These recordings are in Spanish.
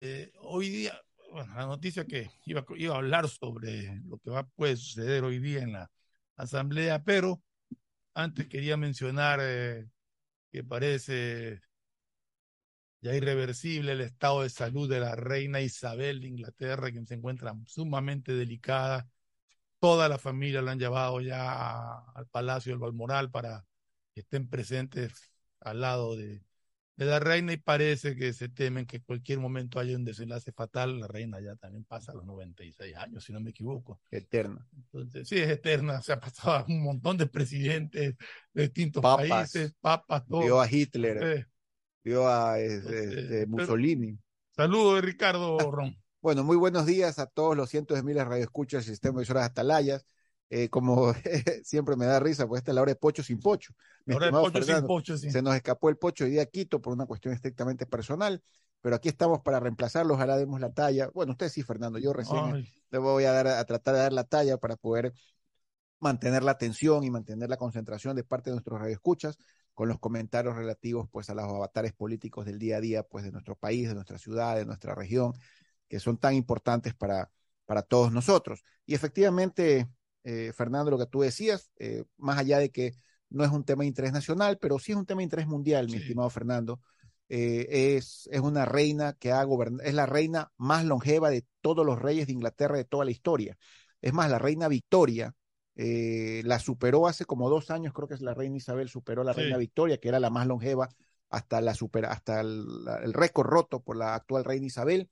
Eh, hoy día, bueno, la noticia que iba, a hablar sobre lo que va puede suceder hoy día en la asamblea, pero antes quería mencionar eh, que parece ya irreversible el estado de salud de la reina Isabel de Inglaterra, quien se encuentra sumamente delicada. Toda la familia la han llevado ya al Palacio del Balmoral para que estén presentes al lado de, de la reina y parece que se temen que en cualquier momento haya un desenlace fatal. La reina ya también pasa a los 96 años, si no me equivoco. Eterna. Entonces, sí, es eterna. Se ha pasado a un montón de presidentes de distintos países, papas, todo. Vio a Hitler, vio a este, Mussolini. Saludos, Ricardo Ron. Bueno, muy buenos días a todos los cientos de miles de radioescuchas del sistema de horas Atalayas. Eh, como siempre me da risa, pues esta es la hora de pocho sin pocho. Se nos escapó el pocho hoy día Quito por una cuestión estrictamente personal, pero aquí estamos para reemplazarlos, ojalá demos la talla. Bueno, usted sí, Fernando, yo recién le voy a, dar, a tratar de dar la talla para poder mantener la atención y mantener la concentración de parte de nuestros radioescuchas con los comentarios relativos pues a los avatares políticos del día a día pues de nuestro país, de nuestra ciudad, de nuestra región, que son tan importantes para, para todos nosotros. Y efectivamente, eh, Fernando, lo que tú decías, eh, más allá de que no es un tema de interés nacional, pero sí es un tema de interés mundial, mi estimado Fernando. Eh, es, es una reina que ha gobernado, es la reina más longeva de todos los reyes de Inglaterra de toda la historia. Es más, la reina Victoria la superó hace como dos años, creo que es la reina Isabel, superó a la reina Victoria, que era la más longeva hasta, la super, hasta el, el récord roto por la actual reina Isabel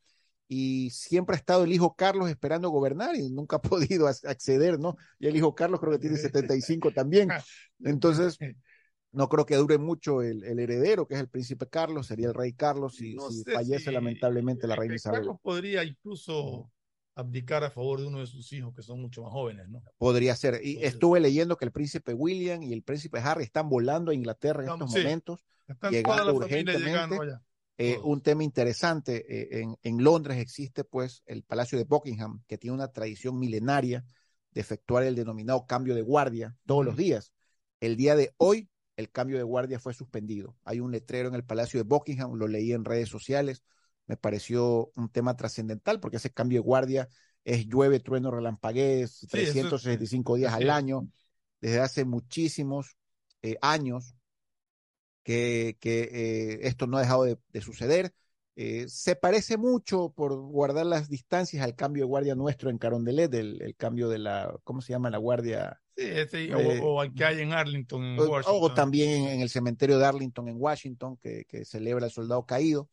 y siempre ha estado el hijo Carlos esperando gobernar y nunca ha podido acceder, ¿no? Y el hijo Carlos creo que tiene 75 también. Entonces, no creo que dure mucho el, heredero, que es el príncipe Carlos, sería el rey Carlos, si, fallece lamentablemente la reina Isabel. Carlos podría incluso abdicar a favor de uno de sus hijos que son mucho más jóvenes, ¿no? Podría ser. Y estuve leyendo que el príncipe William y el príncipe Harry están volando a Inglaterra en estos momentos, llegando urgentemente. Eh, un tema interesante, eh, en, en, Londres existe pues el Palacio de Buckingham, que tiene una tradición milenaria de efectuar el denominado cambio de guardia todos los días. El día de hoy, el cambio de guardia fue suspendido. Hay un letrero en el Palacio de Buckingham, lo leí en redes sociales, me pareció un tema trascendental porque ese cambio de guardia es llueve, trueno, relampaguez, 365 días al año, desde hace muchísimos eh, años que, eh, esto no ha dejado de, suceder. Eh, se parece mucho por guardar las distancias al cambio de guardia nuestro en Carondelet, el, el cambio de la, ¿cómo se llama la guardia? Sí, eh, o, al que hay en Arlington, en o, también en, el cementerio de Arlington, en Washington, que, que celebra el soldado caído.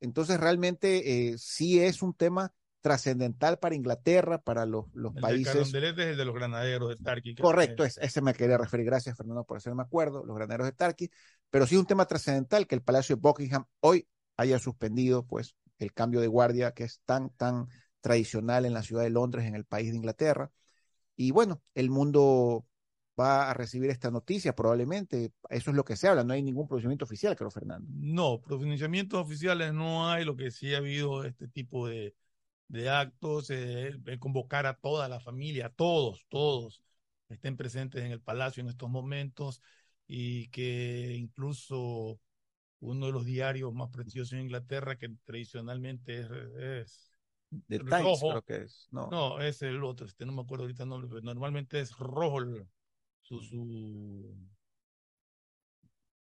Entonces, realmente sí es un tema trascendental para Inglaterra, para los, los el países. De es el de los granaderos de Tarqui. Correcto, es, ese me quería referir. Gracias, Fernando, por hacerme acuerdo, los granaderos de Tarqui. Pero sí un tema trascendental que el Palacio de Buckingham hoy haya suspendido, pues, el cambio de guardia que es tan, tan tradicional en la ciudad de Londres, en el país de Inglaterra. Y bueno, el mundo va a recibir esta noticia probablemente. Eso es lo que se habla. No hay ningún pronunciamiento oficial, creo, Fernando. No, pronunciamientos oficiales no hay. Lo que sí ha habido este tipo de de actos, eh, convocar a toda la familia, a todos, todos estén presentes en el palacio en estos momentos y que incluso uno de los diarios más preciosos en Inglaterra, que tradicionalmente es, es rojo, creo que es. No. no, es el otro, este, no me acuerdo ahorita el nombre, pero normalmente es rojo su, su,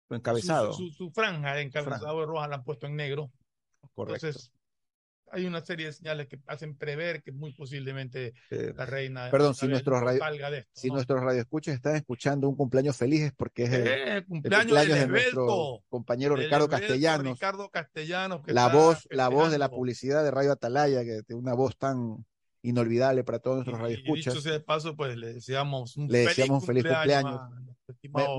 encabezado. Su, franja de encabezado de roja la han puesto en negro. Correcto. Entonces, hay una serie de señales que hacen prever que muy posiblemente la reina Perdón, si nuestros radio, de esto, si nuestros radioescuchas están escuchando un cumpleaños feliz es porque es el, cumpleaños, de nuestro compañero Ricardo Castellanos. Ricardo Castellanos la voz, la voz de la publicidad de Radio Atalaya, que tiene una voz tan inolvidable para todos nuestros radioescuchas. Y dicho sea de paso, pues le deseamos un, le deseamos feliz, un feliz cumpleaños.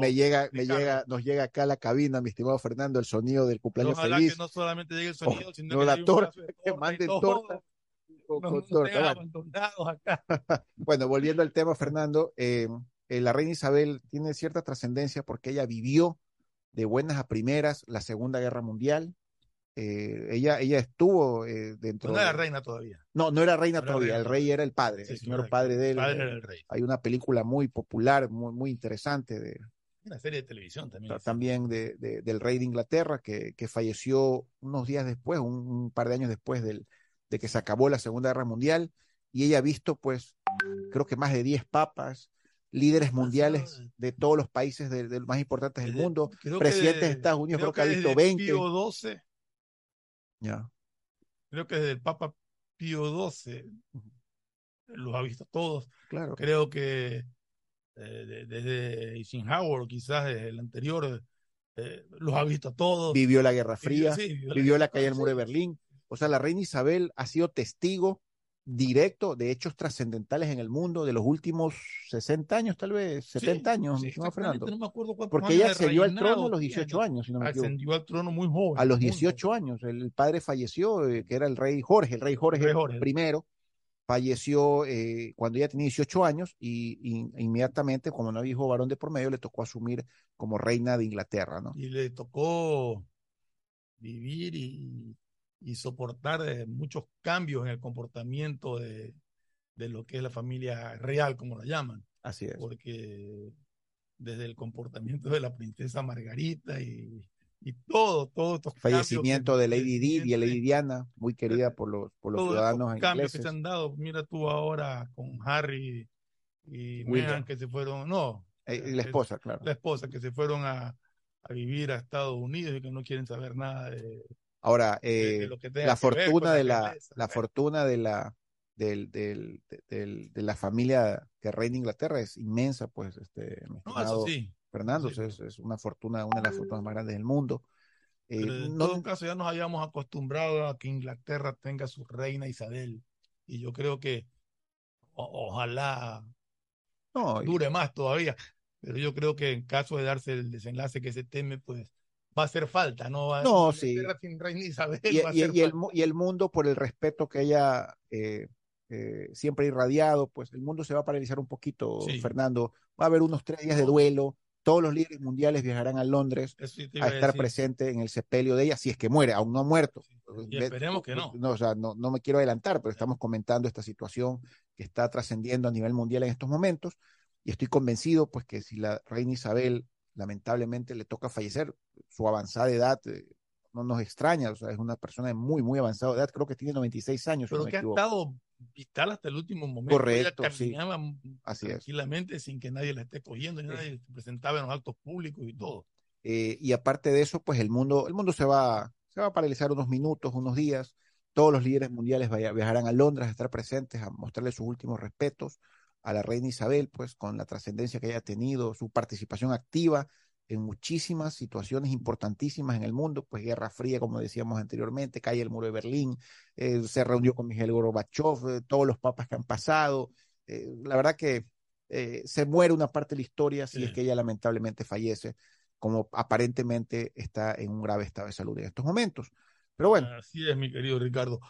Me, llega, me llega, nos llega acá a la cabina, mi estimado Fernando, el sonido del cumpleaños Ojalá feliz. que no solamente llegue el sonido, sino no que la torta, que manden torta. bueno, volviendo al tema, Fernando, eh, eh, la reina Isabel tiene cierta trascendencia porque ella vivió de buenas a primeras la Segunda Guerra Mundial, eh, ella, ella estuvo eh, dentro. No era reina todavía. No, no era reina todavía. el rey era el padre, el señor padre de él. Padre el rey. Hay una película muy popular, muy, muy interesante de, Una serie de televisión también. También de, del rey de Inglaterra, que, que falleció unos días después, un, par de años después del, de que se acabó la Segunda Guerra Mundial. Y ella ha visto, pues, creo que más de 10 papas, líderes mundiales de todos los países de, los más importantes del mundo, presidentes de, Estados Unidos, creo, que, ha visto 20. Pío 12. Ya. Creo que desde el Papa Pío 12 los ha visto todos. Claro. Creo que eh, desde Eisenhower, quizás el anterior, eh, los ha visto todos. Vivió la Guerra Fría, vivió, la, caída del muro de Berlín. O sea, la reina Isabel ha sido testigo directo de hechos trascendentales en el mundo de los últimos 60 años, tal vez 70 años, no, Fernando. No me acuerdo Porque ella ascendió al trono a los 18 años. ascendió al trono muy joven. A los 18 años. El padre falleció, eh, que era el rey Jorge, el rey Jorge, Jorge. primero. Falleció eh, cuando ella tenía 18 años y, inmediatamente, como no había hijo varón de por medio, le tocó asumir como reina de Inglaterra. ¿no? Y le tocó vivir y y soportar eh, muchos cambios en el comportamiento de, de, lo que es la familia real, como la llaman. Así es. Porque desde el comportamiento de la princesa Margarita y, y todo, todo estos fallecimiento de Lady Di y Lady Diana, muy querida por los, por los ciudadanos ingleses. cambios que se han dado, mira tú ahora con Harry y Meghan que se fueron, no. Eh, la esposa, claro. La esposa, que se fueron a, a vivir a Estados Unidos y que no quieren saber nada de, Ahora, eh, la fortuna de la, la fortuna de la del, del, del, de la familia que reina Inglaterra es inmensa, pues, este, no, sí. Fernando, Es, es, una fortuna, una de las fortunas más grandes del mundo. Eh, en todo caso, ya nos habíamos acostumbrado a que Inglaterra tenga su reina Isabel, y yo creo que ojalá no, dure más todavía, pero yo creo que en caso de darse el desenlace que se teme, pues va a hacer falta, ¿no? Va no, sí. y, el, mundo, por el respeto que ella eh, eh, siempre ha irradiado, pues el mundo se va a paralizar un poquito, Fernando. Va a haber unos tres días de duelo. Todos los líderes mundiales viajarán a Londres a estar presente en el sepelio de ella, si es que muere, aún no ha muerto. Y esperemos que no. No, o sea, no, no me quiero adelantar, pero estamos comentando esta situación que está trascendiendo a nivel mundial en estos momentos. Y estoy convencido, pues, que si la reina Isabel lamentablemente le toca fallecer. Su avanzada edad eh, no nos extraña, o sea, es una persona de muy, muy avanzada edad, creo que tiene 96 años. Pero que ha estado vital hasta el último momento. Correcto, caminaba Así tranquilamente sin que nadie la esté cogiendo, ni nadie se presentaba en los actos públicos y todo. Eh, y aparte de eso, pues el mundo, el mundo se va, se va a paralizar unos minutos, unos días. Todos los líderes mundiales viajarán a Londres a estar presentes, a mostrarle sus últimos respetos a la reina Isabel, pues con la trascendencia que haya tenido, su participación activa en muchísimas situaciones importantísimas en el mundo, pues Guerra Fría, como decíamos anteriormente, cae el muro de Berlín, eh, se reunió con Miguel Gorbachev, eh, todos los papas que han pasado. Eh, la verdad que se muere una parte de la historia si es que ella lamentablemente fallece, como aparentemente está en un grave estado de salud en estos momentos. Pero bueno. Así es, mi querido Ricardo.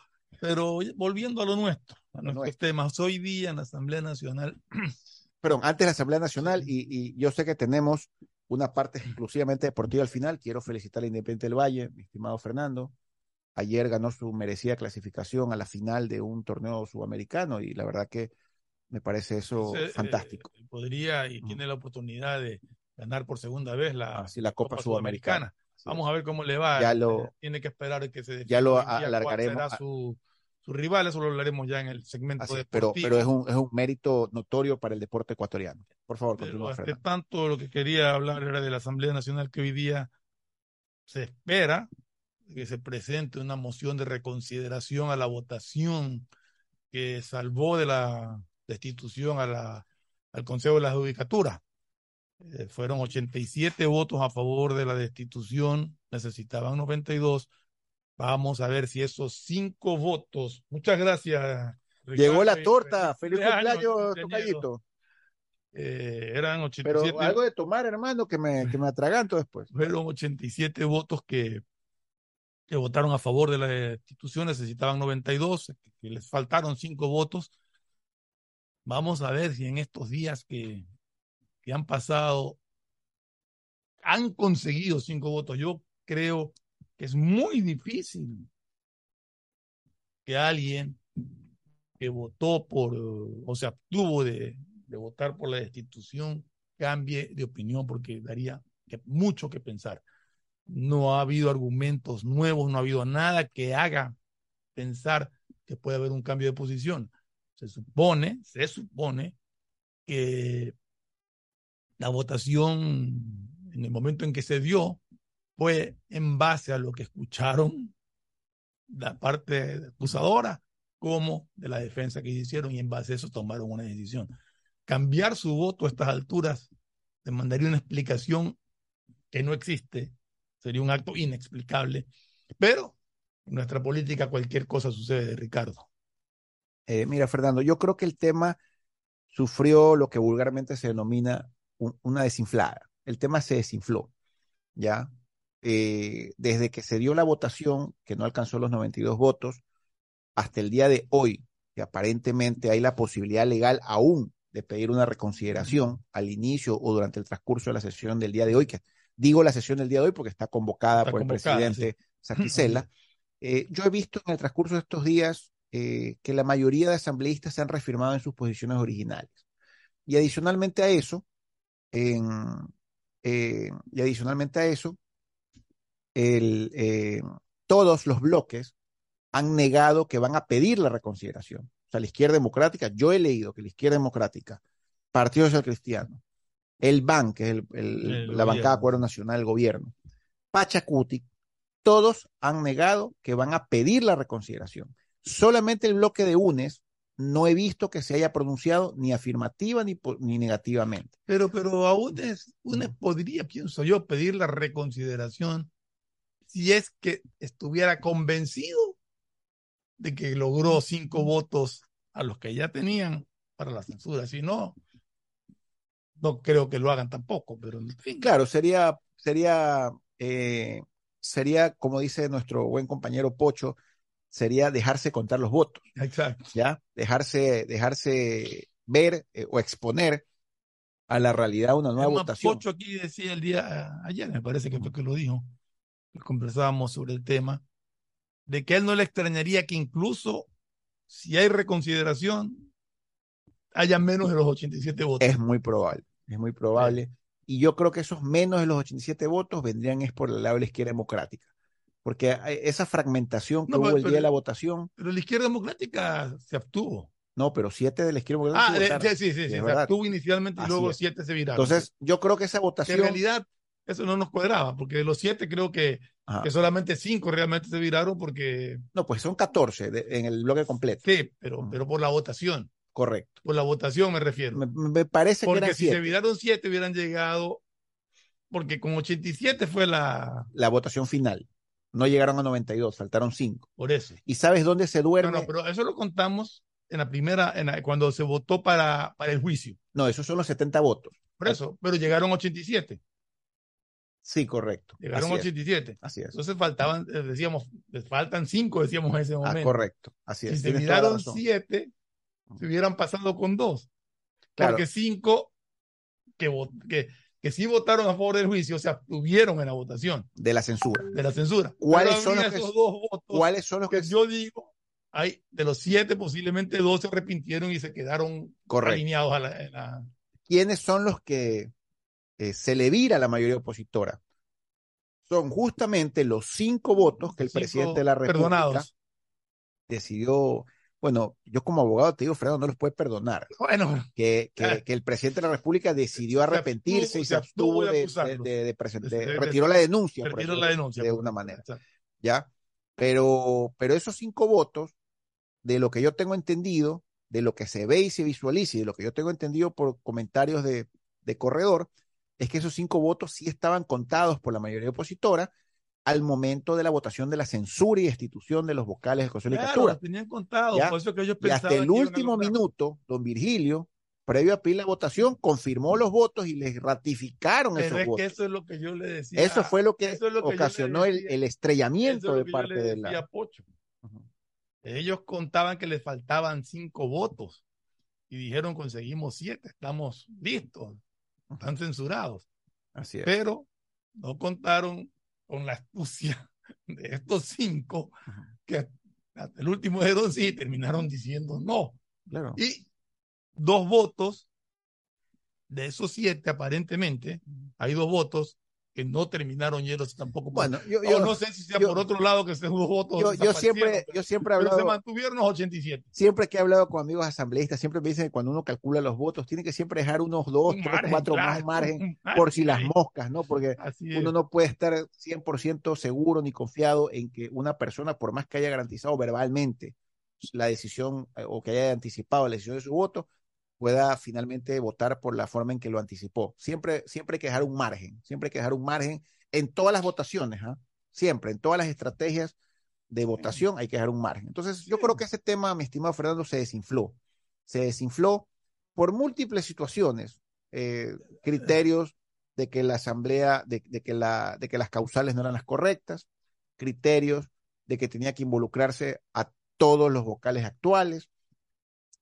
Pero volviendo a lo nuestro, a nuestros temas, hoy día en la Asamblea Nacional. Perdón, antes de la Asamblea Nacional, y, yo sé que tenemos una parte exclusivamente deportiva al final, quiero felicitar a Independiente del Valle, mi estimado Fernando. Ayer ganó su merecida clasificación a la final de un torneo sudamericano y la verdad que me parece eso eh, fantástico. podría y tiene la oportunidad de ganar por segunda vez la, ah, la Copa, Sudamericana. Vamos a ver cómo le va. Ya lo, Tiene que esperar que se Ya lo alargaremos. su, su rival, eso lo hablaremos ya en el segmento de pero, pero es un, es un mérito notorio para el deporte ecuatoriano. Por favor, continúa. tanto, lo que quería hablar era de la Asamblea Nacional que hoy día se espera que se presente una moción de reconsideración a la votación que salvó de la destitución a la, al Consejo de la Judicatura. Eh, fueron 87 votos a favor de la destitución, necesitaban 92. Vamos a ver si esos cinco votos. Muchas gracias. Llegó la torta. Feliz cumpleaños, tocallito. Eh, eran 87. Pero algo de tomar, hermano, que me, que me atraganto después. Fueron 87 votos que, que votaron a favor de la destitución, necesitaban 92, que les faltaron cinco votos. Vamos a ver si en estos días que que han pasado han conseguido cinco votos. Yo creo que es muy difícil que alguien que votó por, o se abstuvo de, votar por la destitución, cambie de opinión porque daría mucho que pensar. No ha habido argumentos nuevos, no ha habido nada que haga pensar que puede haber un cambio de posición. Se supone, se supone que la votación en el momento en que se dio fue en base a lo que escucharon la parte acusadora como de la defensa que hicieron y en base a eso tomaron una decisión. Cambiar su voto a estas alturas demandaría una explicación que no existe, sería un acto inexplicable, pero en nuestra política cualquier cosa sucede, Ricardo. Eh, mira, Fernando, yo creo que el tema sufrió lo que vulgarmente se denomina una desinflada. El tema se desinfló, ¿ya? Eh, desde que se dio la votación, que no alcanzó los 92 votos, hasta el día de hoy, que aparentemente hay la posibilidad legal aún de pedir una reconsideración al inicio o durante el transcurso de la sesión del día de hoy, que digo la sesión del día de hoy porque está convocada por el presidente Saquicela. Eh, yo he visto en el transcurso de estos días eh, que la mayoría de asambleístas se han reafirmado en sus posiciones originales. Y adicionalmente a eso, eh, y adicionalmente a eso, todos los bloques han negado que van a pedir la reconsideración. O sea, la izquierda democrática, yo he leído que la izquierda democrática, Partido Social Cristiano, el BAN, que es la bancada de Acuerdo Nacional del Gobierno, Pachacuti, todos han negado que van a pedir la reconsideración. Solamente el bloque de UNES no he visto que se haya pronunciado ni afirmativa ni, ni negativamente. Pero, pero a UNES, UNES podría, pienso yo, pedir la reconsideración si es que estuviera convencido de que logró cinco votos a los que ya tenían para la censura. Si no, no creo que lo hagan tampoco, pero en fin. Claro, sería, sería, eh, sería, como dice nuestro buen compañero Pocho, sería dejarse contar los votos. Exacto. ¿Ya? Dejarse, dejarse ver eh, o exponer a la realidad una nueva votación. Pocho aquí decía el día ayer, me parece que fue que lo dijo, conversábamos sobre el tema, de que él no le extrañaría que incluso si hay reconsideración, haya menos de los 87 votos. Es muy probable, es muy probable. Y yo creo que esos menos de los 87 votos vendrían es por el lado de la izquierda democrática. Porque esa fragmentación que hubo el día de la votación. Pero la izquierda democrática se abstuvo. No, pero siete de la izquierda democrática. Ah, sí, sí, sí, se abstuvo inicialmente y luego siete se viraron. Entonces, yo creo que esa votación. en realidad, eso no nos cuadraba, porque de los siete creo que, que, solamente cinco realmente se viraron porque... No, pues son 14 en el bloque completo. Sí, pero, pero por la votación. Correcto. Por la votación me refiero. Me, parece porque que Porque si se viraron siete hubieran llegado, porque con 87 fue la... La votación final. No llegaron a 92, faltaron cinco. Por eso. ¿Y sabes dónde se duerme? No, no, pero eso lo contamos en la primera, en cuando se votó para, para el juicio. No, esos son los 70 votos. Por eso, pero llegaron 87. Sí, correcto. Llegaron a 87. Así es. Entonces faltaban, eh, decíamos, les faltan cinco, decíamos en ese ah, momento. Ah, correcto. Así es. Si se miraron siete, se hubieran pasado con dos. Claro. Porque cinco que, que, que sí votaron a favor del juicio se abstuvieron en la votación. De la censura. De la censura. ¿Cuáles son los, esos dos votos ¿cuáles son los que, yo digo? Hay, de los siete, posiblemente dos se arrepintieron y se quedaron alineados a la, ¿Quiénes son los que eh, se le vira a la mayoría opositora. Son justamente los cinco votos que el presidente de la República decidió. Bueno, yo como abogado te digo, Fernando, no los puede perdonar. Bueno, que, que, el presidente de la República decidió arrepentirse y se abstuvo, de, de, de, retiró la denuncia, retiró la denuncia de una manera. ¿Ya? Pero, pero esos cinco votos, de lo que yo tengo entendido, de lo que se ve y se visualiza y de lo que yo tengo entendido por comentarios de, de corredor, es que esos cinco votos sí estaban contados por la mayoría opositora al momento de la votación de la censura y destitución de los vocales de Consejo claro, tenían contados, por eso que ellos Y hasta el último minuto, don Virgilio, previo a pedir la votación, confirmó los votos y les ratificaron esos es votos. Que eso es lo que yo le decía. Eso fue lo que, ocasionó el, estrellamiento de parte de la. Ellos contaban que les faltaban cinco votos y dijeron conseguimos siete, estamos listos están censurados. Así es. Pero no contaron con la astucia de estos cinco que hasta el último de sí terminaron diciendo no. Claro. Y dos votos De esos siete, aparentemente, hay dos votos que no terminaron llenos tampoco. Bueno, yo, no sé si sea por otro lado que se dos votos. Yo, siempre, yo siempre he hablado. se mantuvieron los 87. Siempre que he hablado con amigos asambleístas, siempre me dicen que cuando uno calcula los votos, tiene que siempre dejar unos dos, tres, cuatro más margen por si las moscas, ¿no? Porque uno no puede estar 100% seguro ni confiado en que una persona, por más que haya garantizado verbalmente la decisión eh, o que haya anticipado la decisión de su voto, pueda finalmente votar por la forma en que lo anticipó. Siempre, siempre hay que dejar un margen, siempre hay que dejar un margen en todas las votaciones, ¿ah? siempre, en todas las estrategias de votación hay que dejar un margen. Entonces, yo creo que ese tema, mi estimado Fernando, se desinfló. Se desinfló por múltiples situaciones, eh, criterios de que la asamblea, de, que la, de que las causales no eran las correctas, criterios de que tenía que involucrarse a todos los vocales actuales.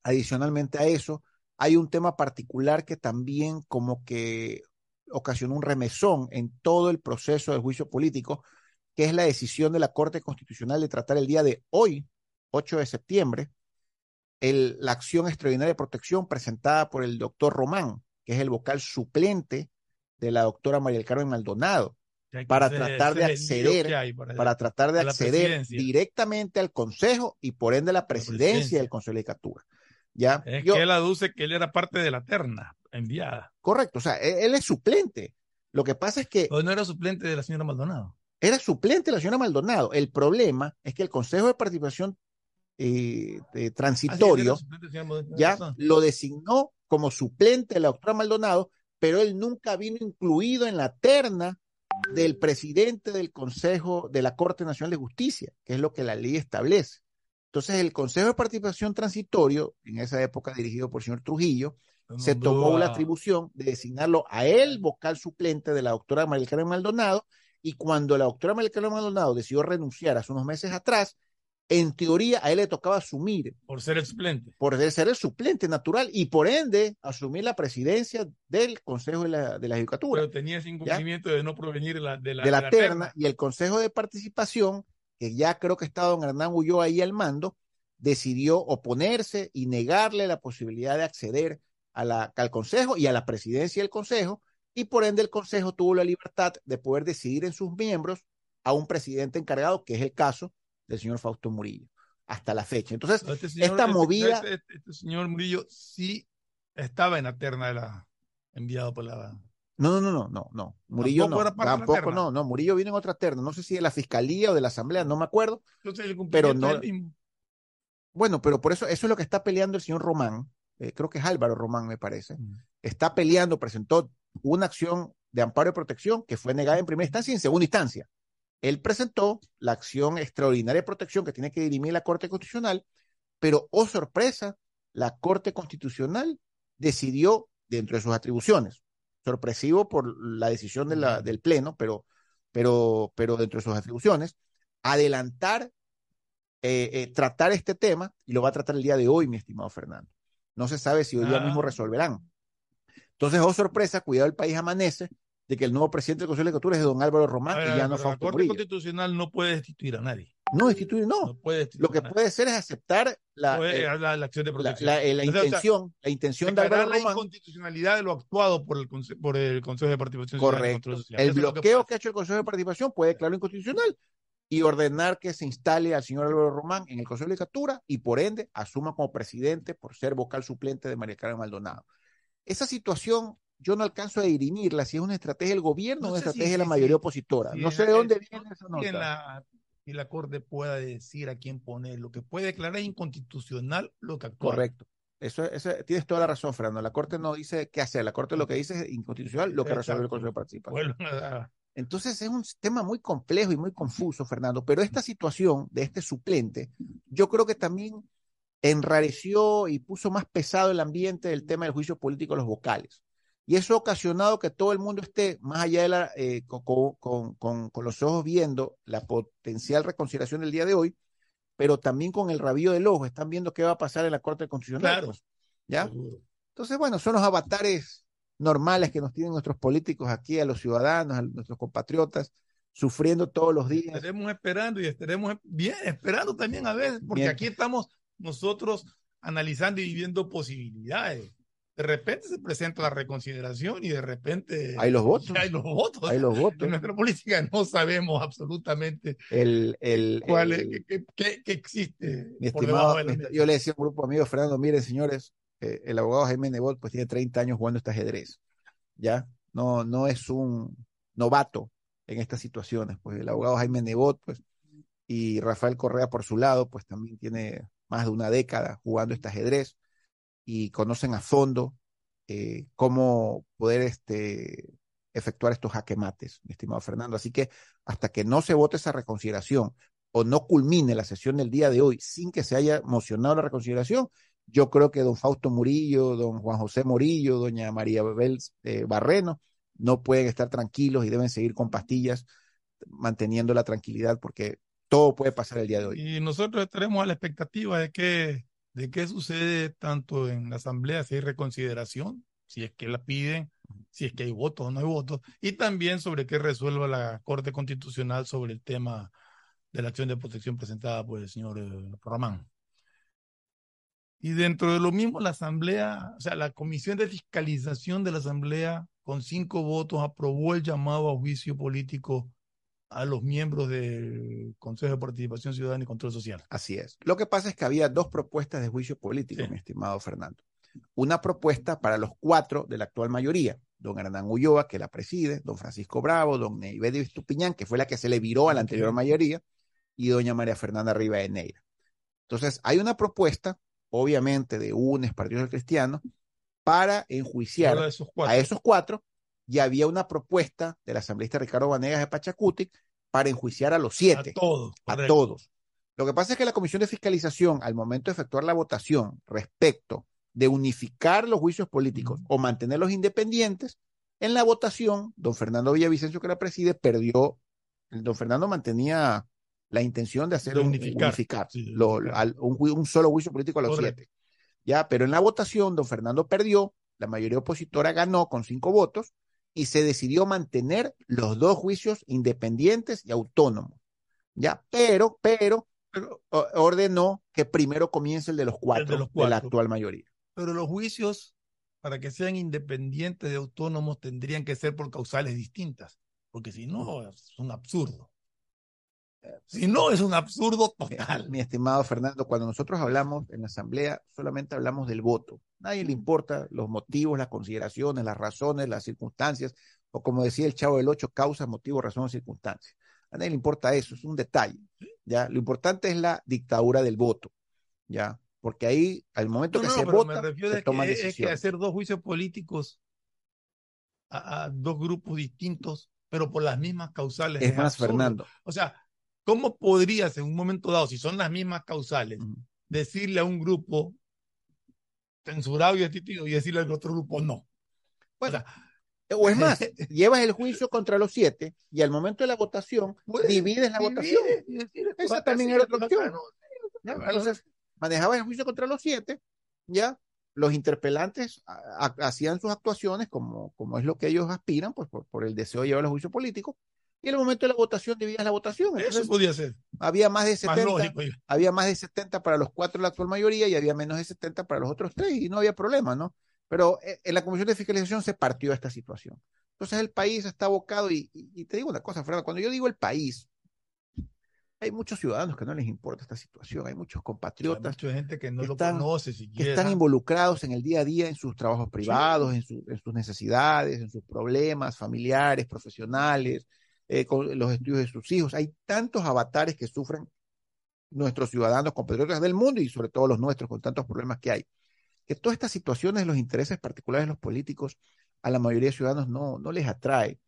Adicionalmente a eso, hay un tema particular que también como que ocasionó un remesón en todo el proceso del juicio político, que es la decisión de la Corte Constitucional de tratar el día de hoy, 8 de septiembre, el, la acción extraordinaria de protección presentada por el doctor Román, que es el vocal suplente de la doctora María del Carmen Maldonado, para tratar de acceder, para, tratar de acceder directamente al Consejo y por ende a la presidencia, del Consejo de Legislatura. ¿Ya? Es que él aduce que él era parte de la terna enviada. Correcto, o sea, e-, él, es suplente. Lo que pasa es que... O no era suplente de la señora Maldonado. Era suplente de la señora Maldonado. El problema es que el Consejo de Participación eh, Transitorio ya lo designó como suplente de la doctora Maldonado, pero él nunca vino incluido en la terna del presidente del Consejo de la Corte Nacional de Justicia, que es lo que la ley establece. Entonces, el Consejo de Participación Transitorio, en esa época dirigido por el señor Trujillo, se tomó la atribución de designarlo a él vocal suplente de la doctora María Carmen Maldonado, y cuando la doctora María Carmen Maldonado decidió renunciar hace unos meses atrás, en teoría a él le tocaba asumir. Por ser el suplente. Por ser el suplente natural y por ende asumir la presidencia del Consejo de la, de la Pero tenía ese incumplimiento de no provenir de la, de la, terna, y el Consejo de Participación que ya creo que está don Hernán huyó ahí al mando, decidió oponerse y negarle la posibilidad de acceder a la, al Consejo y a la presidencia del Consejo, y por ende el Consejo tuvo la libertad de poder decidir en sus miembros a un presidente encargado, que es el caso del señor Fausto Murillo, hasta la fecha. Entonces, este esta este, movida... Este, este, señor Murillo sí estaba en la terna de la enviado por la no, no, no, no, no. Murillo no. Tampoco, no, no. Murillo viene en otra terna. No sé si de la fiscalía o de la asamblea, no me acuerdo. pero no. Bueno, pero por eso, eso es lo que está peleando el señor Román. Eh, creo que es Álvaro Román, me parece. Mm. Está peleando, presentó una acción de amparo y protección que fue negada en primera instancia y en segunda instancia. Él presentó la acción extraordinaria de protección que tiene que dirimir la Corte Constitucional, pero, oh sorpresa, la Corte Constitucional decidió, dentro de sus atribuciones, sorpresivo por la decisión de la, del Pleno, pero, pero, pero dentro de sus atribuciones, adelantar, eh, eh, tratar este tema, y lo va a tratar el día de hoy, mi estimado Fernando. No se sabe si hoy día mismo ah. resolverán. Entonces, oh sorpresa, cuidado, el país amanece de que el nuevo presidente del Consejo de Legislatura es don Álvaro Román y ya no La Corte Constitucional no puede destituir a nadie. No, destituir no. Lo que puede ser es aceptar la, eh, la, acción de protección. La, la, intención, la intención de Álvaro la inconstitucionalidad de lo actuado por el, por el Consejo de Participación Correcto. El bloqueo que, ha hecho el Consejo de Participación puede declararlo inconstitucional y ordenar que se instale al señor Álvaro Román en el Consejo de Legislatura y por ende asuma como presidente por ser vocal suplente de María Carmen Maldonado. Esa situación yo no alcanzo a dirimirla si es una estrategia del gobierno o una estrategia de la mayoría opositora. no sé de dónde viene esa nota y la Corte pueda decir a quién poner. Lo que puede declarar inconstitucional lo que actúa. Correcto. Eso, eso, tienes toda la razón, Fernando. La Corte no dice qué hacer. La Corte lo que dice es inconstitucional lo que resuelve el Consejo de Participación. Entonces es un tema muy complejo y muy confuso, Fernando. Pero esta situación de este suplente, yo creo que también enrareció y puso más pesado el ambiente del tema del juicio político a los vocales. Y eso ha ocasionado que todo el mundo esté más allá de la, eh, con, los ojos viendo la potencial reconciliación del día de hoy, pero también con el rabillo del ojo, están viendo qué va a pasar en la Corte Constitucional. Claro. ¿Ya? Entonces, bueno, son los avatares normales que nos tienen nuestros políticos aquí, a los ciudadanos, a nuestros compatriotas, sufriendo todos los días. Estaremos esperando y estaremos bien, esperando también a ver, porque aquí estamos nosotros analizando y viviendo posibilidades de repente se presenta la reconsideración y de repente hay los votos. Hay los votos. Hay los votos. En nuestra política no sabemos absolutamente el, el, cuál qué, existe. Mi estimado, yo le decía a un grupo de amigos, Fernando, miren señores, eh, el abogado Jaime Nebot pues tiene 30 años jugando este ajedrez. ¿Ya? No, no es un novato en estas situaciones. Pues el abogado Jaime Nebot, pues, y Rafael Correa por su lado, pues también tiene más de una década jugando este ajedrez y conocen a fondo eh, cómo poder este, efectuar estos jaquemates, mi estimado Fernando. Así que hasta que no se vote esa reconsideración o no culmine la sesión del día de hoy sin que se haya mocionado la reconsideración, yo creo que don Fausto Murillo, don Juan José Murillo, doña María Bebel eh, Barreno no pueden estar tranquilos y deben seguir con pastillas manteniendo la tranquilidad porque todo puede pasar el día de hoy. Y nosotros estaremos a la expectativa de que de qué sucede tanto en la Asamblea, si hay reconsideración, si es que la piden, si es que hay votos o no hay votos, y también sobre qué resuelva la Corte Constitucional sobre el tema de la acción de protección presentada por el señor eh, Román. Y dentro de lo mismo, la Asamblea, o sea, la Comisión de Fiscalización de la Asamblea, con cinco votos, aprobó el llamado a juicio político a los miembros del Consejo de Participación Ciudadana y Control Social. Así es. Lo que pasa es que había dos propuestas de juicio político, mi estimado Fernando. Una propuesta para los cuatro de la actual mayoría, don Hernán Ulloa, que la preside, don Francisco Bravo, don Neivedio Estupiñán, que fue la que se le viró a la anterior mayoría, y doña María Fernanda Riva de Neira. Entonces, hay una propuesta, obviamente, de UNES, Partido Cristiano, para enjuiciar a esos cuatro y había una propuesta del asambleísta Ricardo Vanegas de Pachacutic para enjuiciar a los siete. A todos. A todos. Lo que pasa es que la Comisión de Fiscalización, al momento de efectuar la votación respecto de unificar los juicios políticos o mantenerlos independientes, en la votación, don Fernando Villavicencio, que la preside, perdió. Don Fernando mantenía la intención de hacer unificar, un, solo juicio político a los siete. Ya, pero en la votación, don Fernando perdió, la mayoría opositora ganó con cinco votos, y se decidió mantener los dos juicios independientes y autónomos. Ya, pero, pero, ordenó que primero comience el de los cuatro, de, la actual mayoría. Pero los juicios, para que sean independientes y autónomos, tendrían que ser por causales distintas, porque si no, es un absurdo. Si no, es un absurdo total. Mi estimado Fernando, cuando nosotros hablamos en la Asamblea, solamente hablamos del voto. Nadie le importa los motivos, las consideraciones, las razones, las circunstancias, o como decía el Chavo del Ocho, causas, motivos, razones, circunstancias. A nadie le importa eso, es un detalle. ¿ya? Lo importante es la dictadura del voto. ¿ya? Porque ahí, al momento que se vota, se toma que, es que hacer dos juicios políticos a, dos grupos distintos, pero por las mismas causales. Es, más, Fernando. O sea, ¿cómo podrías en un momento dado, si son las mismas causales, decirle a un grupo censurado y destituido y decirle al otro grupo no. Bueno, o, es más, llevas el juicio contra los siete y al momento de la votación divides la votación. Esa también era otra opción. Entonces, manejabas el juicio contra los siete, ya los interpelantes hacían sus actuaciones como, como es lo que ellos aspiran, pues por, por el deseo de llevar el juicio político, y en el momento de la votación dividías la votación. Eso podía ser. Había más de 70, había más de 70 para los cuatro de la actual mayoría y había menos de 70 para los otros tres y no había problema, ¿no? Pero eh, en la Comisión de Fiscalización se partió esta situación. Entonces el país está abocado y, te digo una cosa, Fernando, cuando yo digo el país, hay muchos ciudadanos que no les importa esta situación, hay muchos compatriotas. Hay mucha gente que no lo conoce Que están involucrados en el día a día en sus trabajos privados, en, en sus necesidades, en sus problemas familiares, profesionales, eh, con los estudios de sus hijos. Hay tantos avatares que sufren nuestros ciudadanos, compatriotas del mundo y sobre todo los nuestros, con tantos problemas que hay. Que todas estas situaciones, los intereses particulares de los políticos, a la mayoría de ciudadanos no, no les atrae.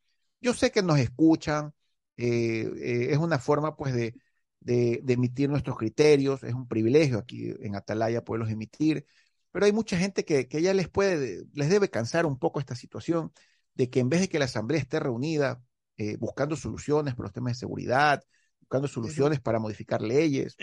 Yo sé que nos escuchan, eh, eh, es una forma pues de, de, emitir nuestros criterios, es un privilegio aquí en Atalaya poderlos emitir, pero hay mucha gente que, que ya les puede, les debe cansar un poco esta situación de que en vez de que la asamblea esté reunida eh, buscando soluciones para los temas de seguridad, buscando soluciones para modificar leyes,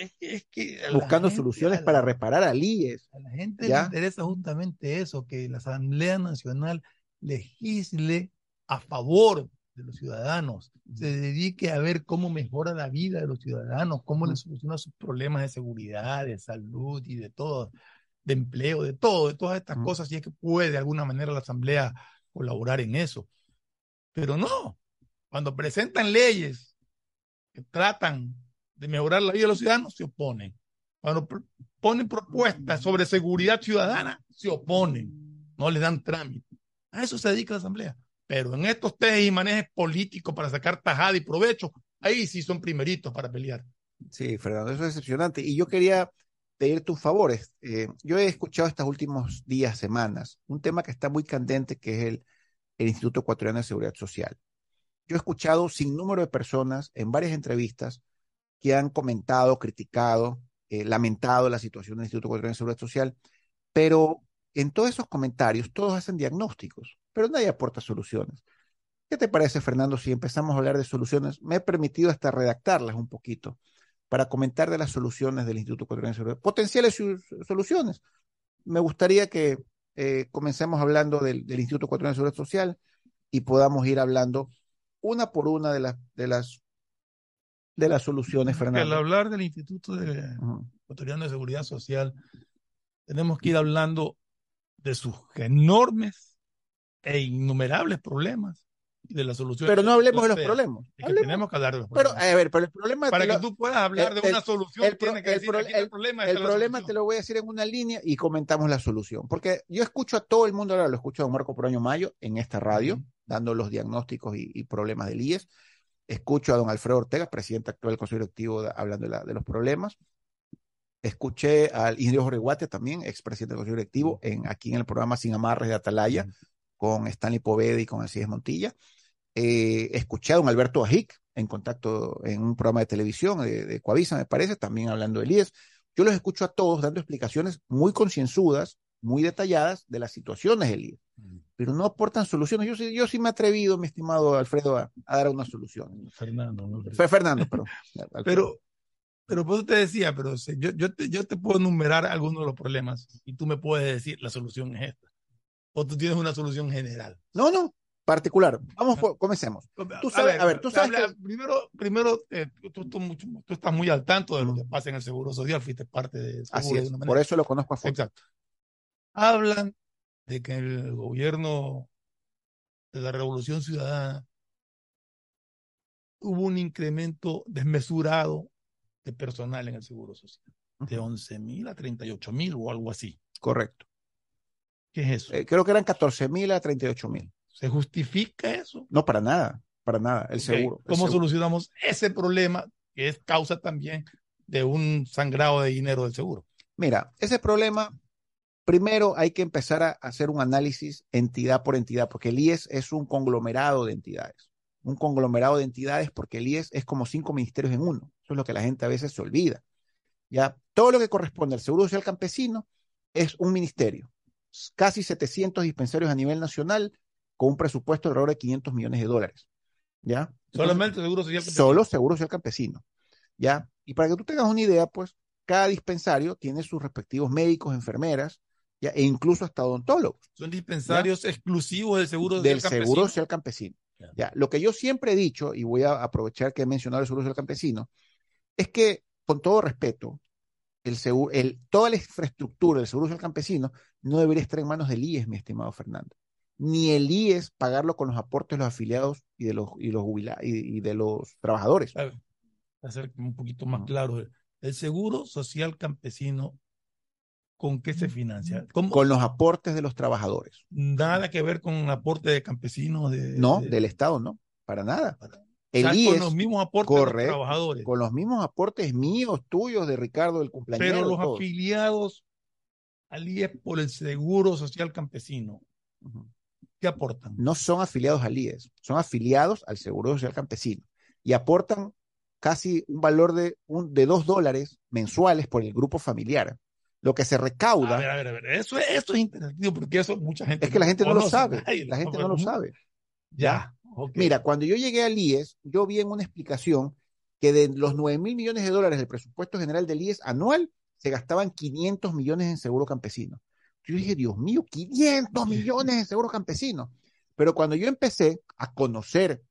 buscando soluciones para reparar a líes. A la gente le interesa justamente eso, que la Asamblea Nacional legisle a favor de los ciudadanos, se dedique a ver cómo mejora la vida de los ciudadanos, cómo les soluciona sus problemas de seguridad, de salud y de todo. de empleo, de todo, de todas estas cosas, y es que puede de alguna manera la Asamblea colaborar en eso. Pero no, cuando presentan leyes que tratan de mejorar la vida de los ciudadanos, se oponen. Cuando ponen propuestas sobre seguridad ciudadana, se oponen, no le dan trámite. A eso se dedica la Asamblea. Pero en estos tejes y manejes políticos para sacar tajada y provecho, ahí sí son primeritos para pelear. Sí, Fernando, eso es decepcionante. Y yo quería pedir tus favores. Eh, yo he escuchado estos últimos días, semanas, un tema que está muy candente, que es el, el Instituto Ecuatoriano de Seguridad Social. Yo he escuchado sin número de personas en varias entrevistas que han comentado, criticado, eh, lamentado la situación del Instituto Ecuatoriano de Seguridad Social, pero en todos esos comentarios todos hacen diagnósticos, pero nadie aporta soluciones. ¿Qué te parece, Fernando, si empezamos a hablar de soluciones? Me he permitido hasta redactarlas un poquito para comentar de las soluciones del Instituto Ecuatoriano de Seguridad, potenciales soluciones. Me gustaría que eh, comencemos hablando del, del, Instituto Ecuatoriano de Seguridad Social y podamos ir hablando una por una de las, de las de las soluciones, Fernando. Al hablar del Instituto de, Ecuatoriano de Seguridad Social, tenemos que ir hablando de sus enormes e innumerables problemas y de las soluciones. Pero no hablemos de los problemas. tenemos que hablar de los problemas. Pero, a ver, pero el problema. Para que tú puedas hablar de una solución, el, tiene que decir el, problema. El problema te lo voy a decir en una línea y comentamos la solución. Porque yo escucho a todo el mundo, ahora lo escucho a don Marco Proaño Mayo en esta radio, dando los diagnósticos y, y problemas del IES. Escucho a don Alfredo Ortega, presidente actual del Consejo Directivo, hablando de, la, de, los problemas. Escuché al ingeniero Jorge Guate también, expresidente del Consejo Directivo, en, aquí en el programa Sin Amarres de Atalaya, con Stanley Poveda y con Alcides Montilla. Eh, escuché a don Alberto Ajic en contacto en un programa de televisión de, de Coavisa, me parece, también hablando del IES. Yo los escucho a todos dando explicaciones muy concienzudas, muy detalladas de las situaciones del IES pero no aportan soluciones. Yo, yo sí me he atrevido, mi estimado Alfredo, a, dar una solución. Fernando, ¿no? Fue Fernando, pero. pero, pero pues te decía, pero yo, yo, te, yo te puedo enumerar algunos de los problemas y tú me puedes decir la solución es esta. O tú tienes una solución general. No, no, particular. Vamos, comencemos. Tú sabes, a ver, tú sabes que... Primero, primero eh, tú, tú, tú, estás muy al tanto de lo que pasa en el Seguro Social, fuiste parte de... Así es, por eso lo conozco a fondo. Exacto. Hablan de que el gobierno de la Revolución Ciudadana hubo un incremento desmesurado de personal en el Seguro Social, de 11 mil a 38 mil o algo así. Correcto. ¿Qué es eso? Eh, creo que eran 14 mil a 38 mil. ¿Se justifica eso? No, para nada, para nada, el seguro. ¿Cómo solucionamos ese problema que es causa también de un sangrado de dinero del seguro? Mira, ese problema Primero hay que empezar a hacer un análisis entidad por entidad, porque el IES es un conglomerado de entidades. Un conglomerado de entidades porque el IES es como cinco ministerios en uno. Eso es lo que la gente a veces se olvida. Ya todo lo que corresponde al Seguro Social Campesino es un ministerio. Casi 700 dispensarios a nivel nacional con un presupuesto de alrededor de 500 millones de dólares. ¿Ya? Solamente Seguro Social Campesino. Solo Seguro Social Campesino. ¿Ya? Y para que tú tengas una idea, pues cada dispensario tiene sus respectivos médicos, enfermeras, e incluso hasta odontólogos. Son dispensarios exclusivos del seguro social del campesino. seguro social campesino. Ya. Lo que yo siempre he dicho, y voy a aprovechar que he mencionado el seguro social campesino, es que, con todo respeto, el seguro, el, toda la infraestructura del seguro social campesino no debería estar en manos del IES, mi estimado Fernando. Ni el IES pagarlo con los aportes de los afiliados y de los, y los jubilados y, de los trabajadores. A hacer un poquito más claro. El seguro social campesino ¿Con qué se financia? Con los aportes de los trabajadores. Nada que ver con un aporte de campesinos. De, no, del Estado, no, para nada. El con los mismos aportes de los trabajadores. Con los mismos aportes míos, tuyos, de Ricardo, del cumpleaños. Pero los afiliados al IES por el Seguro Social Campesino, ¿qué aportan? No son afiliados al IES, son afiliados al Seguro Social Campesino y aportan casi un valor de, un, de dos dólares mensuales por el grupo familiar lo que se recauda. A ver, a ver, a ver. Eso, es interesante porque eso mucha gente. Es que la gente no, lo sabe. la gente no lo sabe. Ya. Mira, cuando yo llegué al IES, yo vi en una explicación que de los 9 mil millones de dólares del presupuesto general del IES anual, se gastaban 500 millones en seguro campesino. Yo dije, Dios mío, 500 millones en seguro campesino. Pero cuando yo empecé a conocer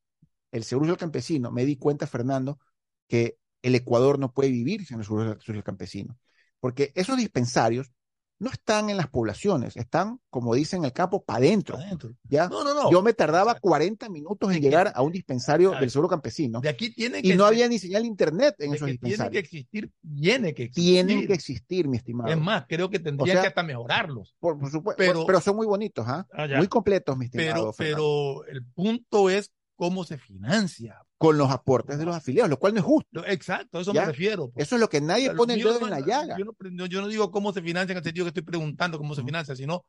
el seguro campesino, me di cuenta, Fernando, que el Ecuador no puede vivir sin el seguro social campesino porque esos dispensarios no están en las poblaciones, están, como dicen en el campo, para adentro. ¿ya? No, no, no. Yo me tardaba 40 minutos en llegar a un dispensario del seguro campesino. De aquí tiene y no había ni señal de internet en esos dispensarios. Tiene que existir, tiene que existir. Tienen que existir, mi estimado. Es más, creo que tendrían que hasta mejorarlos. Por, supuesto, pero, pero, son muy bonitos, ¿ah? ah muy completos, mi estimado. Pero, pero el punto es cómo se financia. Con los aportes de los afiliados, lo cual no es justo. Exacto, a eso me refiero. Pues. Eso es lo que nadie pone el dedo en la llaga. Yo no, yo no, digo cómo se financia en el sentido que estoy preguntando cómo se financia, sino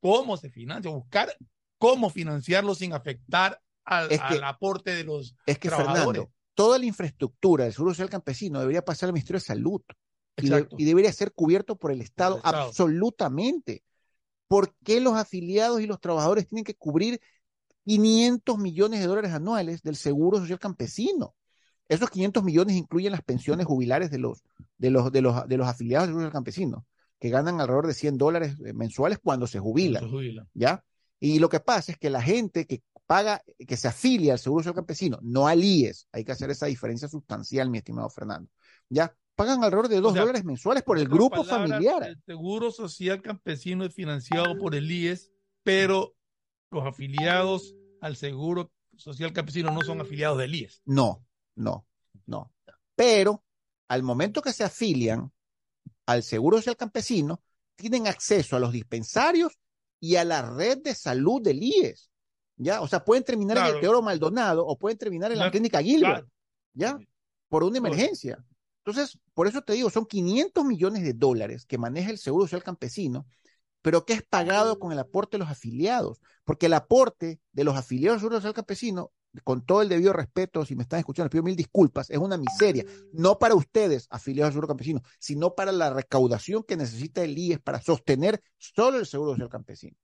cómo se financia, buscar cómo financiarlo sin afectar al, aporte de los Es que, Fernando, toda la infraestructura del Seguro Social Campesino debería pasar al Ministerio de Salud y, debería ser cubierto por el Estado, absolutamente. ¿Por qué los afiliados y los trabajadores tienen que cubrir 500 millones de dólares anuales del Seguro Social Campesino. Esos 500 millones incluyen las pensiones jubilares de los, de los, de los, de los afiliados del Seguro Social Campesino, que ganan alrededor de 100 dólares eh, mensuales cuando se jubilan. ¿Ya? Y lo que pasa es que la gente que paga, que se afilia al Seguro Social Campesino, no al IES, hay que hacer esa diferencia sustancial, mi estimado Fernando. ¿Ya? Pagan alrededor de 2 dólares mensuales por el grupo familiar. El Seguro Social Campesino es financiado por el IES, pero los afiliados al Seguro Social Campesino no son afiliados del IES. No, no, no. Pero al momento que se afilian al Seguro Social Campesino, tienen acceso a los dispensarios y a la red de salud del IES. ¿Ya? O sea, pueden terminar en el Teoro Maldonado o pueden terminar en la clínica Gilbert. ¿Ya? Por una emergencia. Entonces, por eso te digo, son 500 millones de dólares que maneja el Seguro Social Campesino pero que es pagado con el aporte de los afiliados, porque el aporte de los afiliados del Social Campesino, con todo el debido respeto, si me están escuchando, les pido mil disculpas, es una miseria, no para ustedes, afiliados al Seguro Campesino, sino para la recaudación que necesita el IES para sostener solo el Seguro Social Campesino.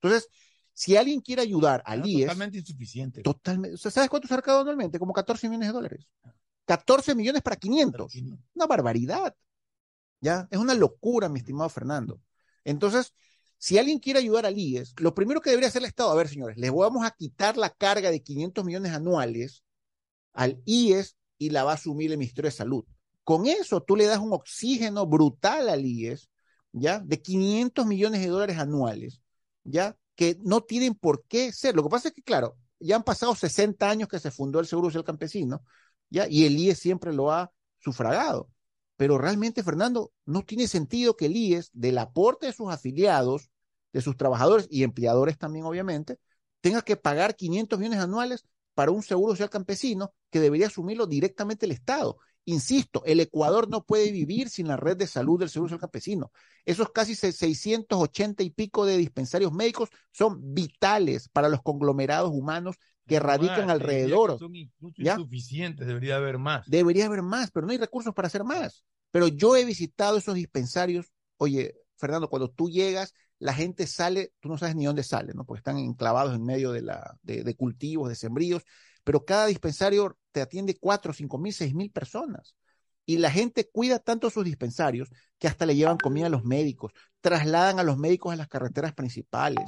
Entonces, si alguien quiere ayudar al IES. Totalmente insuficiente. Totalmente. ¿Sabes cuánto se ha recaudado anualmente? Como 14 millones de dólares. 14 millones para 500. Una barbaridad. ¿Ya? Es una locura, mi estimado Fernando. Entonces, si alguien quiere ayudar al IES, lo primero que debería hacer el Estado, a ver, señores, les vamos a quitar la carga de 500 millones anuales al IES y la va a asumir el Ministerio de Salud. Con eso tú le das un oxígeno brutal al IES, ¿ya? De 500 millones de dólares anuales, ¿ya? Que no tienen por qué ser. Lo que pasa es que, claro, ya han pasado 60 años que se fundó el Seguro Social Campesino, ¿ya? Y el IES siempre lo ha sufragado. Pero realmente, Fernando, no tiene sentido que el IES, del aporte de sus afiliados, de sus trabajadores y empleadores también, obviamente, tenga que pagar 500 millones anuales para un seguro social campesino que debería asumirlo directamente el Estado. Insisto, el Ecuador no puede vivir sin la red de salud del Seguro Social Campesino. Esos casi 680 y pico de dispensarios médicos son vitales para los conglomerados humanos que radican alrededor. Son insuficientes, debería haber más. Debería haber más, pero no hay recursos para hacer más. Pero yo he visitado esos dispensarios. Oye, Fernando, cuando tú llegas, la gente sale, tú no sabes ni dónde sale, ¿no? Porque están enclavados en medio de, la, de, cultivos, de sembríos, pero cada dispensario te atiende cuatro, cinco mil, seis mil personas. Y la gente cuida tanto sus dispensarios que hasta le llevan comida a los médicos, trasladan a los médicos a las carreteras principales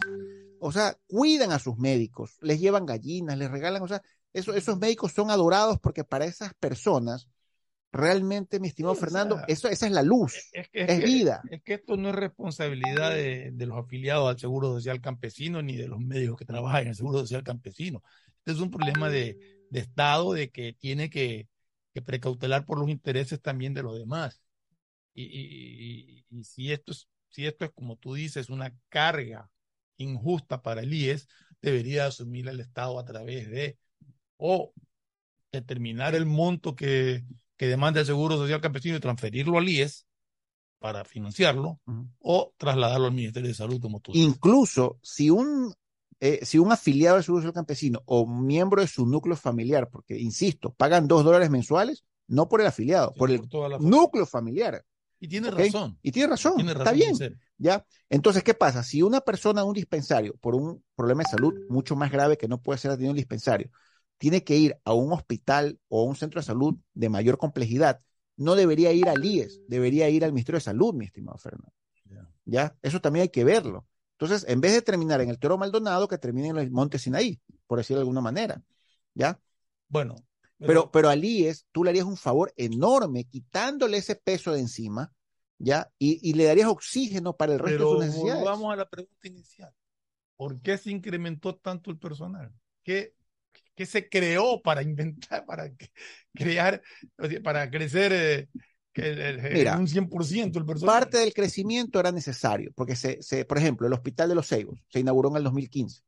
o sea, cuidan a sus médicos, les llevan gallinas, les regalan, o sea, esos médicos son adorados porque para esas personas, realmente, mi estimado Fernando, eso, esa es la luz, es, vida. Es que esto no es responsabilidad de, los afiliados al Seguro Social Campesino ni de los médicos que trabajan en el Seguro Social Campesino. Este es un problema de, Estado, de que tiene que, precautelar por los intereses también de los demás. Y, y si, esto es, si esto es, como tú dices, una carga injusta para el IES, debería asumir el Estado a través de o determinar el monto que, que demanda el Seguro Social Campesino y transferirlo al IES para financiarlo o trasladarlo al Ministerio de Salud como tú Incluso si un eh, si un afiliado del Seguro Social Campesino o miembro de su núcleo familiar, porque insisto, pagan dos dólares mensuales, no por el afiliado, por el núcleo familiar. Y tiene razón. Y tiene razón. Está bien. ¿Ya? Entonces, ¿qué pasa? Si una persona un dispensario, por un problema de salud mucho más grave que no puede ser atendido en un dispensario, tiene que ir a un hospital o a un centro de salud de mayor complejidad, no debería ir al IES, debería ir al Ministerio de Salud, mi estimado Fernando. ¿Ya? Eso también hay que verlo. Entonces, en vez de terminar en el Toro Maldonado, que termine en el Monte Sinaí, por decirlo de alguna manera. ¿Ya? Bueno, pero, pero al IES tú le harías un favor enorme quitándole ese peso de encima, ¿ya? Y, le darías oxígeno para el resto de sus necesidades. Vamos a la pregunta inicial. ¿Por qué se incrementó tanto el personal? ¿Qué, qué se creó para inventar, para crear, para crecer eh, un 100% el personal? Parte del crecimiento era necesario, porque, se, se, por ejemplo, el Hospital de los Seigos se inauguró en el 2015.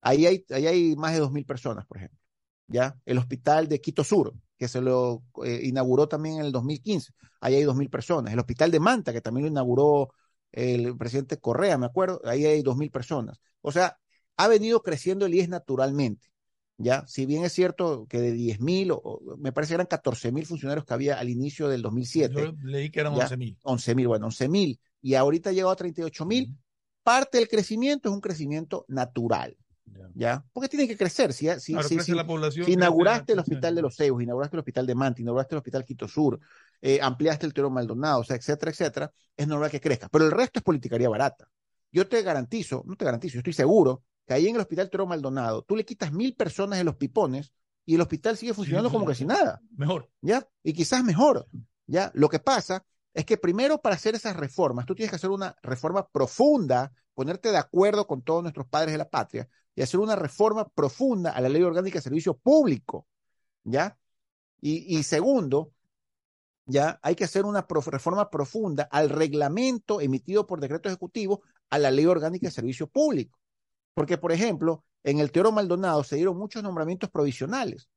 Ahí hay, ahí hay más de 2.000 personas, por ejemplo. ¿Ya? El Hospital de Quito Sur, que se lo eh, inauguró también en el 2015. Ahí hay 2.000 personas. El Hospital de Manta, que también lo inauguró el presidente Correa, me acuerdo, ahí hay 2.000 personas. O sea, ha venido creciendo el IES naturalmente. ¿ya? Si bien es cierto que de 10.000, o, me parece que eran 14.000 funcionarios que había al inicio del 2007. Yo leí que eran 11.000. 11.000, bueno, 11.000. Y ahorita ha llegado a 38.000. Parte del crecimiento es un crecimiento natural. ¿Ya? Porque tiene que crecer. Si, si, inauguraste el hospital de los Ceus, inauguraste el hospital de Manta, inauguraste el hospital Quito Sur, eh, ampliaste el Teoro Maldonado, o sea, etcétera, etcétera, es normal que crezca. Pero el resto es politicaría barata. Yo te garantizo, no te garantizo, yo estoy seguro que ahí en el hospital Teoro Maldonado tú le quitas mil personas de los pipones y el hospital sigue funcionando como que sin nada. Mejor. ¿Ya? Y quizás mejor. ¿Ya? Lo que pasa es que primero para hacer esas reformas, tú tienes que hacer una reforma profunda, ponerte de acuerdo con todos nuestros padres de la patria y hacer una reforma profunda a la ley orgánica de servicio público, ¿ya? Y, segundo, ya hay que hacer una reforma profunda al reglamento emitido por decreto ejecutivo a la ley orgánica de servicio público. Porque, por ejemplo, en el Teoro Maldonado se dieron muchos nombramientos provisionales,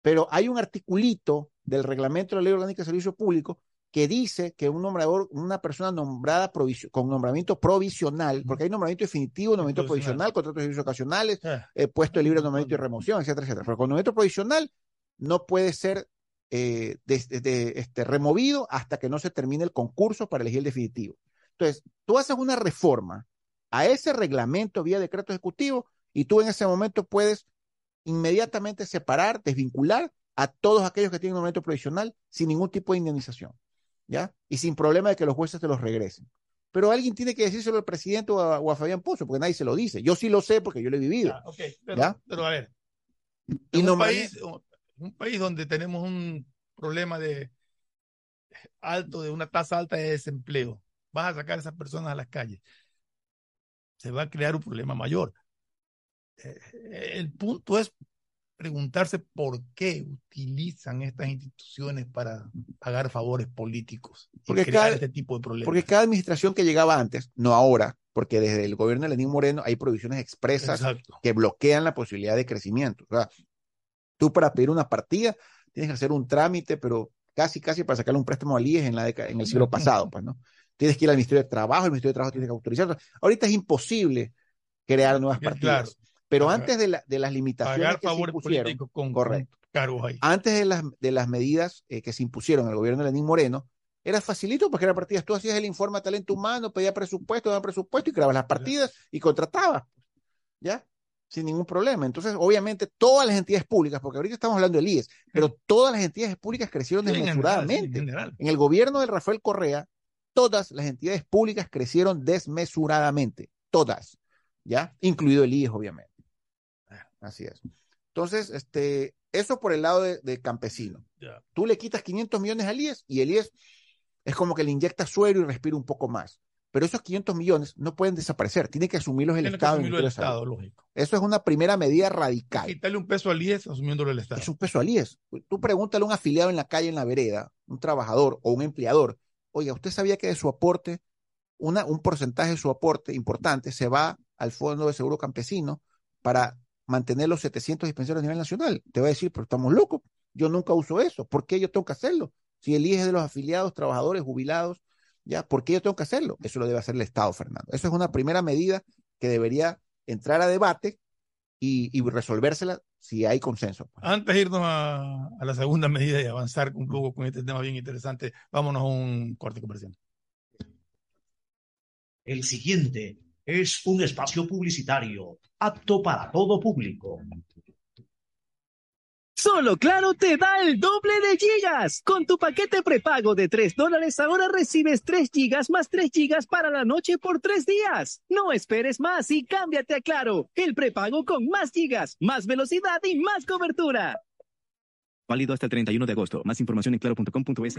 pero hay un articulito del reglamento de la ley orgánica de servicio público que dice que un nombrador, una persona nombrada con nombramiento provisional, porque hay nombramiento definitivo, nombramiento provisional, contratos de servicios ocasionales, ah. eh, puesto de libre nombramiento y remoción, etcétera, etcétera. Pero con nombramiento provisional no puede ser eh, este, removido hasta que no se termine el concurso para elegir el definitivo. Entonces, tú haces una reforma a ese reglamento vía decreto ejecutivo y tú en ese momento puedes inmediatamente separar, desvincular a todos aquellos que tienen nombramiento provisional sin ningún tipo de indemnización. ¿Ya? Y sin problema de que los jueces te los regresen. Pero alguien tiene que decírselo al presidente o a, Fabián Pozo, porque nadie se lo dice. Yo sí lo sé porque yo lo he vivido. pero, a ver, en un, país, un país donde tenemos un problema de alto, de una tasa alta de desempleo, vas a sacar a esas personas a las calles, se va a crear un problema mayor. Eh, el punto es preguntarse por qué utilizan estas instituciones para pagar favores políticos porque y crear este tipo de problemas. Porque cada administración que llegaba antes, no ahora, porque desde el gobierno de Lenín Moreno hay provisiones expresas que bloquean la posibilidad de crecimiento. O sea, tú para pedir una partida tienes que hacer un trámite, pero casi, casi para sacarle un préstamo al IES en, la en el siglo pasado, pues, ¿no? Tienes que ir al Ministerio de Trabajo, el Ministerio de Trabajo tiene que autorizar. Ahorita es imposible crear nuevas partidas. Pero antes de, la, de, las limitaciones que se impusieron, con, correcto, antes de las, de las medidas eh, que se impusieron el gobierno de Lenín Moreno, era facilito porque era partidas. Tú hacías el informe a talento humano, pedías presupuesto, dabas presupuesto y creabas las partidas y contratabas. ¿Ya? Sin ningún problema. Entonces, obviamente, todas las entidades públicas, porque ahorita estamos hablando del IES, pero todas las entidades públicas crecieron desmesuradamente. en el gobierno de Rafael Correa, todas las entidades públicas crecieron desmesuradamente. Todas. ¿Ya? Incluido el IES, obviamente. Así es. Entonces, este, eso por el lado de, campesino. Tú le quitas 500 millones al IES y el IES es como que le inyecta suero y respira un poco más. Pero esos 500 millones no pueden desaparecer, tiene que asumirlos el Estado. el Estado, lógico. Eso es una primera medida radical. Quitarle un peso al IES asumiéndolo el Estado. Es un peso al IES. Tú pregúntale a un afiliado en la calle, en la vereda, un trabajador o un empleador, oiga, ¿usted sabía que de su aporte, una, un porcentaje de su aporte importante se va al Fondo de Seguro Campesino para mantener los 700 dispensarios a nivel nacional. Te va a decir, pero estamos locos. Yo nunca uso eso. ¿Por qué yo tengo que hacerlo? Si elige de los afiliados, trabajadores, jubilados, ¿ya? ¿Por qué yo tengo que hacerlo? Eso lo debe hacer el Estado, Fernando. Eso es una primera medida que debería entrar a debate y, resolvérsela si hay consenso. Pues. Antes de irnos a, a, la segunda medida y avanzar un poco con este tema bien interesante, vámonos a un corte comercial. El siguiente es un espacio publicitario apto para todo público. Solo Claro te da el doble de gigas. Con tu paquete prepago de 3 dólares ahora recibes 3 gigas más 3 gigas para la noche por 3 días. No esperes más y cámbiate a Claro, el prepago con más gigas, más velocidad y más cobertura. Válido hasta el 31 de agosto. Más información en claro.com.es.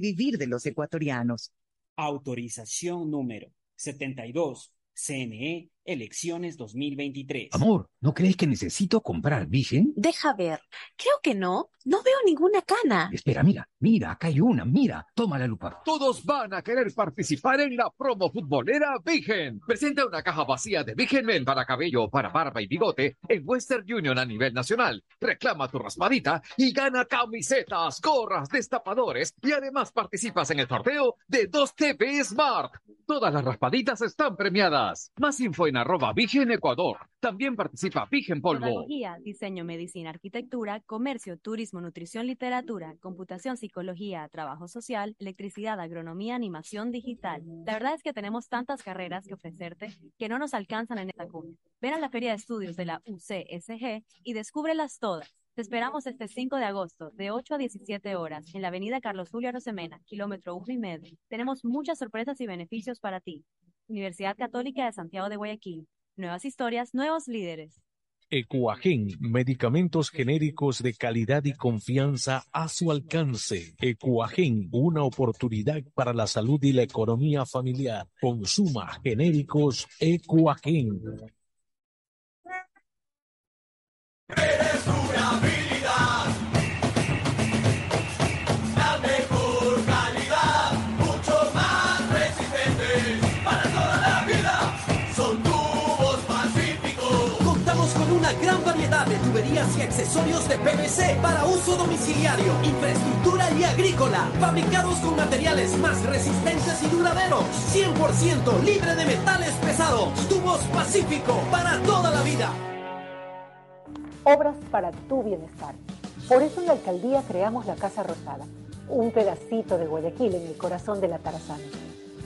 vivir de los ecuatorianos. Autorización número 72, CNE, elecciones 2023. Amor, ¿no crees que necesito comprar Vigen? Deja ver. Creo que no. No veo ninguna cana. Espera, mira, mira, acá hay una, mira. Toma la lupa. Todos van a querer participar en la promo futbolera Vigen. Presenta una caja vacía de Vigen Men para cabello, para barba y bigote en Western Union a nivel nacional. Reclama tu raspadita y gana camisetas, gorras, destapadores y además participas en el sorteo de 2 TV Smart. Todas las raspaditas están premiadas. Más info en arroba Vigen Ecuador. También participa Vigen Polvo. Pedagogía, diseño, medicina, arquitectura, comercio, turismo, nutrición, literatura, computación, psicología, trabajo social, electricidad, agronomía, animación digital. La verdad es que tenemos tantas carreras que ofrecerte que no nos alcanzan en esta cumbre. Ven a la Feria de Estudios de la UCSG y descúbrelas todas. Te esperamos este 5 de agosto, de 8 a 17 horas, en la avenida Carlos Julio Rosemena, kilómetro 1 y medio. Tenemos muchas sorpresas y beneficios para ti. Universidad Católica de Santiago de Guayaquil. Nuevas historias, nuevos líderes. Ecuagen, medicamentos genéricos de calidad y confianza a su alcance. Ecuagen, una oportunidad para la salud y la economía familiar. Consuma genéricos Ecuagen. Tuberías y accesorios de PVC para uso domiciliario, infraestructura y agrícola, fabricados con materiales más resistentes y duraderos, 100% libre de metales pesados. Tubos Pacífico para toda la vida. Obras para tu bienestar. Por eso en la alcaldía creamos la Casa Rosada, un pedacito de Guayaquil en el corazón de la Tarazana,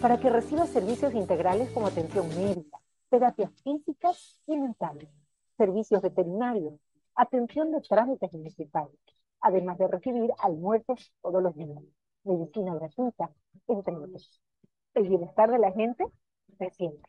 para que reciba servicios integrales como atención médica, terapias físicas y mentales servicios veterinarios, atención de trámites municipales, además de recibir almuerzos todos los días, medicina gratuita, entre otros. El bienestar de la gente se siente.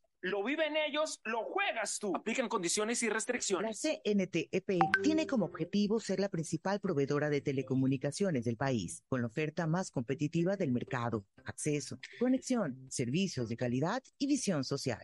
Lo viven ellos, lo juegas tú. Aplican condiciones y restricciones. La CNTEP tiene como objetivo ser la principal proveedora de telecomunicaciones del país, con la oferta más competitiva del mercado, acceso, conexión, servicios de calidad y visión social.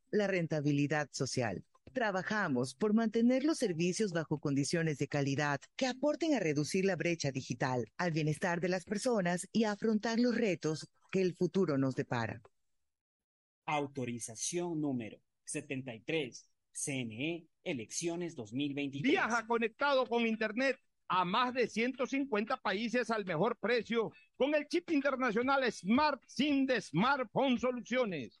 la rentabilidad social. Trabajamos por mantener los servicios bajo condiciones de calidad que aporten a reducir la brecha digital, al bienestar de las personas y a afrontar los retos que el futuro nos depara. Autorización número 73, CNE, elecciones 2023. Viaja conectado con Internet a más de 150 países al mejor precio con el chip internacional Smart SIM de Smartphone Soluciones.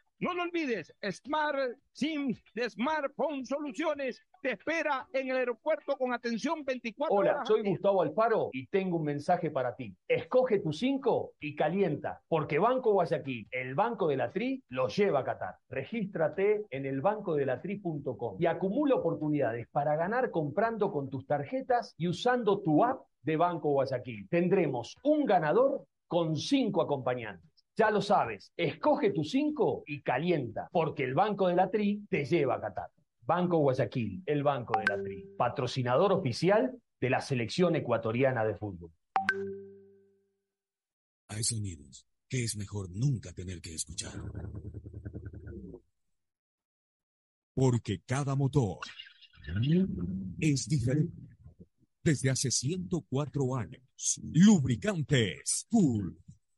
No lo olvides, Smart SIM de Smartphone Soluciones te espera en el aeropuerto con atención 24 Hola, horas. soy Gustavo Alfaro y tengo un mensaje para ti. Escoge tu 5 y calienta, porque Banco Guayaquil, el Banco de la Tri, lo lleva a Qatar. Regístrate en elbancodelatri.com y acumula oportunidades para ganar comprando con tus tarjetas y usando tu app de Banco Guayaquil. Tendremos un ganador con cinco acompañantes. Ya lo sabes, escoge tu 5 y calienta, porque el Banco de la Tri te lleva a Qatar. Banco Guayaquil, el Banco de la Tri, patrocinador oficial de la selección ecuatoriana de fútbol. Hay sonidos que es mejor nunca tener que escuchar. Porque cada motor es diferente. Desde hace 104 años, lubricantes Full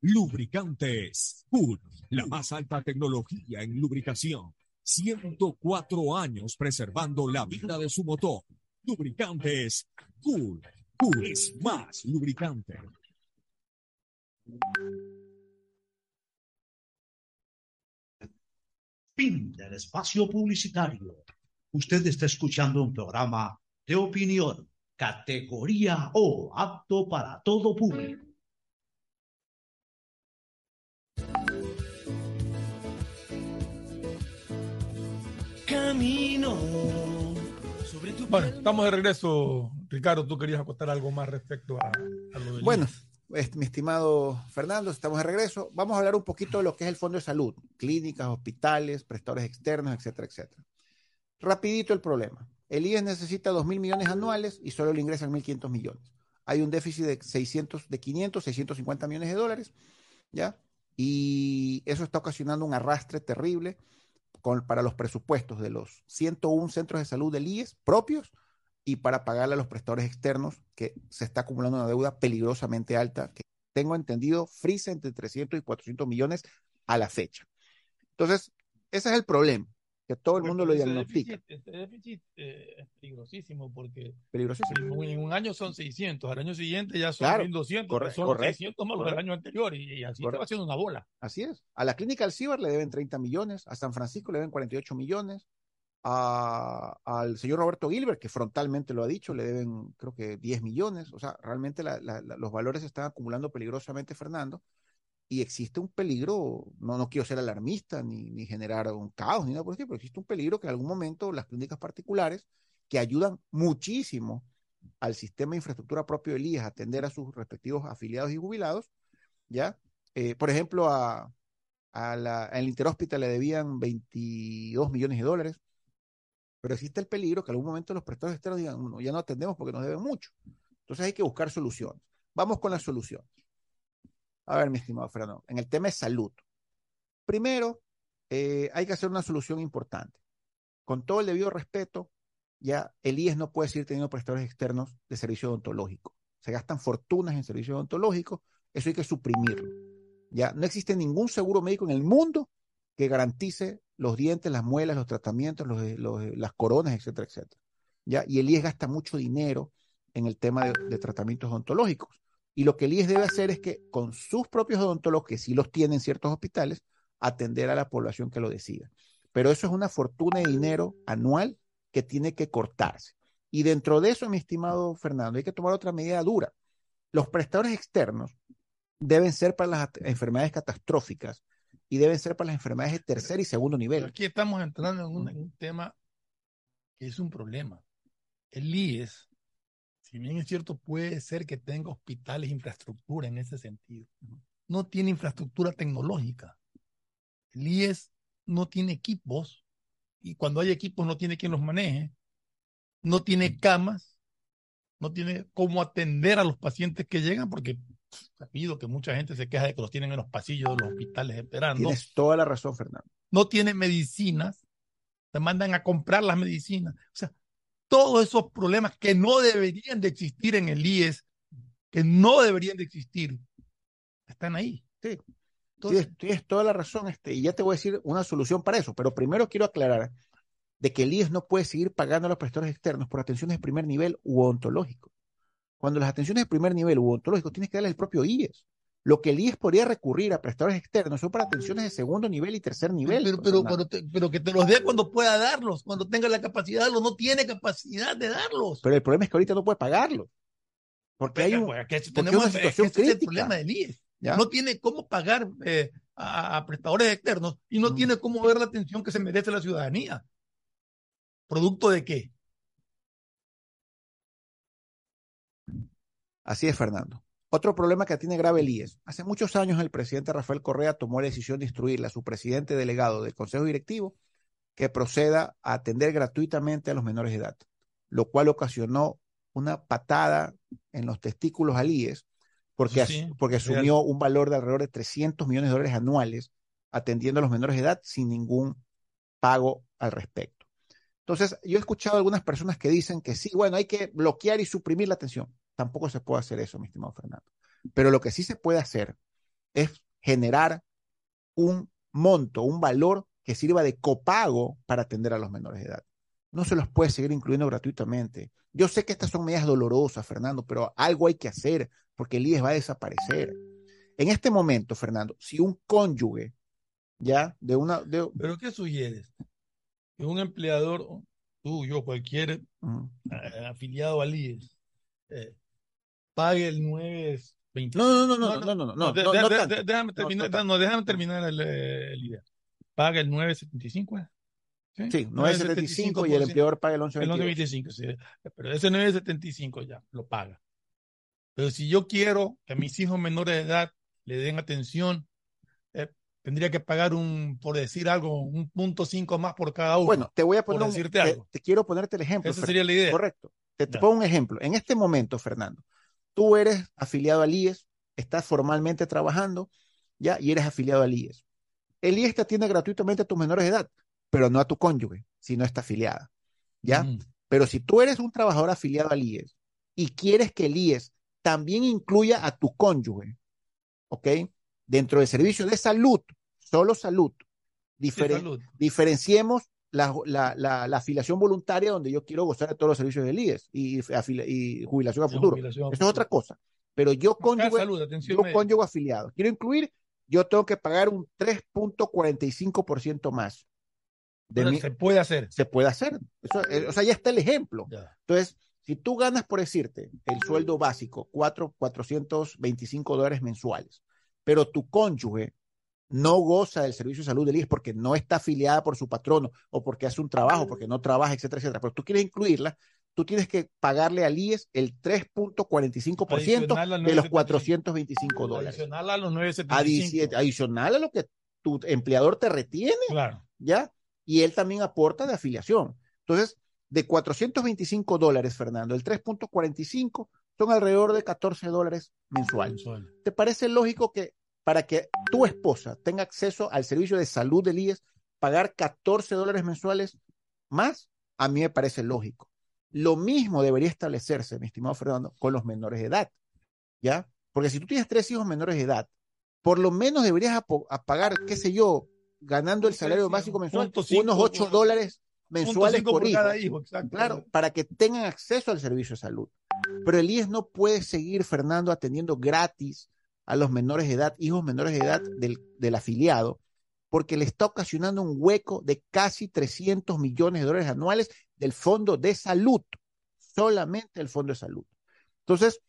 Lubricantes Full, la más alta tecnología en lubricación. 104 años preservando la vida de su motor. Lubricantes Cool. Cool es más lubricante. Fin del espacio publicitario. Usted está escuchando un programa de opinión, categoría O, apto para todo público. Camino. Sobre tu bueno, estamos de regreso. Ricardo, tú querías acotar algo más respecto a, a lo del Bueno, mi estimado Fernando, estamos de regreso. Vamos a hablar un poquito de lo que es el Fondo de Salud, clínicas, hospitales, prestadores externos, etcétera, etcétera. Rapidito el problema. El IES necesita 2 mil millones anuales y solo le ingresan 1.500 millones. Hay un déficit de 600, de 500, 650 millones de dólares, ¿ya? Y eso está ocasionando un arrastre terrible para los presupuestos de los 101 centros de salud del IES propios y para pagarle a los prestadores externos, que se está acumulando una deuda peligrosamente alta, que tengo entendido frisa entre 300 y 400 millones a la fecha. Entonces, ese es el problema, que todo el mundo lo diagnostica. Déficit, este déficit eh, es peligrosísimo porque peligrosísimo. En, un año son 600, al año siguiente ya son Claro, 1200, corre- son correcto, 600 más los del año anterior y, y así se Correcto. va haciendo una bola. Así es. A la clínica Alcibar le deben 30 millones, a San Francisco le deben 48 millones, a- al señor Roberto Gilbert, que frontalmente lo ha dicho, le deben creo que 10 millones. O sea, realmente la- la- la- los valores se están acumulando peligrosamente, Fernando, y existe un peligro, no, no quiero ser alarmista ni, ni generar un caos ni nada por el pero existe un peligro que en algún momento las clínicas particulares, que ayudan muchísimo al sistema de infraestructura propio del IES atender a sus respectivos afiliados y jubilados, ¿ya? Eh, por ejemplo, a, a la, al Interhospital le debían 22 millones de dólares, pero existe el peligro que en algún momento los prestadores externos digan, no, ya no atendemos porque nos deben mucho. Entonces hay que buscar soluciones. Vamos con las soluciones. A ver, mi estimado Fernando, en el tema de salud. Primero, eh, hay que hacer una solución importante. Con todo el debido respeto, ya el IES no puede seguir teniendo prestadores externos de servicio odontológico. Se gastan fortunas en servicio odontológico, eso hay que suprimirlo. Ya no existe ningún seguro médico en el mundo que garantice los dientes, las muelas, los tratamientos, las coronas, etcétera, etcétera. ¿ya? Y el IES gasta mucho dinero en el tema de, tratamientos odontológicos. Y lo que el IES debe hacer es que con sus propios odontólogos, que sí los tienen ciertos hospitales, atender a la población que lo decida. Pero eso es una fortuna de dinero anual que tiene que cortarse. Y dentro de eso, mi estimado Fernando, hay que tomar otra medida dura. Los prestadores externos deben ser para las enfermedades catastróficas y deben ser para las enfermedades de tercer y segundo nivel. Aquí estamos entrando en un, tema que es un problema. El IES, si bien es cierto, puede ser que tenga hospitales, infraestructura en ese sentido. No tiene infraestructura tecnológica. El IES no tiene equipos y cuando hay equipos no tiene quien los maneje. No tiene camas, no tiene cómo atender a los pacientes que llegan porque pido que mucha gente se queja de que los tienen en los pasillos de los hospitales esperando. Tienes toda la razón, Fernando. No tienen medicinas, te mandan a comprar las medicinas. O sea, todos esos problemas que no deberían de existir en el IES, que no deberían de existir, están ahí. Sí. tienes, toda la razón, este, y ya te voy a decir una solución para eso, pero primero quiero aclarar de que el IES no puede seguir pagando a los prestadores externos por atenciones de primer nivel u ontológico. Cuando las atenciones de primer nivel u ontológico tienes que darle el propio IES. Lo que el IES podría recurrir a prestadores externos son para atenciones de segundo nivel y tercer nivel. Pero, pero, que te los dé cuando pueda darlos, cuando tenga la capacidad de darlos, no tiene capacidad de darlos. Pero el problema es que ahorita no puede pagarlos. Porque hay, un, pues, tenemos, una situación crítica. Es el problema del IES. No tiene cómo pagar eh, a, prestadores externos y no mm. tiene cómo ver la atención que se merece la ciudadanía. ¿Producto de qué? Así es, Fernando. Otro problema que tiene grave el IES. Hace muchos años el presidente Rafael Correa tomó la decisión de instruirle a su presidente delegado del Consejo Directivo que proceda a atender gratuitamente a los menores de edad, lo cual ocasionó una patada en los testículos al IES porque, porque asumió un valor de alrededor de 300 millones de dólares anuales atendiendo a los menores de edad sin ningún pago al respecto. Entonces, yo he escuchado a algunas personas que dicen que sí, bueno, hay que bloquear y suprimir la atención. Tampoco se puede hacer eso, mi estimado Fernando. Pero lo que sí se puede hacer es generar un monto, un valor que sirva de copago para atender a los menores de edad. No se los puede seguir incluyendo gratuitamente. Yo sé que estas son medidas dolorosas, Fernando, pero algo hay que hacer porque el IES va a desaparecer. En este momento, Fernando, si un cónyuge, ya, de una... De... ¿Pero qué sugieres? Que un empleador, tú, yo, cualquier afiliado al IES, eh, pague el 920. No, no, no, no, no, no, no. Déjame terminar, no, déjame terminar el, idea. Paga el 975. Sí, sí 975 y el empleador paga el 1125. El 1125, sí. Pero ese 975 ya lo paga. Pero si yo quiero que a mis hijos menores de edad le den atención, eh, tendría que pagar un, por decir algo, un punto cinco más por cada uno. Bueno, te voy a poner decirte algo. Te, quiero ponerte el ejemplo. Esa sería la idea. Correcto. te pongo un ejemplo. En este momento, Fernando, Tú eres afiliado al IES, estás formalmente trabajando, ¿ya? Y eres afiliado al IES. El IES te atiende gratuitamente a tus menores de edad, pero no a tu cónyuge, si no está afiliada, ¿ya? Pero si tú eres un trabajador afiliado al IES y quieres que el IES también incluya a tu cónyuge, ¿ok? Dentro del servicio de salud, solo salud, diferenciemos la, jubilación voluntaria donde yo quiero gozar de todos los servicios del IES y, jubilación a futuro. Eso es otra cosa. Pero yo cónyuge, afiliado, quiero incluir, yo tengo que pagar un 3.45% más. se puede hacer. Se puede hacer. Eh, o sea, ya está el ejemplo. Entonces, si tú ganas, por decirte, el sueldo básico, 4, 425 dólares mensuales, pero tu cónyuge no goza del servicio de salud del IES porque no está afiliada por su patrono o porque hace un trabajo, porque no trabaja, etcétera, etcétera, pero tú quieres incluirla, tú tienes que pagarle al IES el 3.45% de los 425 dólares. Adicional a los 975. Adici adicional a lo que tu empleador te retiene. Claro. ¿Ya? Y él también aporta de afiliación. Entonces, de 425 dólares, Fernando, el 3.45 son alrededor de 14 dólares mensuales. ¿Te parece lógico que para que tu esposa tenga acceso al servicio de salud del IES, pagar 14 dólares mensuales más? A mí me parece lógico. Lo mismo debería establecerse, mi estimado Fernando, con los menores de edad, ¿ya? Porque si tú tienes tres hijos menores de edad, por lo menos deberías pagar, qué sé yo, ganando el salario básico mensual, unos 8 dólares mensuales por, hijo. claro, para que tengan acceso al servicio de salud. Pero el IES no puede seguir, Fernando, atendiendo gratis a los menores de edad, hijos menores de edad del, del afiliado, porque le está ocasionando un hueco de casi 300 millones de dólares anuales del Fondo de Salud, solamente el Fondo de Salud. Entonces,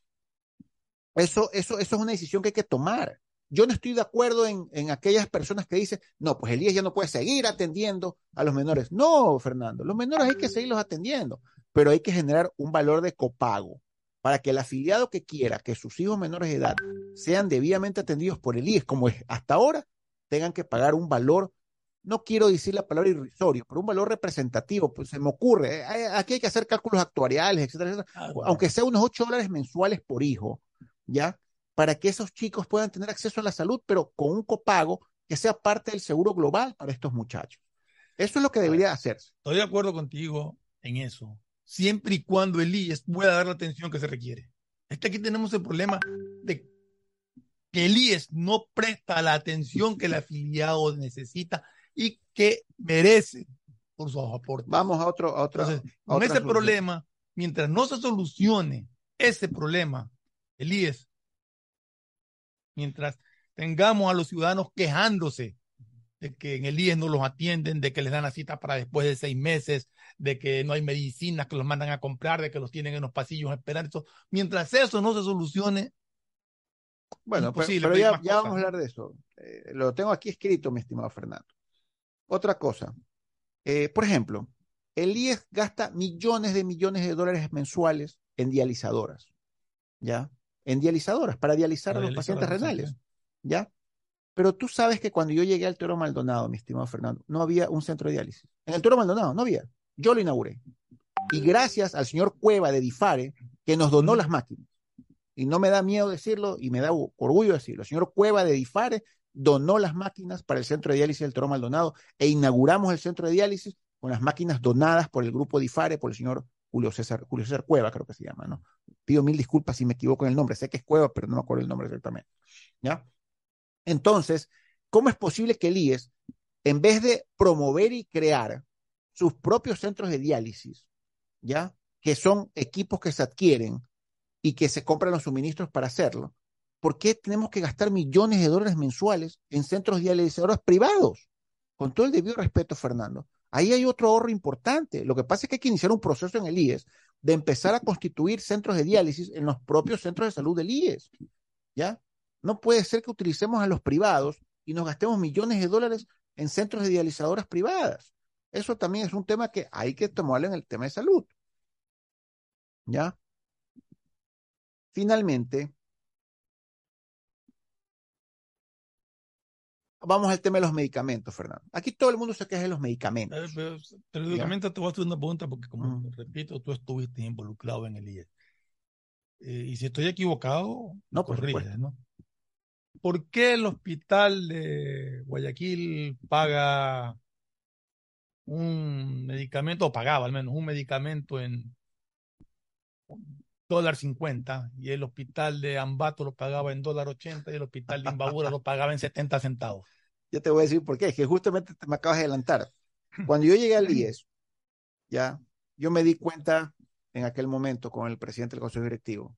eso, eso, eso es una decisión que hay que tomar. Yo no estoy de acuerdo en, en aquellas personas que dicen, no, pues el IES ya no puede seguir atendiendo a los menores. No, Fernando, los menores hay que seguirlos atendiendo, pero hay que generar un valor de copago para que el afiliado que quiera que sus hijos menores de edad sean debidamente atendidos por el IES, como es hasta ahora, tengan que pagar un valor, no quiero decir la palabra irrisorio, pero un valor representativo, pues se me ocurre, eh, aquí hay que hacer cálculos actuariales, etcétera, etcétera, ah, aunque sea unos 8 dólares mensuales por hijo, ¿ya? Para que esos chicos puedan tener acceso a la salud, pero con un copago que sea parte del seguro global para estos muchachos. Eso es lo que debería hacerse. Estoy de acuerdo contigo en eso, siempre y cuando el IES pueda dar la atención que se requiere. Es que aquí tenemos el problema de que el IES no presta la atención que el afiliado necesita y que merece por sus aportes. Vamos a otro. A otro con ese problema, mientras no se solucione ese problema, el IES, mientras tengamos a los ciudadanos quejándose de que en el IES no los atienden, de que les dan la cita para después de seis meses, de que no hay medicinas que los mandan a comprar, de que los tienen en los pasillos esperando. Mientras eso no se solucione, bueno, pero, ya, vamos a hablar de eso. Eh, lo tengo aquí escrito, mi estimado Fernando. Otra cosa. Eh, por ejemplo, el IES gasta millones de millones de dólares mensuales en dializadoras. ¿Ya? En dializadoras, para dializar a los pacientes renales. ¿Ya? Pero tú sabes que cuando yo llegué al Toro Maldonado, mi estimado Fernando, no había un centro de diálisis. En el Toro Maldonado no había. Yo lo inauguré. Y gracias al señor Cueva de Difare, que nos donó las máquinas y no me da miedo decirlo y me da orgullo decirlo. El señor Cueva de Difare donó las máquinas para el centro de diálisis del Toro Maldonado e inauguramos el centro de diálisis con las máquinas donadas por el grupo Difare, por el señor Julio César, Julio César Cueva, creo que se llama, ¿no? Pido mil disculpas si me equivoco en el nombre, sé que es Cueva, pero no me acuerdo el nombre exactamente, ¿ya? Entonces, ¿cómo es posible que el IES, en vez de promover y crear sus propios centros de diálisis, ¿ya? Que son equipos que se adquieren y que se compran los suministros para hacerlo, ¿por qué tenemos que gastar millones de dólares mensuales en centros dializadores privados? Con todo el debido respeto, Fernando. Ahí hay otro ahorro importante. Lo que pasa es que hay que iniciar un proceso en el IES de empezar a constituir centros de diálisis en los propios centros de salud del IES. ¿Ya? No puede ser que utilicemos a los privados y nos gastemos millones de dólares en centros de dializadoras privadas. Eso también es un tema que hay que tomarlo en el tema de salud. ¿Ya? Finalmente, vamos al tema de los medicamentos, Fernando. Aquí todo el mundo se queja de los medicamentos. Pero, pero, te voy a hacer una pregunta porque, como repito, tú estuviste involucrado en el IES. Eh, y si estoy equivocado, no, corrige, ¿no? ¿Por qué el hospital de Guayaquil paga un medicamento, o pagaba al menos un medicamento en dólar 50 y el hospital de Ambato lo pagaba en dólar 80 y el hospital de Imbabura lo pagaba en 70 centavos. Yo te voy a decir por qué, es que justamente te me acabas de adelantar. Cuando yo llegué al IES, ya, yo me di cuenta en aquel momento con el presidente del Consejo Directivo,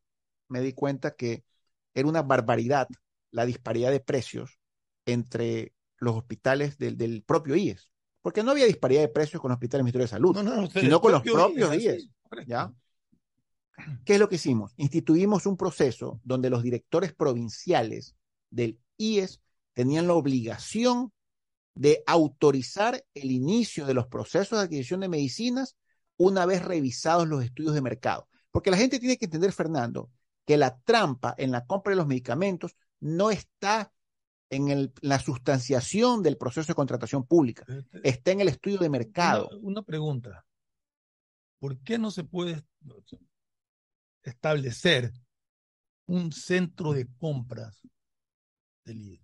me di cuenta que era una barbaridad la disparidad de precios entre los hospitales del, del propio IES, porque no había disparidad de precios con los hospitales del Ministerio de Salud, sino con los propios IES. ¿ya? ¿Qué es lo que hicimos? Instituimos un proceso donde los directores provinciales del IES tenían la obligación de autorizar el inicio de los procesos de adquisición de medicinas una vez revisados los estudios de mercado. Porque la gente tiene que entender, Fernando, que la trampa en la compra de los medicamentos no está en la sustanciación del proceso de contratación pública, está en el estudio de mercado. Una, pregunta, ¿por qué no se puede establecer un centro de compras del IE?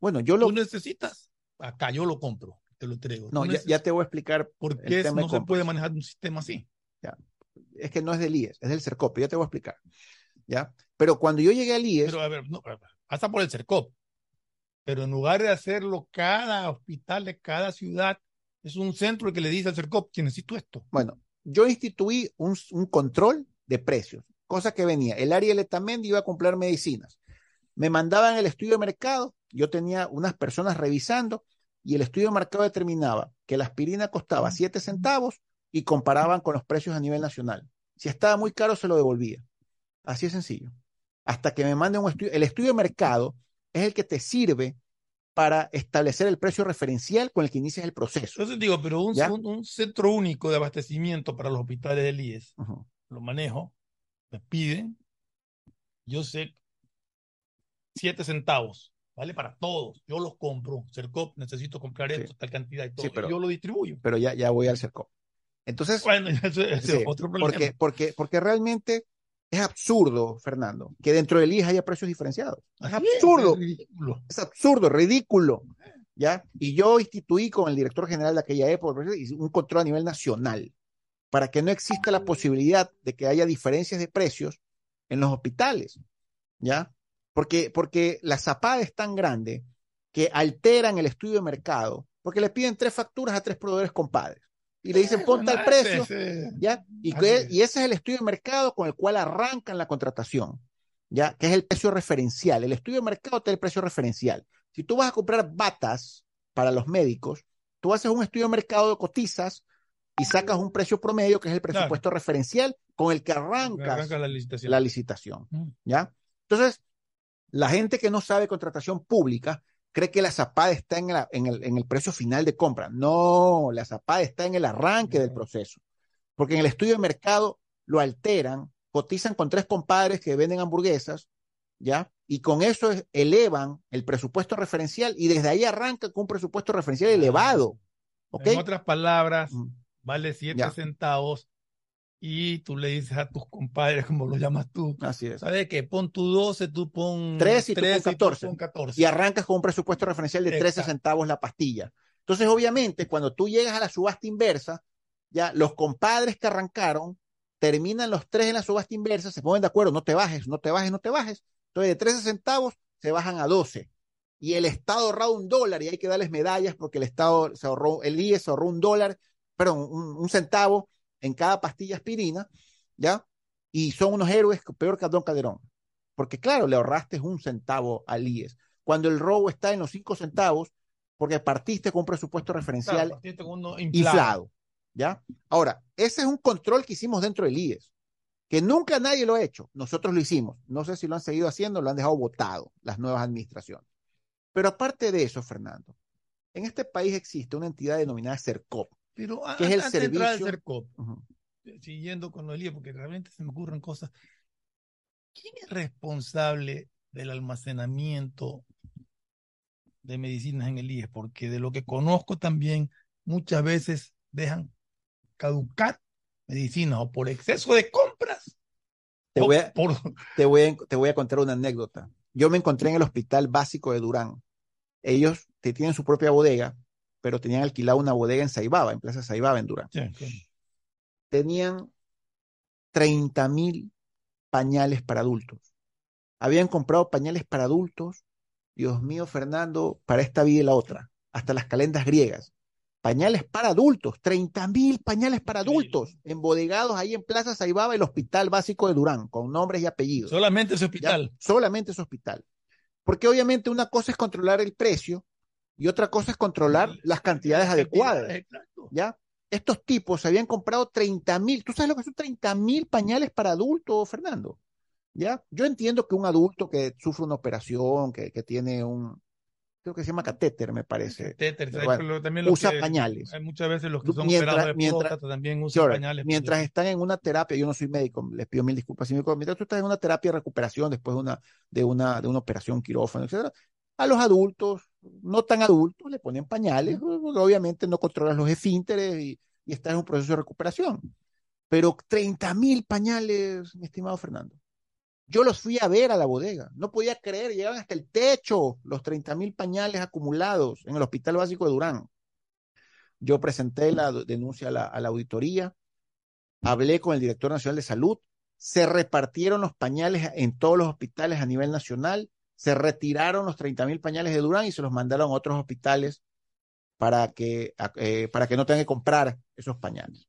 bueno, yo lo... Tú necesitas, acá yo lo compro, te lo entrego. No, ya, te voy a explicar. ¿Por qué no se puede manejar un sistema así? Es que no es del IES, es del CERCOP, ya te voy a explicar. ¿ya? Pero cuando yo llegué al IES... Pero a ver, no, pasa por el CERCOP, pero en lugar de hacerlo cada hospital de cada ciudad, es un centro que le dice al CERCOP que necesito esto. Bueno, yo instituí un, control de precios, cosa que venía. El área de iba a comprar medicinas. Me mandaban el estudio de mercado, yo tenía unas personas revisando y el estudio de mercado determinaba que la aspirina costaba 7 centavos y comparaban con los precios a nivel nacional. Si estaba muy caro, se lo devolvía. Así es sencillo. Hasta que me manden un estudio. El estudio de mercado es el que te sirve para establecer el precio referencial con el que inicias el proceso. Entonces digo, pero un, un, centro único de abastecimiento para los hospitales del IES, lo manejo, me piden, yo sé, siete centavos, ¿vale? Para todos, yo los compro, CERCOP, necesito comprar esto, tal cantidad y todo, pero, yo lo distribuyo. Pero ya, ya voy al CERCOP. Entonces, bueno, es otro problema. Porque, porque, porque realmente es absurdo, Fernando, que dentro del IES haya precios diferenciados. Es absurdo. Es, absurdo, ridículo. ¿Ya? Y yo instituí con el director general de aquella época un control a nivel nacional para que no exista la posibilidad de que haya diferencias de precios en los hospitales. ¿Ya? Porque, porque la zapada es tan grande que alteran el estudio de mercado, porque le piden tres facturas a tres proveedores compadres y le dicen ponte el precio, ¿ya? Y, y ese es el estudio de mercado con el cual arrancan la contratación, ¿ya? Que es el precio referencial. El estudio de mercado te da el precio referencial. Si tú vas a comprar batas para los médicos, tú haces un estudio de mercado, cotizas y sacas un precio promedio, que es el presupuesto referencial con el que arrancas la licitación. la licitación, mm. ¿ya? Entonces, la gente que no sabe contratación pública cree que la zapada está en, en, el, precio final de compra. No, la zapada está en el arranque del proceso. Porque en el estudio de mercado lo alteran, cotizan con tres compadres que venden hamburguesas, ¿ya? Y con eso elevan el presupuesto referencial y desde ahí arranca con un presupuesto referencial ah, elevado. En otras palabras, vale 7 centavos y tú le dices a tus compadres, como lo llamas tú, Así es. ¿sabes qué? Pon tu 12, tú pon 3 y 13, tú pon 14. Y arrancas con un presupuesto referencial de 13 centavos la pastilla. Entonces, obviamente, cuando tú llegas a la subasta inversa, ya los compadres que arrancaron terminan los tres en la subasta inversa, se ponen de acuerdo, no te bajes, no te bajes, no te bajes. Entonces, de 13 centavos se bajan a 12. Y el Estado ahorra un dólar y hay que darles medallas porque el Estado se ahorró, el IES ahorró un dólar, perdón, un centavo en cada pastilla aspirina, ¿ya? Y son unos héroes peor que Don Calderón. Porque claro, le ahorraste un centavo al IES. Cuando el robo está en los cinco centavos, porque partiste con un presupuesto referencial inflado. ¿Ya? Ahora, ese es un control que hicimos dentro del IES, que nunca nadie lo ha hecho. Nosotros lo hicimos. No sé si lo han seguido haciendo, lo han dejado votado las nuevas administraciones. Pero aparte de eso, Fernando, en este país existe una entidad denominada CERCOP, pero que es el servicio. Eh, siguiendo con lo porque realmente se me ocurren cosas. ¿Quién es responsable del almacenamiento de medicinas en el IES? Porque de lo que conozco también, muchas veces dejan caducar medicinas o por exceso de compras. Te voy, a, te, voy te voy a contar una anécdota. Yo me encontré en el hospital básico de Durán. Ellos tienen su propia bodega pero tenían alquilado una bodega en Saibaba, en Plaza Saibaba, en Durán. Tenían 30 mil pañales para adultos. Habían comprado pañales para adultos, Dios mío, Fernando, para esta vida y la otra, hasta las calendas griegas. Pañales para adultos, 30 mil pañales para adultos, embodegados ahí en Plaza Saibaba, el Hospital Básico de Durán, con nombres y apellidos. Solamente ese hospital. solamente ese hospital. Porque obviamente una cosa es controlar el precio y otra cosa es controlar las cantidades adecuadas. ¿Ya? Estos tipos habían comprado 30 mil, ¿tú sabes lo que son 30 mil pañales para adultos, Fernando? ¿Ya? Yo entiendo que un adulto que sufre una operación, que, tiene un, creo que se llama catéter, me parece. Catéter, también usa pañales. Hay muchas veces los que son mientras, de mientras, también usan pañales. Mientras están en una terapia, yo no soy médico, les pido mil disculpas, mientras tú estás en una terapia de recuperación después de una, de una, de una operación quirófano, etcétera, a los adultos, no tan adultos, le ponen pañales, obviamente no controlas los esfínteres y, y estás en un proceso de recuperación. Pero 30 mil pañales, mi estimado Fernando. Yo los fui a ver a la bodega. No podía creer, llegaban hasta el techo los 30 mil pañales acumulados en el Hospital Básico de Durán. Yo presenté la denuncia a la, a la auditoría, hablé con el director nacional de salud, se repartieron los pañales en todos los hospitales a nivel nacional, se retiraron los 30 mil pañales de Durán y se los mandaron a otros hospitales para que, eh, para que no tengan que comprar esos pañales.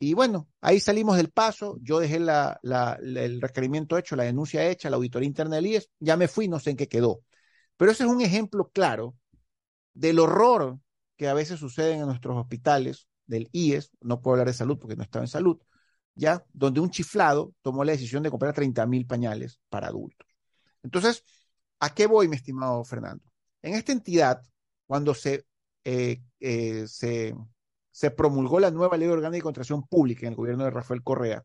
Y bueno, ahí salimos del paso, yo dejé la, el requerimiento hecho, la denuncia hecha, la auditoría interna del IES, ya me fui, no sé en qué quedó. Pero ese es un ejemplo claro del horror que a veces sucede en nuestros hospitales del IES, no puedo hablar de salud porque no estaba en salud, ya, donde un chiflado tomó la decisión de comprar 30 mil pañales para adultos. Entonces, ¿a qué voy, mi estimado Fernando? En esta entidad, cuando se, eh, eh, se se promulgó la nueva ley orgánica de contratación pública en el gobierno de Rafael Correa,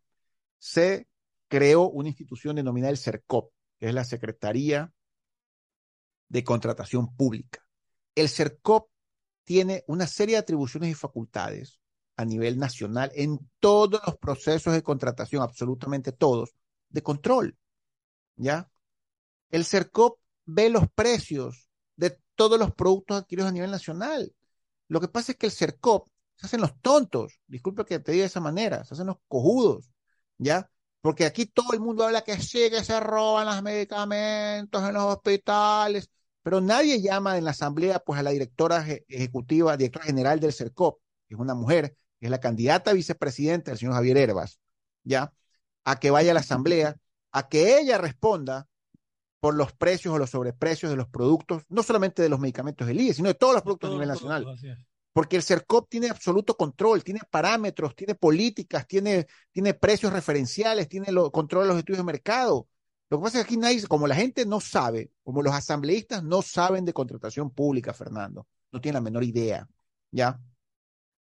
se creó una institución denominada el CERCOP, que es la Secretaría de Contratación Pública. El CERCOP tiene una serie de atribuciones y facultades a nivel nacional en todos los procesos de contratación, absolutamente todos, de control. ¿Ya? El CERCOP ve los precios de todos los productos adquiridos a nivel nacional. Lo que pasa es que el CERCOP se hacen los tontos, disculpe que te diga de esa manera, se hacen los cojudos, ¿ya? Porque aquí todo el mundo habla que sí, que se roban los medicamentos en los hospitales, pero nadie llama en la asamblea pues a la directora ejecutiva, directora general del CERCOP, que es una mujer, que es la candidata a vicepresidenta del señor Javier Herbas, ¿ya? A que vaya a la asamblea, a que ella responda por los precios o los sobreprecios de los productos, no solamente de los medicamentos del IE, sino de todos los productos a nivel nacional porque el CERCOP tiene absoluto control, tiene parámetros, tiene políticas, tiene, tiene precios referenciales, tiene lo, control de los estudios de mercado. Lo que pasa es que aquí nadie, como la gente no sabe, como los asambleístas no saben de contratación pública, Fernando, no tienen la menor idea, ¿ya?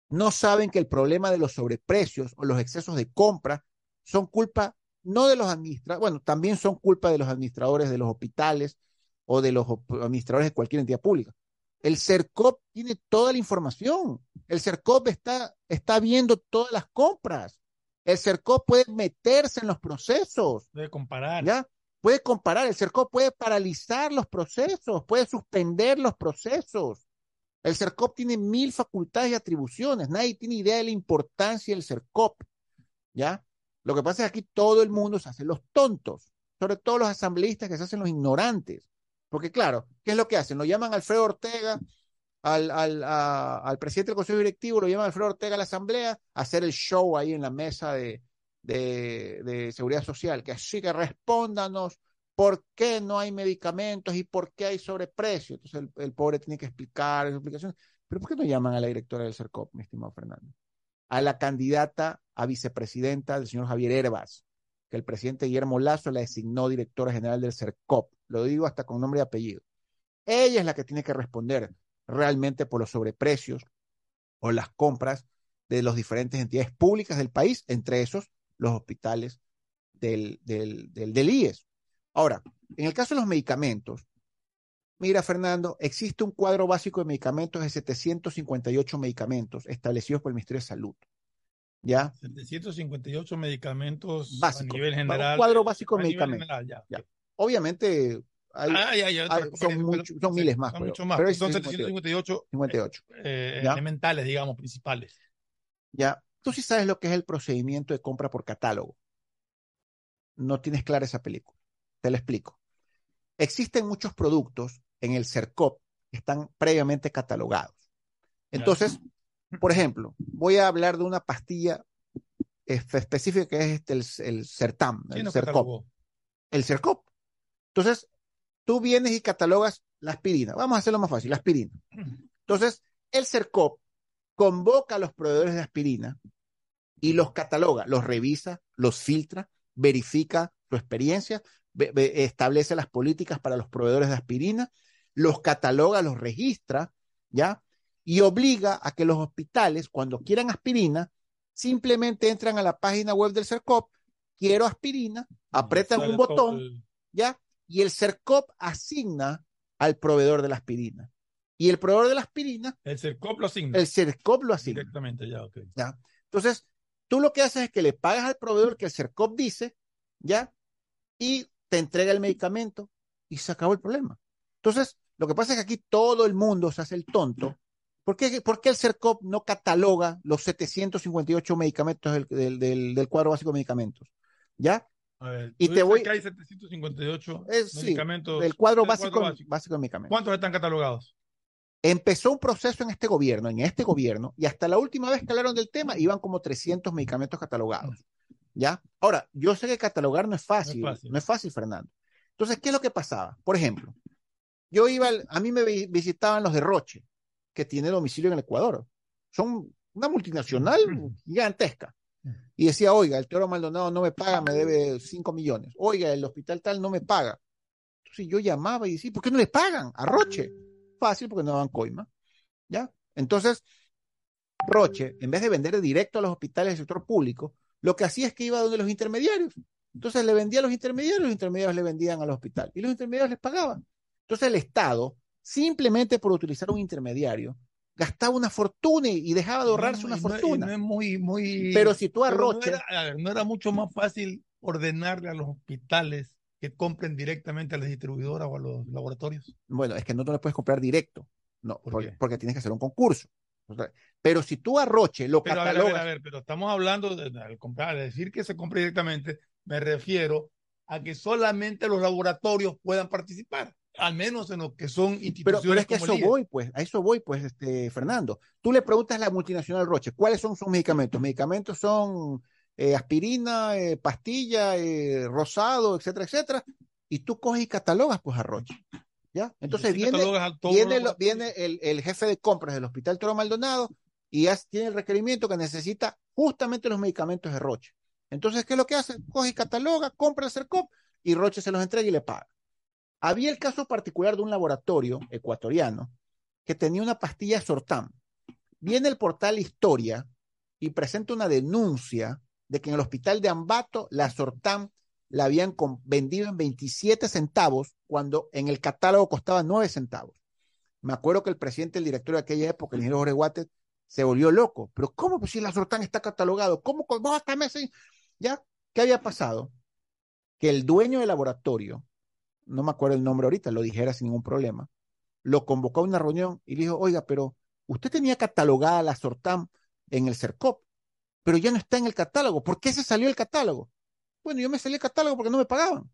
No saben que el problema de los sobreprecios o los excesos de compra son culpa no de los administradores, bueno, también son culpa de los administradores de los hospitales o de los administradores de cualquier entidad pública, el CERCOP tiene toda la información. El CERCOP está, está viendo todas las compras. El CERCOP puede meterse en los procesos. Puede comparar. ¿ya? Puede comparar. El CERCOP puede paralizar los procesos, puede suspender los procesos. El CERCOP tiene mil facultades y atribuciones. Nadie tiene idea de la importancia del CERCOP. ¿Ya? Lo que pasa es que aquí todo el mundo se hace los tontos, sobre todo los asambleístas que se hacen los ignorantes. Porque claro, ¿qué es lo que hacen? Lo llaman Alfredo Ortega, al, al, al presidente del Consejo Directivo, lo llaman Alfredo Ortega a la Asamblea, a hacer el show ahí en la mesa de, de, Seguridad Social, que así que respóndanos por qué no hay medicamentos y por qué hay sobreprecio. Entonces el, pobre tiene que explicar explicaciones. Pero ¿por qué no llaman a la directora del CERCOP, mi estimado Fernando? A la candidata a vicepresidenta del señor Javier Herbas, que el presidente Guillermo Lazo la designó directora general del CERCOP lo digo hasta con nombre y apellido. Ella es la que tiene que responder realmente por los sobreprecios o las compras de las diferentes entidades públicas del país, entre esos los hospitales del, del, del, IES. Ahora, en el caso de los medicamentos, mira, Fernando, existe un cuadro básico de medicamentos de 758 medicamentos establecidos por el Ministerio de Salud. ¿Ya? 758 medicamentos a nivel general. Un cuadro básico de medicamentos. ya obviamente hay, ah, son, miles más. Son mucho más. son 758 58. Eh, elementales, digamos, principales. Ya. Tú sí sabes lo que es el procedimiento de compra por catálogo. No tienes clara esa película. Te lo explico. Existen muchos productos en el CERCOP están previamente catalogados. Entonces, por ejemplo, voy a hablar de una pastilla específica que es este, el, el CERTAM, el CERCOP. El CERCOP entonces, tú vienes y catalogas la aspirina. Vamos a hacerlo más fácil, la aspirina. Entonces, el CERCOP convoca a los proveedores de aspirina y los cataloga, los revisa, los filtra, verifica su experiencia, establece las políticas para los proveedores de aspirina, los cataloga, los registra, ¿ya? Y obliga a que los hospitales, cuando quieran aspirina, simplemente entran a la página web del CERCOP, quiero aspirina, apretan un botón, ¿ya? Y el CERCOP asigna al proveedor de la aspirina. Y el proveedor de la aspirina. El CERCOP lo asigna. El CERCOP lo asigna. Directamente, ya, ok. ¿Ya? Entonces, tú lo que haces es que le pagas al proveedor que el CERCOP dice, ¿ya? Y te entrega el medicamento y se acabó el problema. Entonces, lo que pasa es que aquí todo el mundo se hace el tonto. ¿Por qué, el CERCOP no cataloga los 758 medicamentos del, del, cuadro básico de medicamentos? ¿Ya? A ver, y te voy. Que hay 758 medicamentos. del cuadro, básico, básico. de medicamentos. ¿Cuántos están catalogados? Empezó un proceso en este gobierno, en este gobierno, y hasta la última vez que hablaron del tema iban como 300 medicamentos catalogados. ¿Ya? Ahora, yo sé que catalogar no es fácil, no es fácil, no es fácil Fernando. Entonces, ¿qué es lo que pasaba? Por ejemplo, yo iba, a mí me visitaban los de Roche, que tiene domicilio en el Ecuador. Son una multinacional gigantesca. Y decía, oiga, el Teoro Maldonado no me paga, me debe 5 millones. Oiga, el hospital tal no me paga. Entonces yo llamaba y decía, ¿por qué no le pagan a Roche? Fácil, porque no daban coima. ¿Ya? Entonces, Roche, en vez de vender directo a los hospitales del sector público, lo que hacía es que iba donde los intermediarios. Entonces le vendía a los intermediarios, los intermediarios le vendían al hospital y los intermediarios les pagaban. Entonces el Estado, simplemente por utilizar un intermediario, gastaba una fortuna y dejaba de ahorrarse una fortuna. No es muy, muy. Pero si tú arroches. No, no, era mucho más fácil ordenarle a los hospitales que compren directamente a las distribuidoras o a los laboratorios. Bueno, es que no te lo puedes comprar directo. No, porque, tienes que hacer un concurso. Pero si tú arroche lo pero, catalogas... A ver, a ver, pero estamos hablando de, comprar, de decir que se compre directamente, me refiero a que solamente los laboratorios puedan participar al menos en lo que son instituciones. Pero, es que eso voy, pues, a eso voy, pues, este, Fernando. Tú le preguntas a la multinacional Roche, ¿cuáles son sus medicamentos? Medicamentos son eh, aspirina, eh, pastilla, eh, rosado, etcétera, etcétera. Y tú coges y catalogas, pues, a Roche. ¿Ya? Entonces viene, viene, viene el, el, jefe de compras del Hospital Toro Maldonado y tiene el requerimiento que necesita justamente los medicamentos de Roche. Entonces, ¿qué es lo que hace? Coge y cataloga, compra el CERCOP y Roche se los entrega y le paga. Había el caso particular de un laboratorio ecuatoriano que tenía una pastilla Sortam. Viene el portal Historia y presenta una denuncia de que en el hospital de Ambato la Sortam la habían vendido en 27 centavos cuando en el catálogo costaba 9 centavos. Me acuerdo que el presidente, el director de aquella época, el ingeniero Jorge Guates, se volvió loco. Pero ¿cómo? Pues si la Sortam está catalogado, ¿cómo? ¿Cómo hasta meses? ¿Ya? ¿Qué había pasado? Que el dueño del laboratorio no me acuerdo el nombre ahorita, lo dijera sin ningún problema, lo convocó a una reunión y le dijo, oiga, pero usted tenía catalogada la Sortam en el CERCOP, pero ya no está en el catálogo. ¿Por qué se salió el catálogo? Bueno, yo me salí el catálogo porque no me pagaban.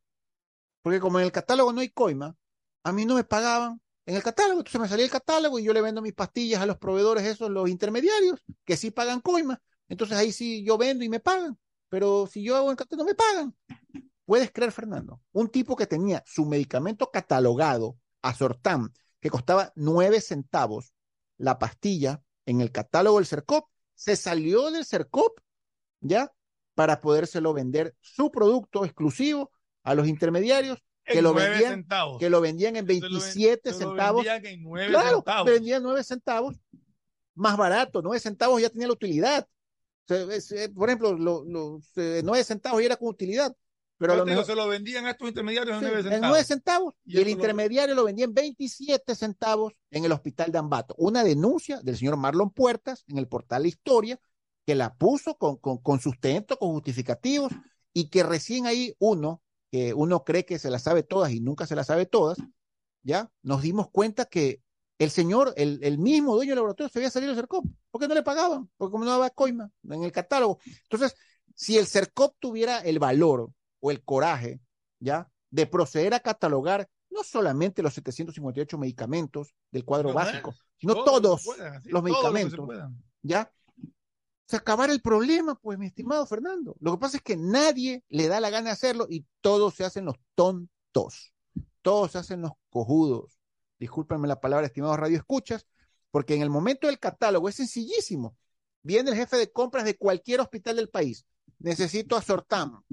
Porque como en el catálogo no hay coima, a mí no me pagaban en el catálogo. Entonces me salí el catálogo y yo le vendo mis pastillas a los proveedores, esos, los intermediarios, que sí pagan coima. Entonces ahí sí yo vendo y me pagan. Pero si yo hago el catálogo, no me pagan. ¿Puedes creer, Fernando? Un tipo que tenía su medicamento catalogado a Sortam, que costaba nueve centavos la pastilla en el catálogo del CERCOP, se salió del CERCOP, ¿ya? Para podérselo vender su producto exclusivo a los intermediarios que lo, vendían, que lo vendían en 27 centavos. Lo vendían en 9 claro, vendían 9 centavos más barato, 9 centavos ya tenía la utilidad. Eh, por ejemplo, los 9 centavos ya era con utilidad. Pero se lo vendían a estos intermediarios en 9 centavos. En 9 centavos. Y, el intermediario lo... vendía en 27 centavos en el hospital de Ambato. Una denuncia del señor Marlon Puertas en el portal Historia, que la puso con, con, con sustento, con justificativos, y que recién ahí uno, que uno cree que se la sabe todas y nunca se la sabe todas, ya nos dimos cuenta que el señor, el, el mismo dueño del laboratorio, se había salido del CERCOP. ¿Por qué no le pagaban? Porque como no daba coima en el catálogo. Entonces, si el CERCOP tuviera el valor o el coraje, ¿ya? De proceder a catalogar no solamente los 758 medicamentos del cuadro básico, sino todos los medicamentos, ¿ya? Se acabar el problema, pues, mi estimado Fernando. Lo que pasa es que nadie le da la gana de hacerlo y todos se hacen los tontos, todos se hacen los cojudos. Discúlpenme la palabra, estimados radio escuchas, porque en el momento del catálogo es sencillísimo. Viene el jefe de compras de cualquier hospital del país. Necesito a Sortam,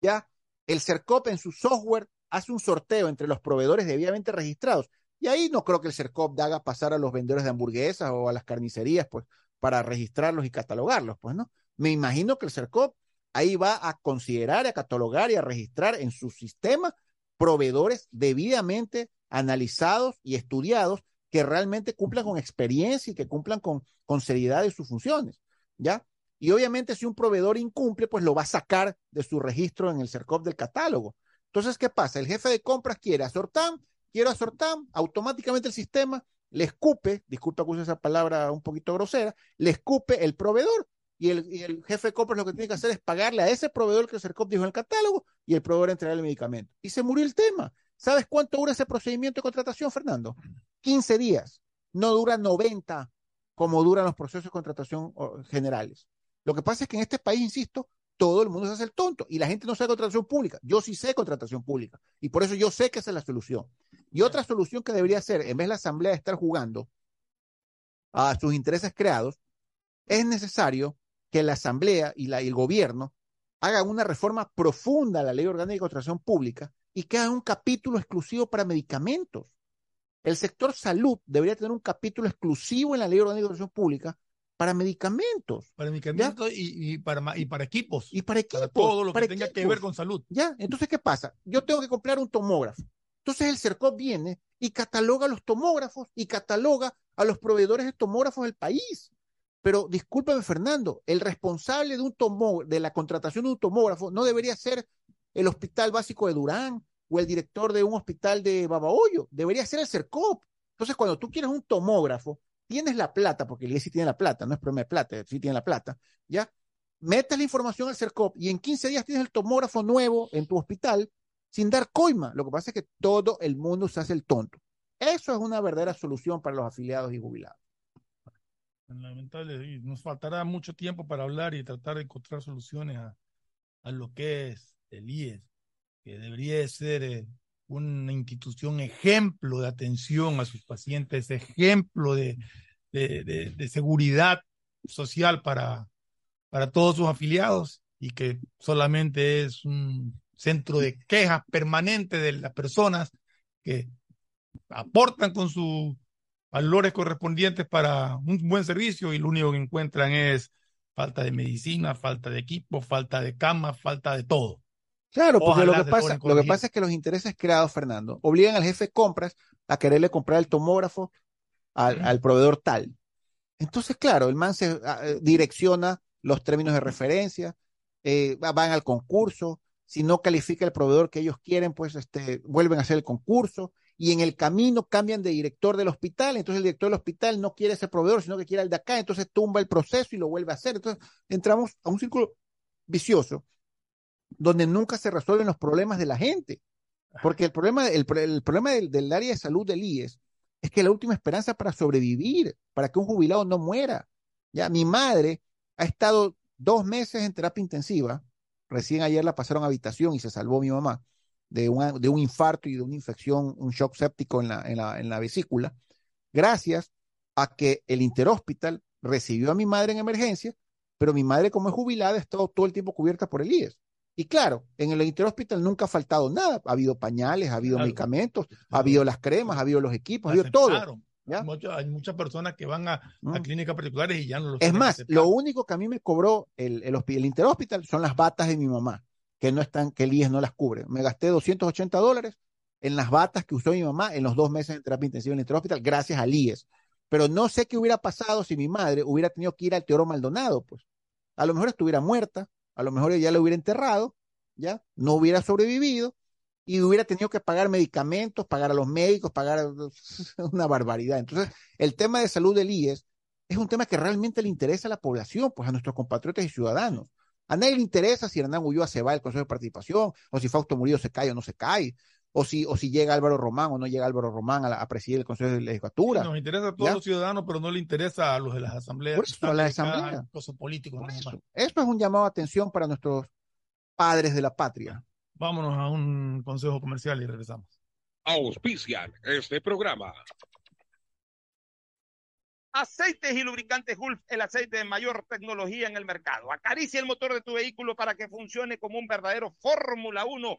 ¿ya? El CERCOP en su software hace un sorteo entre los proveedores debidamente registrados. Y ahí no creo que el CERCOP haga pasar a los vendedores de hamburguesas o a las carnicerías, pues, para registrarlos y catalogarlos, pues, ¿no? Me imagino que el CERCOP ahí va a considerar, a catalogar y a registrar en su sistema proveedores debidamente analizados y estudiados que realmente cumplan con experiencia y que cumplan con, con seriedad de sus funciones, ¿ya? Y obviamente si un proveedor incumple, pues lo va a sacar de su registro en el CERCOP del catálogo. Entonces, ¿qué pasa? El jefe de compras quiere a Sortam, quiero a Sortam, automáticamente el sistema le escupe, disculpa que use esa palabra un poquito grosera, le escupe el proveedor y el, jefe de compras lo que tiene que hacer es pagarle a ese proveedor que el CERCOP dijo en el catálogo y el proveedor entregar el medicamento. Y se murió el tema. ¿Sabes cuánto dura ese procedimiento de contratación, Fernando? 15 días. No dura 90 como duran los procesos de contratación generales. Lo que pasa es que en este país, insisto, todo el mundo se hace el tonto y la gente no sabe contratación pública. Yo sí sé contratación pública y por eso yo sé que esa es la solución. Y otra solución que debería ser, en vez de la Asamblea estar jugando a sus intereses creados, es necesario que la Asamblea y, la, y el gobierno hagan una reforma profunda a la Ley Orgánica de Contratación Pública y que hagan un capítulo exclusivo para medicamentos. El sector salud debería tener un capítulo exclusivo en la Ley Orgánica de Contratación Pública para medicamentos. Para medicamentos y, para, y para equipos. Y para equipos. todo lo que tenga que ver con salud. Ya, entonces, ¿qué pasa? Yo tengo que comprar un tomógrafo. Entonces el CERCOP viene y cataloga los tomógrafos y cataloga a los proveedores de tomógrafos del país. Pero discúlpame, Fernando, el responsable de, un de la contratación de un tomógrafo no debería ser el Hospital Básico de Durán o el director de un hospital de Babahoyo, debería ser el CERCOP. Entonces, cuando tú quieres un tomógrafo, tienes la plata, porque el sí tiene la plata, no es problema de plata, sí tiene la plata, ¿ya? Metes la información al CERCOP y en 15 días tienes el tomógrafo nuevo en tu hospital sin dar coima. Lo que pasa es que todo el mundo se hace el tonto. Eso es una verdadera solución para los afiliados y jubilados. Lamentable, nos faltará mucho tiempo para hablar y tratar de encontrar soluciones a, a lo que es el IES, que debería ser eh, una institución ejemplo de atención a sus pacientes, ejemplo de, de, seguridad social para, para todos sus afiliados y que solamente es un centro de quejas permanente de las personas que aportan con sus valores correspondientes para un buen servicio y lo único que encuentran es falta de medicina, falta de equipo, falta de cama, falta de todo. Claro, porque lo que, pasa, lo que pasa es que los intereses creados, Fernando, obligan al jefe de compras a quererle comprar el tomógrafo al, proveedor tal. Entonces, claro, el man se eh, direcciona los términos de referencia, eh, van al concurso, si no califica el proveedor que ellos quieren, pues este, vuelven a hacer el concurso. Y en el camino cambian de director del hospital, entonces el director del hospital no quiere ese proveedor, sino que quiere el de acá, entonces tumba el proceso y lo vuelve a hacer. Entonces entramos a un círculo vicioso donde nunca se resuelven los problemas de la gente. Porque el problema, el, problema del, área de salud del IES es que la última esperanza para sobrevivir, para que un jubilado no muera. Ya, mi madre ha estado dos meses en terapia intensiva, recién ayer la pasaron a habitación y se salvó mi mamá de, de un infarto y de una infección, un shock séptico en la, en la, en la vesícula, gracias a que el interhospital recibió a mi madre en emergencia, pero mi madre como es jubilada ha estado todo el tiempo cubierta por el IES. Y claro, en el interhospital nunca ha faltado nada. Ha habido pañales, ha habido medicamentos, ha habido las cremas, ha habido los equipos, ha habido todo. hay muchas personas que van a, mm. clínicas particulares y ya no lo Es más, lo único que a mí me cobró el, el, el interhospital son las batas de mi mamá, que no están, que el IES no las cubre. Me gasté 280 dólares en las batas que usó mi mamá en los dos meses de terapia intensiva en el interhospital, gracias al IES. Pero no sé qué hubiera pasado si mi madre hubiera tenido que ir al Teoro Maldonado, pues. A lo mejor estuviera muerta, a lo mejor ya lo hubiera enterrado, ¿ya? No hubiera sobrevivido y hubiera tenido que pagar medicamentos, pagar a los médicos, pagar una barbaridad. Entonces, el tema de salud del IES es un tema que realmente le interesa a la población, pues a nuestros compatriotas y ciudadanos. A nadie le interesa si Hernán Ulloa se va del Consejo de Participación, o si Fausto Murillo se cae o no se cae, o si, o si llega Álvaro Román o no llega Álvaro Román a, presidir el Consejo de Legislatura. nos interesa a todos los ciudadanos, pero no le interesa a los de las asambleas. Por eso, a las asambleas. Eso. es un llamado a atención para nuestros padres de la patria. Vámonos a un consejo comercial y regresamos. Auspician este programa. Aceites y lubricantes Gulf, el aceite de mayor tecnología en el mercado. Acaricia el motor de tu vehículo para que funcione como un verdadero Fórmula 1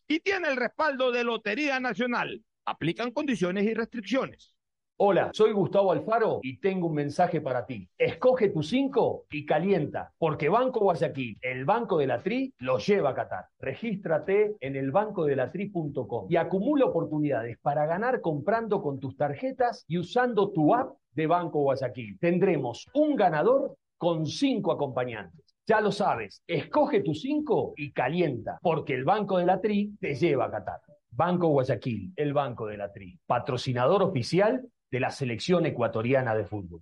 y tiene el respaldo de Lotería Nacional. Aplican condiciones y restricciones. Hola, soy Gustavo Alfaro y tengo un mensaje para ti. Escoge tu 5 y calienta, porque Banco Guayaquil, el Banco de la Tri, lo lleva a Qatar. Regístrate en el bancodelatri.com y acumula oportunidades para ganar comprando con tus tarjetas y usando tu app de Banco Guayaquil. Tendremos un ganador con cinco acompañantes. Ya lo sabes, escoge tu 5 y calienta, porque el Banco de la Tri te lleva a Qatar. Banco Guayaquil, el Banco de la Tri, patrocinador oficial de la selección ecuatoriana de fútbol.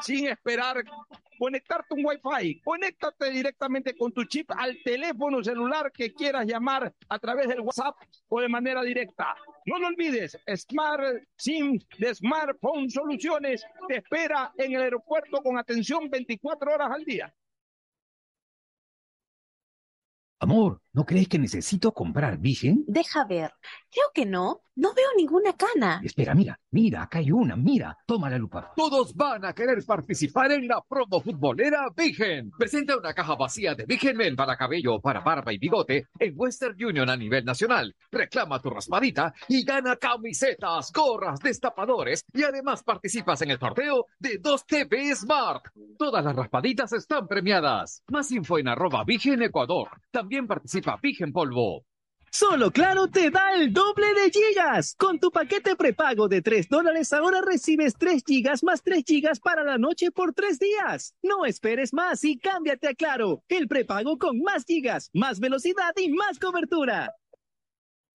sin esperar conectarte un Wi-Fi. Conéctate directamente con tu chip al teléfono celular que quieras llamar a través del WhatsApp o de manera directa. No lo olvides, Smart SIM de Smartphone Soluciones te espera en el aeropuerto con atención 24 horas al día. Amor, ¿no crees que necesito comprar Vigen? Deja ver. Creo que no. No veo ninguna cana. Espera, mira, mira, acá hay una, mira, toma la lupa. Todos van a querer participar en la promo futbolera Vigen. Presenta una caja vacía de Vigen Men para cabello, para barba y bigote en Western Union a nivel nacional. Reclama tu raspadita y gana camisetas, gorras, destapadores y además participas en el sorteo de 2 TV Smart. Todas las raspaditas están premiadas. Más info en arroba Vigen Ecuador. También participa Vigen Polvo. Solo Claro te da el doble de gigas. Con tu paquete prepago de 3 dólares ahora recibes 3 gigas más 3 gigas para la noche por 3 días. No esperes más y cámbiate a Claro, el prepago con más gigas, más velocidad y más cobertura.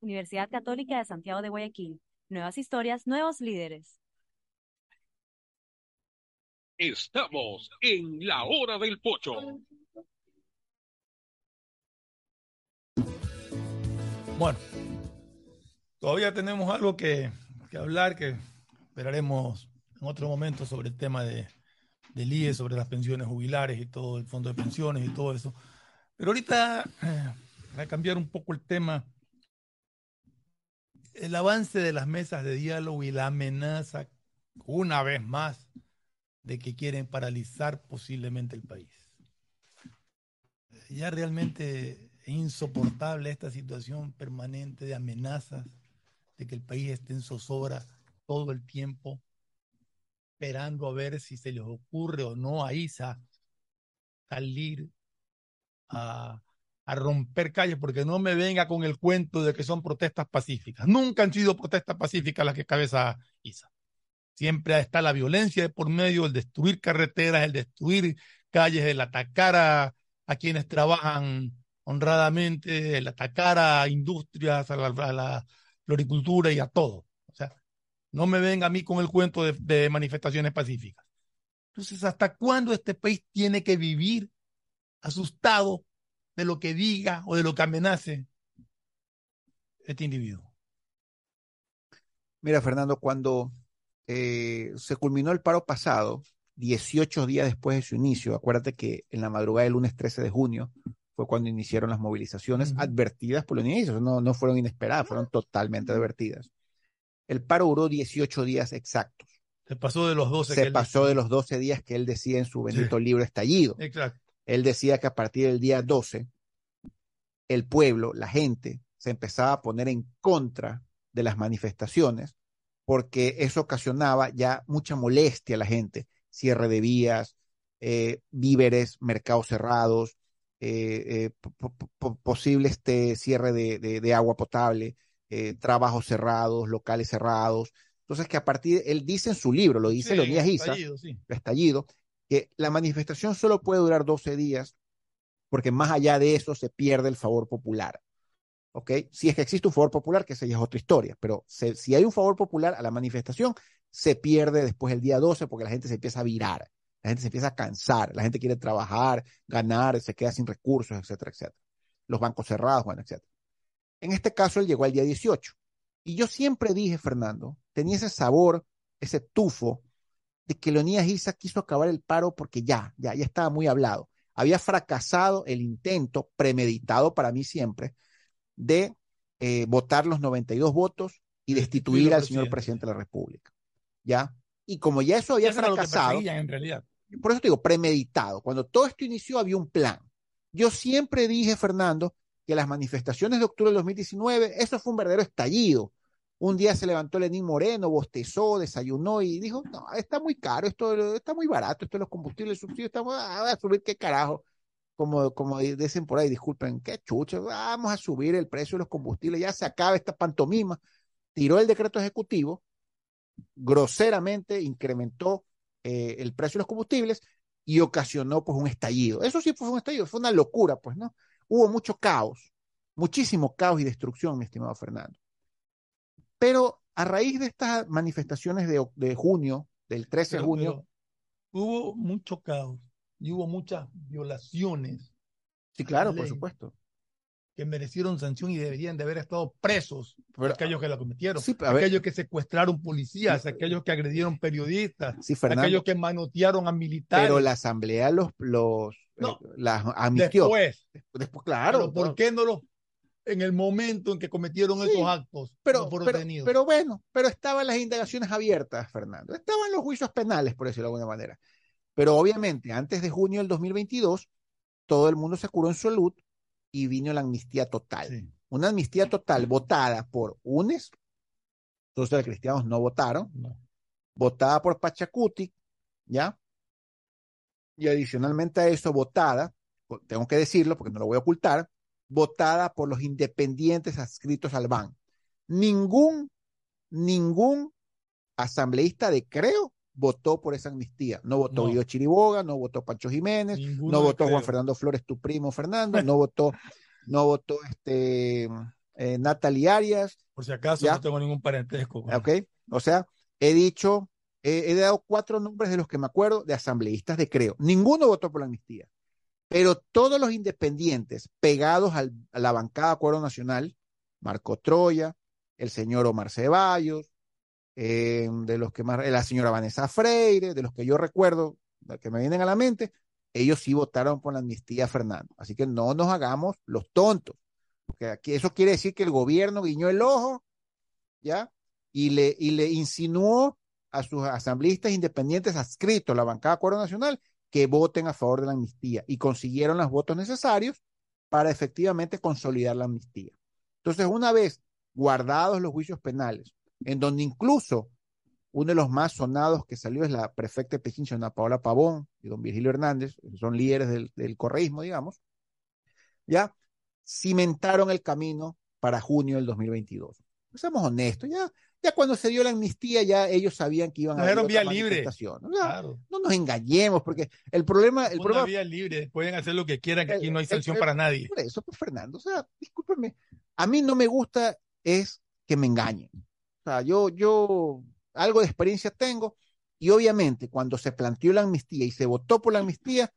Universidad Católica de Santiago de Guayaquil. Nuevas historias, nuevos líderes. Estamos en la hora del pocho. Bueno, todavía tenemos algo que, hablar, que esperaremos en otro momento sobre el tema de, del IE, sobre las pensiones jubilares y todo, el fondo de pensiones y todo eso. Pero ahorita, eh, a cambiar un poco el tema, el avance de las mesas de diálogo y la amenaza, una vez más, de que quieren paralizar posiblemente el país. Ya realmente es insoportable esta situación permanente de amenazas, de que el país esté en zozobra todo el tiempo, esperando a ver si se les ocurre o no a ISA salir a a romper calles, porque no me venga con el cuento de que son protestas pacíficas. Nunca han sido protestas pacíficas las que cabeza ISA. Siempre está la violencia de por medio, el destruir carreteras, el destruir calles, el atacar a, quienes trabajan honradamente, el atacar a industrias, a la, floricultura y a todo. O sea, No me venga a mí con el cuento de, manifestaciones pacíficas. Entonces, ¿hasta cuándo este país tiene que vivir asustado de lo que diga o de lo que amenace este individuo? Mira, Fernando, cuando eh, se culminó el paro pasado, 18 días después de su inicio, acuérdate que en la madrugada del lunes 13 de junio fue cuando iniciaron las movilizaciones advertidas por los inicios, no, no fueron inesperadas, fueron totalmente advertidas. El paro duró 18 días exactos. Se pasó de los 12. Se pasó de los 12 días que él decía en su bendito libro Estallido. Exacto. Él decía que a partir del día 12, el pueblo, la gente, se empezaba a poner en contra de las manifestaciones porque eso ocasionaba ya mucha molestia a la gente cierre de vías, eh, víveres, mercados cerrados, eh, eh, posible este cierre de, agua potable, trabajos cerrados, locales cerrados. Entonces, que a partir, él dice en su libro, lo dice los días Isa, estallido, que la manifestación solo puede durar 12 días, porque más allá de eso se pierde el favor popular. ¿Ok? Si es que existe un favor popular, que esa ya es otra historia, pero si hay un favor popular a la manifestación, se pierde después el día 12 porque la gente se empieza a virar, la gente se empieza a cansar, la gente quiere trabajar, ganar, se queda sin recursos, etcétera, etcétera. Los bancos cerrados, bueno, etcétera. En este caso, él llegó al día 18. Y yo siempre dije, Fernando, tenía ese sabor, ese tufo, de que Leonidas Isa quiso acabar el paro porque ya, ya, ya estaba muy hablado. Había fracasado el intento, premeditado para mí siempre, de eh, votar los 92 votos y destituir al señor presidente de la República. ¿ya? Y como ya eso había fracasado, en realidad. por eso te digo, premeditado. Cuando todo esto inició había un plan. Yo siempre dije, Fernando, que las manifestaciones de octubre del 2019, eso fue un verdadero estallido. Un día se levantó Lenín Moreno, bostezó, desayunó y dijo, no, está muy caro, esto está muy barato, esto de los combustibles, subsidios, estamos ah, a subir qué carajo. Como, como dicen por ahí, disculpen, qué chucho, vamos a subir el precio de los combustibles, ya se acaba esta pantomima. Tiró el decreto ejecutivo, groseramente incrementó eh, el precio de los combustibles y ocasionó pues un estallido. Eso sí fue un estallido, fue una locura, pues, ¿no? Hubo mucho caos, muchísimo caos y destrucción, mi estimado Fernando. Pero a raíz de estas manifestaciones de, junio, del 13 de junio... hubo mucho caos y hubo muchas violaciones. Sí, claro, por supuesto que merecieron sanción y deberían de haber estado presos aquellos que la cometieron, aquellos que secuestraron policías, aquellos que agredieron periodistas, aquellos que manotearon a militares. Pero la asamblea los, los eh, las amnistió. Después, después claro. ¿por qué no los en el momento en que cometieron esos actos pero, pero, pero, bueno, pero estaban las indagaciones abiertas, Fernando. Estaban los juicios penales, por decirlo de alguna manera. Pero obviamente, antes de junio del 2022, todo el mundo se curó en salud y vino la amnistía total. Una amnistía total votada por UNES, los cristianos no votaron, votada por Pachacuti, ¿ya? Y adicionalmente a eso, votada, tengo que decirlo porque no lo voy a ocultar, votada por los independientes adscritos al BAN. Ningún, ningún asambleísta de Creo votó por esa amnistía. No votó Guido Chiriboga, no votó Pancho Jiménez, no votó Juan Fernando Flores, tu primo Fernando, no votó, no votó este eh, Natalie Arias. Por si acaso no tengo ningún parentesco. Ok, o sea, he dicho, he, dado cuatro nombres de los que me acuerdo de asambleístas de Creo. Ninguno votó por la amnistía. Pero todos los independientes pegados a la bancada Acuerdo Nacional, Marco Troya, el señor Omar Ceballos, eh, de los que más, la señora Vanessa Freire, de los que yo recuerdo, que me vienen a la mente, ellos sí votaron por la amnistía Fernando. Así que no nos hagamos los tontos, porque aquí eso quiere decir que el gobierno guiñó el ojo, ¿ya? Y le, y le insinuó a sus asambleístas independientes adscritos a la bancada Acuerdo Nacional que voten a favor de la amnistía y consiguieron los votos necesarios para efectivamente consolidar la amnistía. Entonces, una vez guardados los juicios penales, en donde incluso uno de los más sonados que salió es la prefecta de Ana Paola Pavón y don Virgilio Hernández, son líderes del, del correísmo, digamos, ya cimentaron el camino para junio del 2022. Pues seamos honestos, ya, ya cuando se dio la amnistía, ya ellos sabían que iban a haber vía libre. No nos engañemos, porque el problema. El Una vía libre, pueden hacer lo que quieran, que aquí no hay sanción para nadie. Por eso, pues, Fernando, o sea, discúlpeme, a mí no me gusta es que me engañen sea, yo, yo, algo de experiencia tengo, y obviamente cuando se planteó la amnistía y se votó por la amnistía,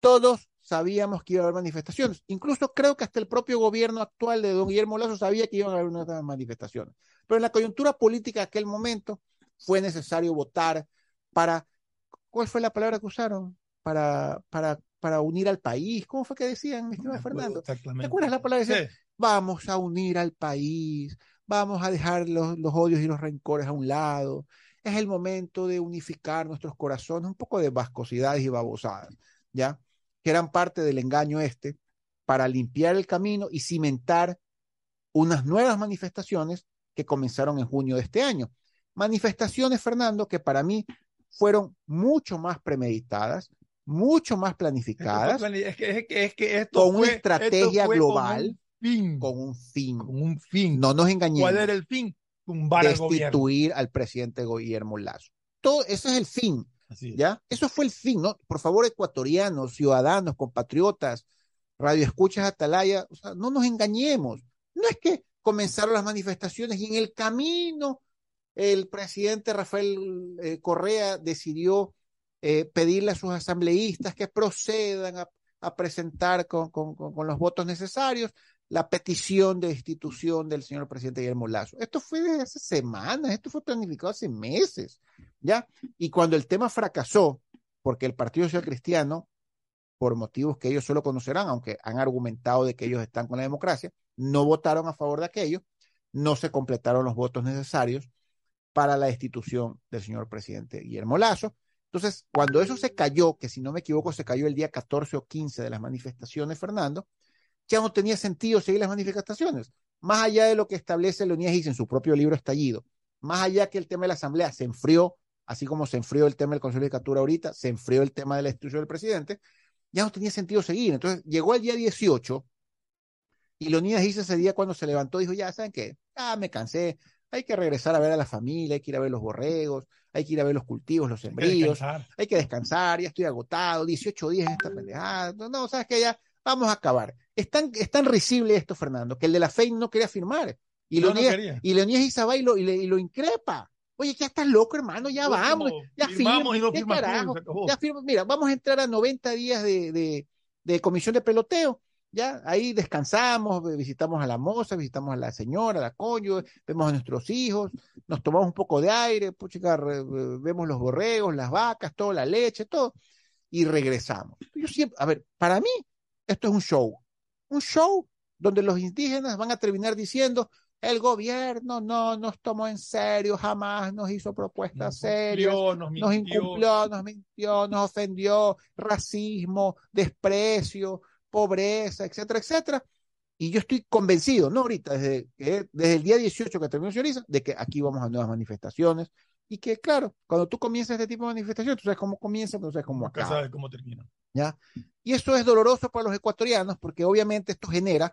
todos sabíamos que iba a haber manifestaciones. Incluso creo que hasta el propio gobierno actual de don Guillermo Lazo sabía que iban a haber unas manifestaciones. Pero en la coyuntura política de aquel momento fue necesario votar para, ¿cuál fue la palabra que usaron? Para, para, para unir al país. ¿Cómo fue que decían, mi estimado Fernando? ¿Te acuerdas la palabra? Vamos a unir al país, vamos a dejar los, los odios y los rencores a un lado. Es el momento de unificar nuestros corazones, un poco de vascosidades y babosadas, ¿ya? Que eran parte del engaño este para limpiar el camino y cimentar unas nuevas manifestaciones que comenzaron en junio de este año. Manifestaciones, Fernando, que para mí fueron mucho más premeditadas, mucho más planificadas, es que, es que, esto con una estrategia global, con un fin. Con un fin. No nos engañemos. ¿Cuál era el fin? Tumbar Destituir al, presidente Guillermo Lazo. Todo, ese es el fin. ¿Ya? Eso fue el fin, ¿no? Por favor, ecuatorianos, ciudadanos, compatriotas, radioescuchas Atalaya, o sea, no nos engañemos. No es que comenzaron las manifestaciones y en el camino el presidente Rafael eh, Correa decidió eh, pedirle a sus asambleístas que procedan a, presentar con, los votos necesarios la petición de destitución del señor presidente Guillermo Lazo. Esto fue desde hace semanas, esto fue planificado hace meses, ¿ya? Y cuando el tema fracasó, porque el Partido Social Cristiano, por motivos que ellos solo conocerán, aunque han argumentado de que ellos están con la democracia, no votaron a favor de aquello, no se completaron los votos necesarios para la destitución del señor presidente Guillermo Lazo. Entonces, cuando eso se cayó, que si no me equivoco se cayó el día 14 o 15 de las manifestaciones, Fernando, ya no tenía sentido seguir las manifestaciones. Más allá de lo que establece Leonidas Gis en su propio libro Estallido, más allá que el tema de la asamblea se enfrió, así como se enfrió el tema del Consejo de Judicatura ahorita, se enfrió el tema de la destitución del presidente, ya no tenía sentido seguir. Entonces, llegó el día 18 y Leonidas Gis ese día cuando se levantó dijo, ya, ¿saben qué? Ah, me cansé, hay que regresar a ver a la familia, hay que ir a ver los borregos, hay que ir a ver los cultivos, los sembríos, hay que descansar, ya estoy agotado, 18 días en esta pendejada, no, no, sabes que ya vamos a acabar. Es tan, es tan risible esto, Fernando, que el de la FEI no quería firmar. Y no, Leonidas, no y Leonidas Isabay lo, y, y, lo increpa. Oye, ya estás loco, hermano, ya vamos, ya firmamos y no firma, ya firma, mira, vamos a entrar a 90 días de, de, de comisión de peloteo ya ahí descansamos, visitamos a la moza, visitamos a la señora, a la coño, vemos a nuestros hijos, nos tomamos un poco de aire, puchica, vemos los borregos, las vacas, toda la leche, todo, y regresamos. Yo siempre, a ver, para mí esto es un show, un show donde los indígenas van a terminar diciendo, el gobierno no nos tomó en serio, jamás nos hizo propuestas serias, nos, nos incumplió, nos mintió, nos ofendió, racismo, desprecio, pobreza, etcétera, etcétera. Y yo estoy convencido, no ahorita, desde, desde el día 18 que terminó Señoriza, de que aquí vamos a nuevas manifestaciones y que, claro, cuando tú comienzas este tipo de manifestaciones, tú sabes cómo comienza, pero tú sabes cómo acaba. sabes cómo termina. ¿Ya? Y eso es doloroso para los ecuatorianos porque obviamente esto genera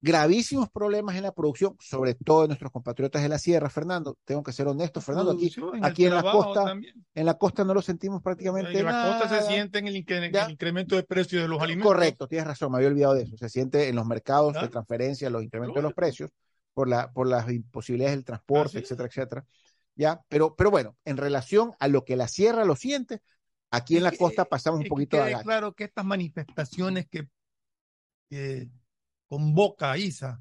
gravísimos problemas en la producción, sobre todo en nuestros compatriotas de la sierra, Fernando. Tengo que ser honesto, Fernando, aquí, en, aquí en la costa, en la costa no lo sentimos prácticamente. En la costa se siente en el, incremento de precios de los alimentos. Correcto, tienes razón, me había olvidado de eso. Se siente en los mercados de transferencia, los incrementos de los precios, por, la, por las imposibilidades del transporte, etcétera, etcétera. Ya, pero, pero bueno, en relación a lo que la sierra lo siente, aquí en la costa pasamos un poquito de claro que estas manifestaciones que convoca ISA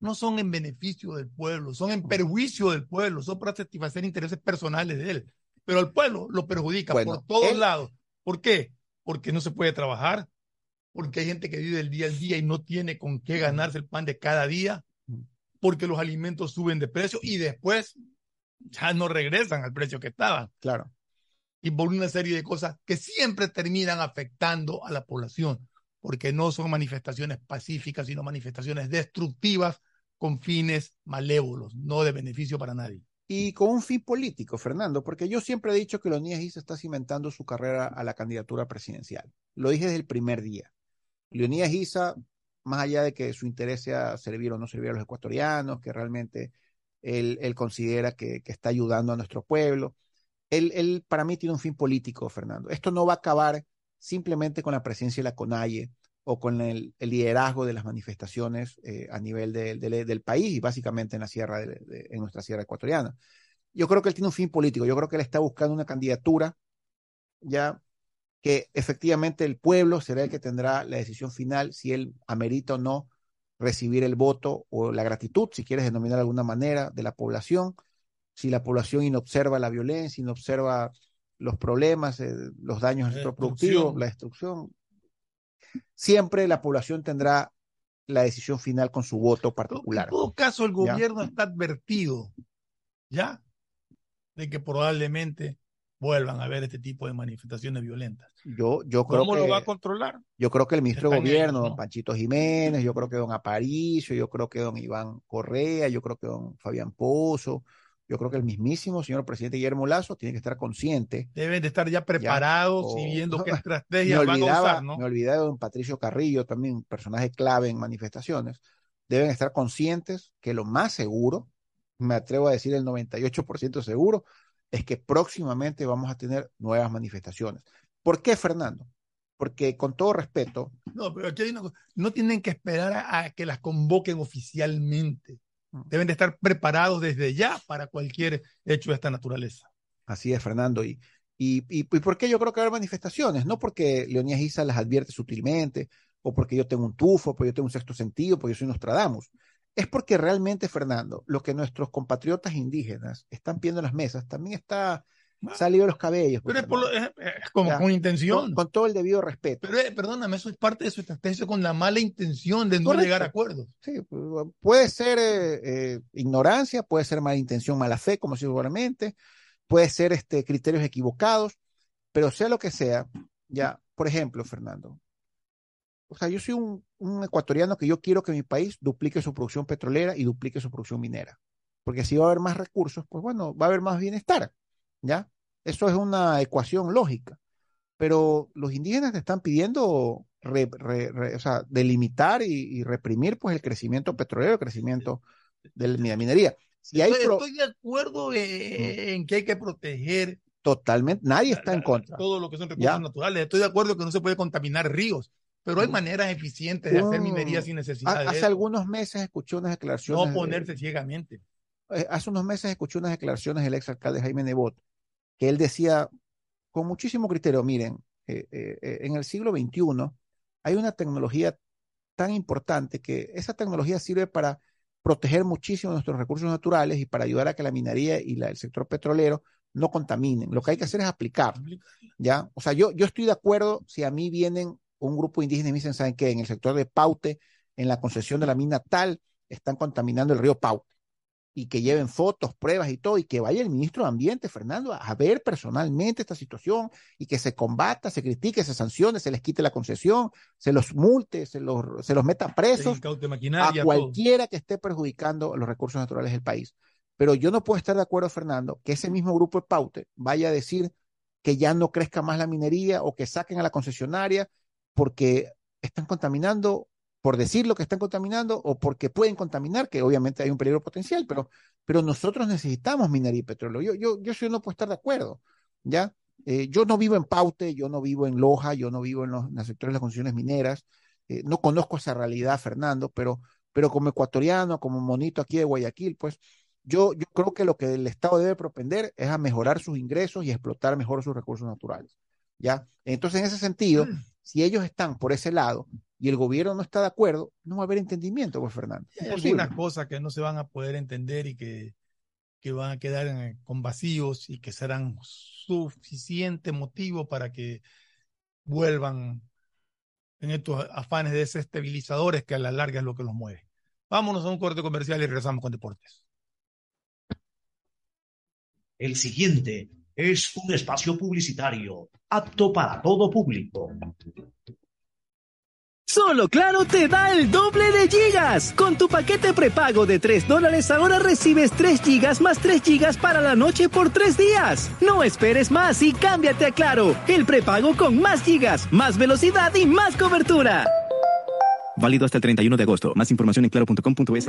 no son en beneficio del pueblo, son en perjuicio del pueblo, son para satisfacer intereses personales de él. Pero al pueblo lo perjudica por todos lados. ¿Por qué? Porque no se puede trabajar, porque hay gente que vive el día al día y no tiene con qué ganarse el pan de cada día, porque los alimentos suben de precio y después ya no regresan al precio que estaban. Claro. Y por una serie de cosas que siempre terminan afectando a la población porque no son manifestaciones pacíficas, sino manifestaciones destructivas con fines malévolos, no de beneficio para nadie. Y con un fin político, Fernando, porque yo siempre he dicho que Leonidas Issa está cimentando su carrera a la candidatura presidencial. Lo dije desde el primer día. Leonidas Issa, más allá de que su interés sea servir o no servir a los ecuatorianos, que realmente él, considera que, está ayudando a nuestro pueblo, él, él para mí tiene un fin político, Fernando. Esto no va a acabar simplemente con la presencia de la CONAIE o con el, liderazgo de las manifestaciones eh, a nivel del país y básicamente en la sierra, en nuestra sierra ecuatoriana. yo creo que él tiene un fin político, yo creo que él está buscando una candidatura ya que efectivamente el pueblo será el que tendrá la decisión final si él amerita o no recibir el voto o la gratitud, si quieres denominar de alguna manera, de la población. Si la población inobserva la violencia, inobserva los problemas, eh, los daños al sector productivo, la destrucción, siempre la población tendrá la decisión final con su voto particular. En todo caso, el gobierno está advertido, ¿ya? De que probablemente vuelvan a haber este tipo de manifestaciones violentas. Yo, yo creo ¿Cómo lo va a controlar? Yo creo que el ministro de Gobierno, don Panchito Jiménez, yo creo que don Aparicio, yo creo que don Iván Correa, yo creo que don Fabián Pozo, yo creo que el mismísimo señor presidente Guillermo Lazo tiene que estar consciente. Deben de estar ya preparados y viendo qué estrategias van a usar, ¿no? Me olvidaba de don Patricio Carrillo, también personaje clave en manifestaciones. Deben estar conscientes que lo más seguro, me atrevo a decir el 98% seguro, es que próximamente vamos a tener nuevas manifestaciones. ¿Por qué, Fernando? Porque con todo respeto. No, pero aquí no tienen que esperar a, que las convoquen oficialmente. Mm. Deben de estar preparados desde ya para cualquier hecho de esta naturaleza. Así es, Fernando. Y, y, y, por qué yo creo que va a haber manifestaciones? No porque Leonidas Isa las advierte sutilmente, o porque yo tengo un tufo, porque yo tengo un sexto sentido, porque yo soy Nostradamus es porque realmente, Fernando, lo que nuestros compatriotas indígenas están pidiendo en las mesas también está salido de los cabellos. Pero es, como con intención. Con, todo el debido respeto. Pero eh, perdóname, eso es parte de su estrategia con la mala intención de no llegar a acuerdos. Sí, puede ser eh, eh, ignorancia, puede ser mala intención, mala fe, como seguramente, puede ser este, criterios equivocados, pero sea lo que sea, ya, por ejemplo, Fernando, o sea, yo soy un, ecuatoriano que yo quiero que mi país duplique su producción petrolera y duplique su producción minera. Porque si va a haber más recursos, pues bueno, va a haber más bienestar. ¿Ya? Eso es una ecuación lógica. Pero los indígenas te están pidiendo o sea, delimitar y, reprimir pues el crecimiento petrolero, el crecimiento de la minería. Si hay estoy, de acuerdo en que hay que proteger Totalmente, nadie está en contra. Todo lo que son recursos naturales. Estoy de acuerdo que no se puede contaminar ríos, pero hay maneras eficientes de hacer minería sin necesidad de Hace algunos meses escuché unas declaraciones. No ponerse ciegamente. Eh, hace unos meses escuché unas declaraciones del exalcalde Jaime Nebot, que él decía con muchísimo criterio, miren, eh, eh, en el siglo XXI hay una tecnología tan importante que esa tecnología sirve para proteger muchísimo nuestros recursos naturales y para ayudar a que la minería y el sector petrolero no contaminen. Lo que hay que hacer es aplicar, ¿ya? O sea, yo, yo estoy de acuerdo si a mí vienen un grupo indígena y me dicen, ¿saben qué? En el sector de Paute, en la concesión de la mina tal, están contaminando el río Paute. Y que lleven fotos, pruebas y todo, y que vaya el ministro de Ambiente, Fernando, a ver personalmente esta situación y que se combata, se critique, se sancione, se les quite la concesión, se los multe, se los, se los meta presos a cualquiera que esté perjudicando los recursos naturales del país. Pero yo no puedo estar de acuerdo, Fernando, que ese mismo grupo de Paute vaya a decir que ya no crezca más la minería o que saquen a la concesionaria porque están contaminando, por decir lo que están contaminando, o porque pueden contaminar, que obviamente hay un peligro potencial, pero, pero nosotros necesitamos minería y petróleo. Yo, yo, yo puedo estar de acuerdo, ¿ya? Eh, yo no vivo en Paute, yo no vivo en Loja, yo no vivo en los, sectores de las concesiones mineras, eh, no conozco esa realidad, Fernando, pero, pero como ecuatoriano, como monito aquí de Guayaquil, pues yo, yo creo que lo que el Estado debe propender es a mejorar sus ingresos y explotar mejor sus recursos naturales. ¿ya? Entonces, en ese sentido, mm. Si ellos están por ese lado y el gobierno no está de acuerdo, no va a haber entendimiento, pues Fernando. Hay unas cosas que no se van a poder entender y que, que van a quedar con vacíos y que serán suficiente motivo para que vuelvan en estos afanes desestabilizadores que a la larga es lo que los mueve. Vámonos a un corte comercial y regresamos con deportes. El siguiente es un espacio publicitario apto para todo público. Solo Claro te da el doble de gigas. Con tu paquete prepago de 3 dólares ahora recibes 3 gigas más 3 gigas para la noche por 3 días. No esperes más y cámbiate a Claro. El prepago con más gigas, más velocidad y más cobertura. Válido hasta el 31 de agosto. Más información en claro.com.es.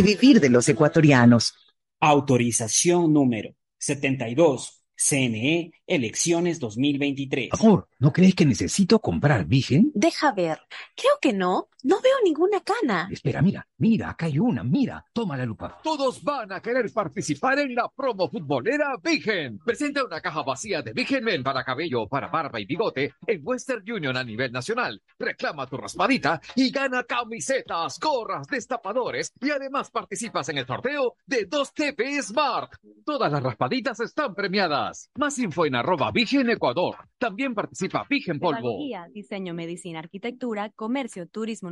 vivir de los ecuatorianos. Autorización número 72. CNE, elecciones 2023. Amor, ¿no crees que necesito comprar Vigen? Deja ver. Creo que no. No veo ninguna cana. Espera, mira, mira, acá hay una, mira, toma la lupa. Todos van a querer participar en la promo futbolera Vigen. Presenta una caja vacía de Vigen Men para cabello, para barba y bigote en Western Union a nivel nacional. Reclama tu raspadita y gana camisetas, gorras, destapadores y además participas en el sorteo de 2 TP Smart. Todas las raspaditas están premiadas. Más info en arroba Vigen Ecuador. También participa Vigen Polvo. Pedagogía, diseño, medicina, arquitectura, comercio, turismo,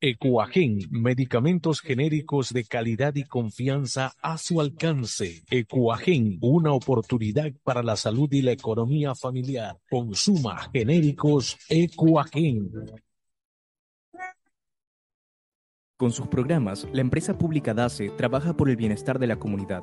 Ecuagen, medicamentos genéricos de calidad y confianza a su alcance. Ecuagen, una oportunidad para la salud y la economía familiar. Consuma genéricos Ecuagen. Con sus programas, la empresa pública DACE trabaja por el bienestar de la comunidad.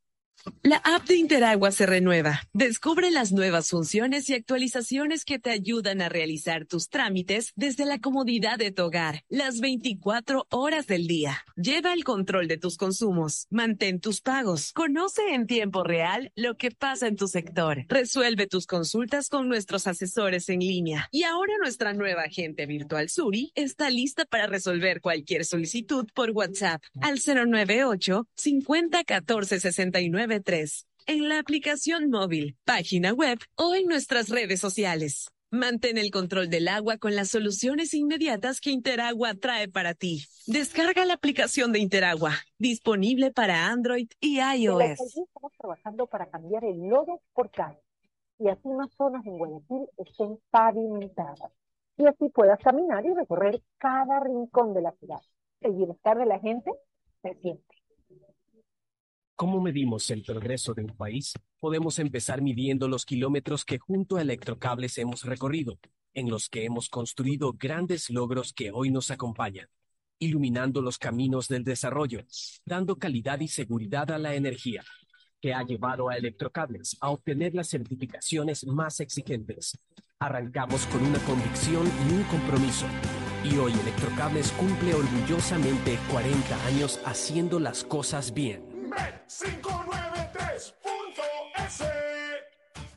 La app de Interagua se renueva. Descubre las nuevas funciones y actualizaciones que te ayudan a realizar tus trámites desde la comodidad de tu hogar, las 24 horas del día. Lleva el control de tus consumos, mantén tus pagos, conoce en tiempo real lo que pasa en tu sector, resuelve tus consultas con nuestros asesores en línea. Y ahora nuestra nueva agente virtual Suri está lista para resolver cualquier solicitud por WhatsApp al 098 50 14 69 en la aplicación móvil, página web o en nuestras redes sociales. Mantén el control del agua con las soluciones inmediatas que Interagua trae para ti. Descarga la aplicación de Interagua, disponible para Android y iOS. Estamos trabajando para cambiar el lodo por calle y así más zonas en Guayaquil estén pavimentadas y así puedas caminar y recorrer cada rincón de la ciudad. El bienestar de la gente se siente. ¿Cómo medimos el progreso de un país? Podemos empezar midiendo los kilómetros que junto a Electrocables hemos recorrido, en los que hemos construido grandes logros que hoy nos acompañan, iluminando los caminos del desarrollo, dando calidad y seguridad a la energía, que ha llevado a Electrocables a obtener las certificaciones más exigentes. Arrancamos con una convicción y un compromiso. Y hoy Electrocables cumple orgullosamente 40 años haciendo las cosas bien. Bet593.es.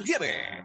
conviene.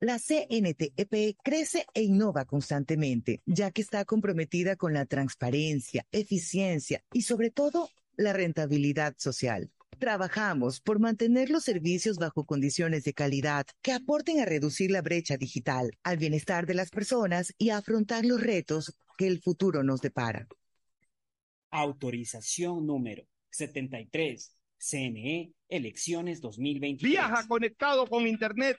La CNTEP crece e innova constantemente, ya que está comprometida con la transparencia, eficiencia y sobre todo la rentabilidad social. Trabajamos por mantener los servicios bajo condiciones de calidad que aporten a reducir la brecha digital, al bienestar de las personas y a afrontar los retos que el futuro nos depara. Autorización número 73. CNE, elecciones 2023. Viaja conectado con Internet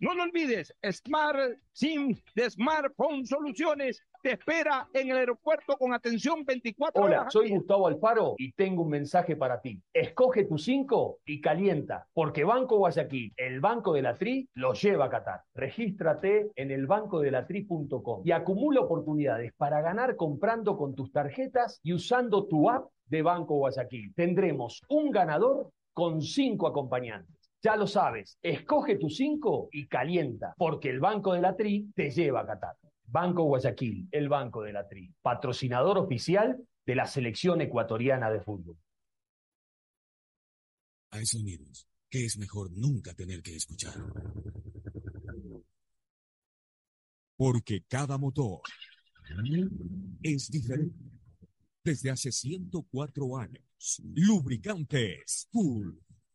No lo olvides, Smart SIM de Smartphone Soluciones te espera en el aeropuerto con atención 24 horas. Hola, soy Gustavo Alfaro y tengo un mensaje para ti. Escoge tu 5 y calienta, porque Banco Guayaquil, el Banco de la Tri, lo lleva a Qatar. Regístrate en el bancodelatri.com y acumula oportunidades para ganar comprando con tus tarjetas y usando tu app de Banco Guayaquil. Tendremos un ganador con cinco acompañantes. Ya lo sabes, escoge tu 5 y calienta, porque el Banco de la Tri te lleva a Qatar. Banco Guayaquil, el Banco de la Tri, patrocinador oficial de la selección ecuatoriana de fútbol. Hay sonidos que es mejor nunca tener que escuchar. Porque cada motor es diferente. Desde hace 104 años, lubricantes Full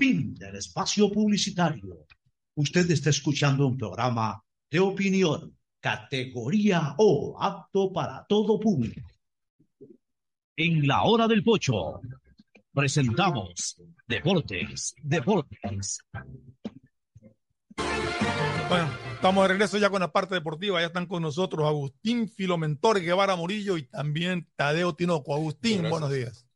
Fin del espacio publicitario. Usted está escuchando un programa de opinión, categoría O, apto para todo público. En la hora del pocho, presentamos Deportes, Deportes. Bueno, estamos de regreso ya con la parte deportiva. Ya están con nosotros Agustín Filomentor Guevara Murillo y también Tadeo Tinoco. Agustín, buenos días.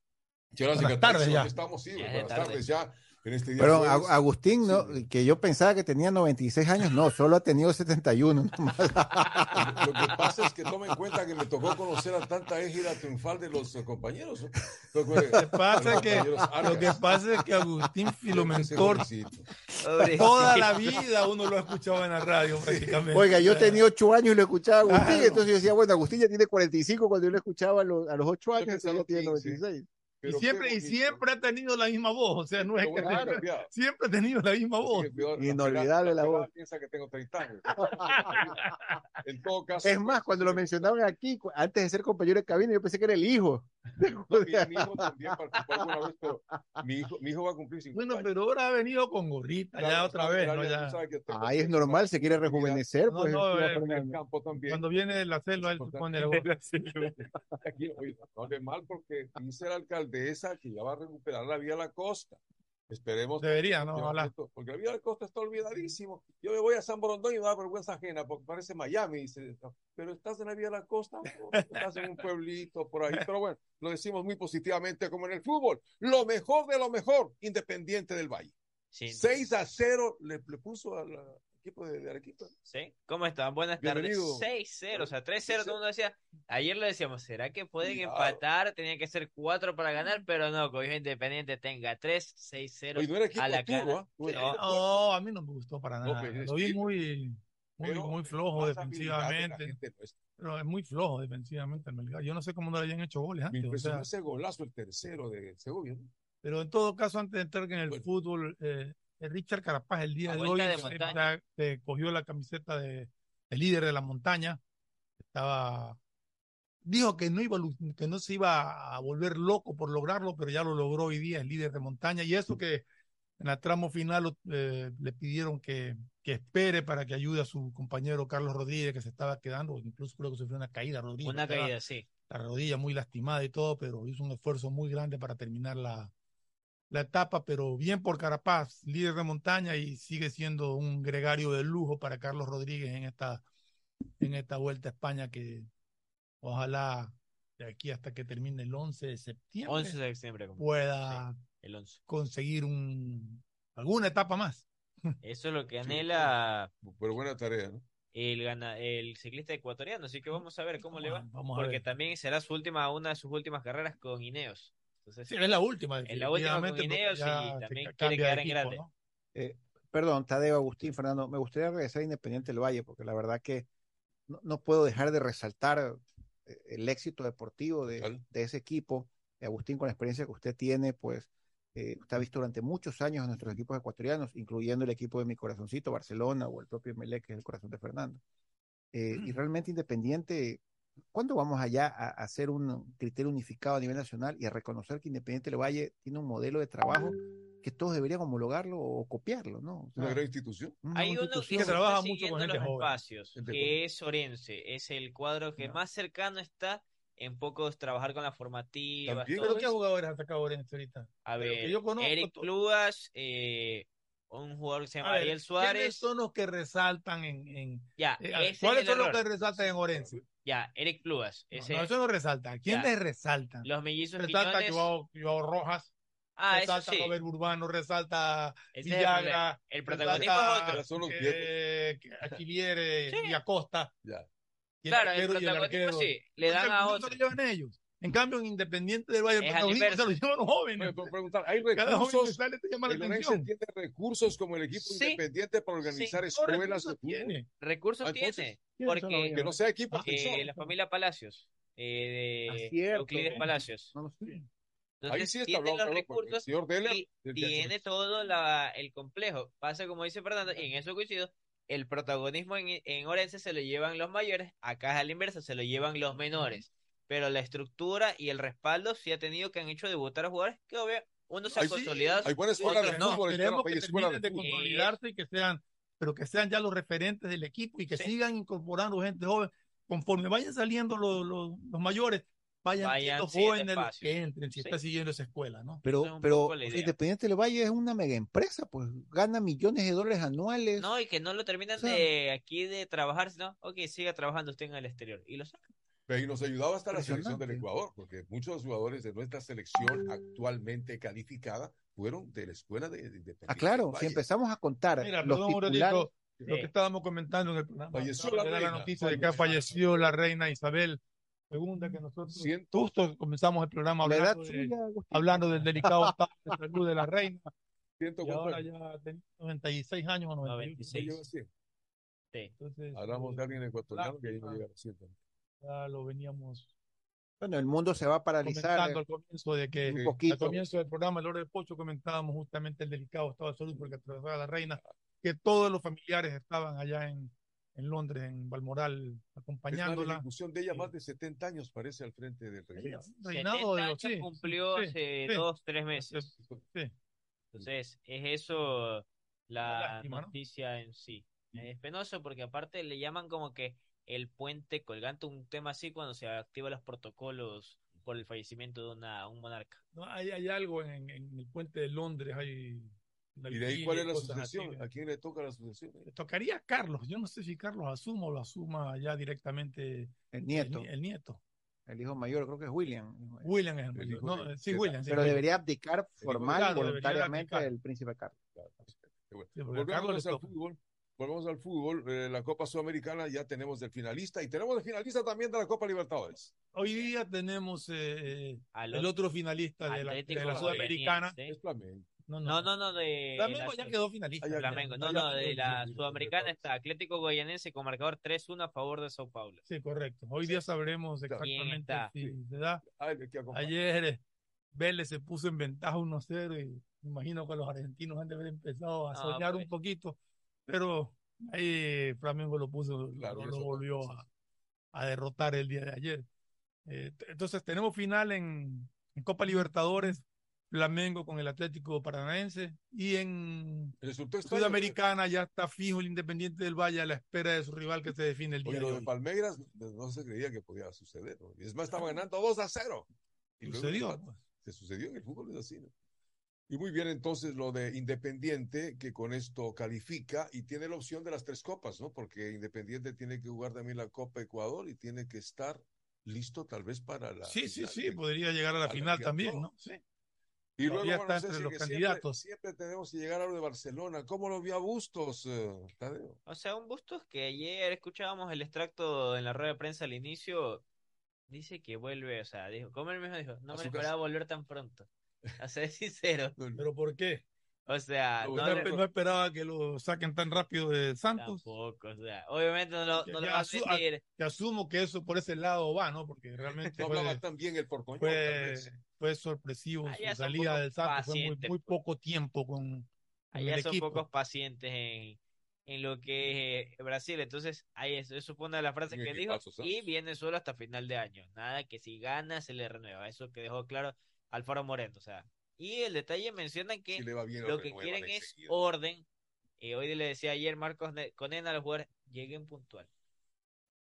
Muchas gracias. Buenas tardes ya. Estamos, sí, buenas tardes ya Este Pero Agustín, ¿no? que yo pensaba que tenía 96 años, no, solo ha tenido 71. Lo que pasa es que toma en cuenta que me tocó conocer a tanta égida triunfal de los compañeros. Lo que pasa, que, lo que pasa es que Agustín Filomentor, toda la vida uno lo ha escuchado en la radio prácticamente. Oiga, yo tenía 8 años y lo escuchaba a Agustín, entonces yo decía, bueno, Agustín ya tiene 45 cuando yo lo escuchaba a los, a los 8 años, ya tiene 96 y siempre, y siempre ha tenido la misma voz, o sea, no es que siempre ha tenido la misma voz. Inolvidable la voz. Piensa que tengo 30 años. en todo caso. Es más, cuando lo mencionaban aquí, antes de ser compañero de cabina, yo pensé que era el hijo. mi, hijo también participó alguna vez, pero mi hijo, mi hijo va a cumplir 50 Bueno, pero ahora ha venido con gorrita ya otra vez, ¿no? Ya. Ahí es normal, se quiere rejuvenecer. pues, no, eh, el campo también. Cuando viene de la selva, él se pone la Aquí, no es mal porque dice el alcalde esa que ya va a recuperar la vía a la costa. Esperemos. Debería, ¿no? Porque la vía a la costa está olvidadísimo. Yo me voy a San Borondón y me da vergüenza ajena porque parece Miami. Dice, pero estás en la vía a la costa, estás en un pueblito por ahí. Pero bueno, lo decimos muy positivamente como en el fútbol. Lo mejor de lo mejor, Independiente del Valle. 6 a 0 le, le puso a la, equipo de, Arequipa. Sí, ¿cómo están? Buenas tardes. 6-0, o sea, 3-0, todo el mundo decía, ayer lo decíamos, ¿será que pueden empatar? Tenía que ser 4 para ganar, pero no, Colegio Independiente tenga 3, 6-0 no a la cara. ¿ah? No, a mí no me gustó para nada. lo vi muy, muy, muy flojo defensivamente. Pero es muy flojo defensivamente el Yo no sé cómo no le hayan hecho goles antes. o sea, ese golazo, el tercero de Segovia. Pero en todo caso, antes de entrar en el fútbol, eh, Richard Carapaz el día de hoy se, cogió la camiseta de, líder de la montaña. Estaba dijo que no iba que no se iba a volver loco por lograrlo, pero ya lo logró hoy día, el líder de montaña. Y eso que en el tramo final eh, le pidieron que, que, espere para que ayude a su compañero Carlos Rodríguez, que se estaba quedando, incluso creo que sufrió una caída Rodríguez. Una caída, sí. La rodilla muy lastimada y todo, pero hizo un esfuerzo muy grande para terminar la, la etapa, pero bien por Carapaz, líder de montaña y sigue siendo un gregario de lujo para Carlos Rodríguez en esta, en esta vuelta a España que ojalá de aquí hasta que termine el 11 de septiembre, 11 de septiembre pueda el 11. conseguir un, alguna etapa más. Eso es lo que anhela. Pero buena tarea, ¿no? El, gana, el ciclista ecuatoriano, así que vamos a ver cómo le va. porque también será su última, una de sus últimas carreras con Ineos es la última. Es la última con Ineos y también quiere quedar en grande. Eh, perdón, Tadeo, Agustín, Fernando, me gustaría regresar a Independiente del Valle, porque la verdad que no, puedo dejar de resaltar eh, el éxito deportivo de, ese equipo. Agustín, con la experiencia que usted tiene, pues eh, usted ha visto durante muchos años a nuestros equipos ecuatorianos, incluyendo el equipo de mi corazoncito, Barcelona, o el propio Melec, que es el corazón de Fernando. Y realmente Independiente ¿Cuándo vamos allá a hacer un criterio unificado a nivel nacional y a reconocer que Independiente del Valle tiene un modelo de trabajo que todos deberían homologarlo o copiarlo, ¿no? una gran institución. Hay uno que, trabaja mucho con gente los espacios, que es Orense, es el cuadro que más cercano está en pocos trabajar con la formativa. ¿Pero qué jugadores ha sacado Orense ahorita? A ver, Eric Plugas, eh, un jugador que se llama Ariel Suárez. ¿Quiénes son los que resaltan en, en ya, eh, ¿Cuáles son los que resaltan en Orense? Ya, Eric Plugas. Ese... No, eso no resalta. ¿Quién les resalta? Los mellizos Resalta Joao, Joao, Rojas. Ah, resalta eso sí. Robert Urbano, resalta Ese Villagra. El, el protagonismo es otro. Eh, Achilliere sí. y Acosta. Ya. Y claro, el, el protagonismo sí. Le dan a otros. llevan ellos? En cambio, en Independiente del Valle, el se lo llevan los jóvenes. Bueno, preguntar, ¿hay recursos? Cada te llama la atención. tiene recursos como el equipo sí. independiente para organizar sí. escuelas de tiene. Recursos tiene. Porque que no sea equipo. Eh, la familia Palacios. Eh, de ah, Euclides Palacios. No, no Entonces, Ahí sí está tiene hablando, los recursos señor Deller, y tiene todo la, el complejo. Pasa como dice Fernando, y en eso coincido, el protagonismo en, en Orense se lo llevan los mayores, acá es al inverso, se lo llevan los menores pero la estructura y el respaldo sí ha tenido que han hecho debutar a jugadores que obvio uno se ha consolidado. hay buenas escuelas de no. Queremos que terminen de consolidarse y que sean, pero que sean ya los referentes del equipo y que sigan incorporando gente joven. Conforme vayan saliendo los, los, los mayores, vayan, vayan los jóvenes los que entren, si está siguiendo esa escuela, ¿no? Pero, pero Independiente del Valle es una mega empresa, pues gana millones de dólares anuales. No, y que no lo terminan de aquí de trabajar, sino, ok, siga trabajando usted en el exterior. Y lo sacan. Pero y nos ayudaba hasta la selección del Ecuador, porque muchos jugadores de nuestra selección actualmente calificada fueron de la escuela de, de, Ah, claro, si empezamos a contar Mira, los perdón, titulares, ratito, lo que estábamos comentando en el programa. Falleció la reina, noticia de que ha fallecido la reina Isabel II, que nosotros justo comenzamos el programa La hablando, de- hablando del delicado estado de salud de la reina. Siento Y ahora ya tenía 96 años o 96. Entonces, Hablamos de alguien ecuatoriano que ahí no llega a 100. Ya lo veníamos bueno, el mundo se va a paralizar. comentando al comienzo de que un al poquito. comienzo del programa El Oro de Pocho comentábamos justamente el delicado estado de salud porque atravesaba la reina, que todos los familiares estaban allá en, en Londres, en Balmoral, Es la acompañándola. ejecución de ella más de 70 años parece al frente del reinado. Reinado de 70 los- años sí, cumplió sí, hace sí. dos, tres meses. Sí. Entonces, es eso la lástima, ¿no? noticia en sí. Es penoso porque aparte le llaman como que el puente colgante, un tema así cuando se activan los protocolos por el fallecimiento de una, un monarca. No, hay, hay algo en, en el puente de Londres, hay ¿Y de ahí cuál es la sucesión? ¿A quién le toca la sucesión? Le tocaría a Carlos. Yo no sé si Carlos asuma o lo asuma ya directamente El nieto. El, el nieto. El hijo mayor creo que es William. William es el mayor. hijo No, de- sí, William. sí, Pero William. debería abdicar formal Claro, voluntariamente abdicar. el príncipe Carlos. Bueno. Sí, Volvemos al fútbol. Volvemos al fútbol. eh, la Copa Sudamericana ya tenemos del finalista y tenemos el finalista también de la Copa Libertadores. Hoy día tenemos eh, Al el otro- finalista de la, de la Sudamericana. Es Flamengo. No, No, no, no, de Flamengo la ya quedó finalista. Ah, ya Flamengo, no, Ya no, de la. Sudamericana está Atlético Goyanense con marcador 3-1 a favor de Sao Paulo. Sí, correcto. Hoy día sabremos ¿Quién exactamente si se da. Ah, acompaña. Ayer eh, Vélez se puso en ventaja 1-0 y me imagino que los argentinos han de haber empezado a No, soñar pues. un poquito, pero ahí Flamengo lo puso, Claro, lo, volvió a, a derrotar el día de ayer. Eh, entonces tenemos final en, en Copa Libertadores, Flamengo con el Atlético Paranaense y en El extraño, Sudamericana ya está fijo el Independiente del Valle a la espera de su rival que se define el día Oye, de lo de hoy. Palmeiras no se creía que podía suceder. ¿no? Y es más, estaba ganando 2 a 0. Y Sucedió, pues. Se sucedió en el fútbol, es así. ¿no? Y muy bien, entonces lo de Independiente, que con esto califica y tiene la opción de las tres copas, ¿no? Porque Independiente tiene que jugar también la Copa Ecuador y tiene que estar listo tal vez para la. Sí, sí, final sí, podría llegar a la a final también. ¿no? Sí. Y luego, bueno, está entre los siempre- candidatos. Siempre, tenemos que llegar a lo de Barcelona. ¿Cómo lo vio a Bustos, eh, Tadeo? O sea, un Bustos que ayer escuchábamos el extracto en la rueda de prensa al inicio, dice que vuelve, o sea, dijo, como él mismo dijo, no A me esperaba casa. volver tan pronto. A ser sincero. ¿Pero por qué? O sea, No, no, le- no esperaba que lo saquen tan rápido de Santos. tampoco, o sea, obviamente no lo, no que lo va a sentir. que asumo que eso por ese lado va, ¿no? Porque realmente No fue, hablaba tan bien el tal fue, fue sorpresivo Ah, su salida del Santos. Fue muy, muy pues. poco tiempo con, Allá el son equipo. pocos pacientes en, en lo que es eh, Brasil. Entonces, ahí eso, eso fue una de las frases que dijo. ¿sabes? Y viene solo hasta final de año. Nada que si gana se le renueva. Eso que dejó claro Alfaro Moreno. O sea, y el detalle mencionan que lo lo que quieren es orden. Eh, hoy le decía ayer Marcos Ne- Conena a los jugadores, lleguen puntual.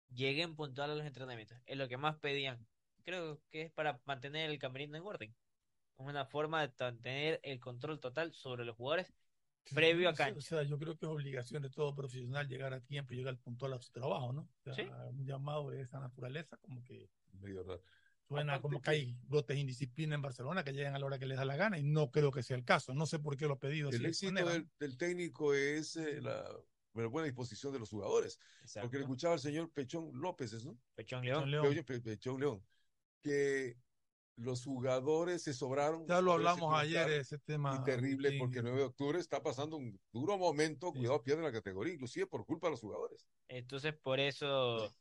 Lleguen puntual a los entrenamientos. Es lo que más pedían. Creo que es para mantener el camerino en orden. Es una forma de tener el control total sobre los jugadores previo a cancha. O sea, yo creo que es obligación de todo profesional llegar a tiempo y llegar puntual a su trabajo, ¿no? O sea, Sí. Un llamado de esa naturaleza, como que Medio raro. Suena como que hay brotes de indisciplina en Barcelona que llegan a la hora que les da la gana y no creo que sea el caso. No sé por qué lo he pedido. El éxito del, del técnico es eh, la, la buena disposición de los jugadores. Exacto. Porque le escuchaba al señor Pechón López, ¿no? Pechón León. León. León. Pe- Pe- Pechón León. Que los jugadores se sobraron. Ya lo hablamos ayer, ese tema. Y terrible, Agustín. porque el 9 de octubre está pasando un duro momento. Sí. Cuidado, pierden la categoría, inclusive por culpa de los jugadores. Entonces, por eso,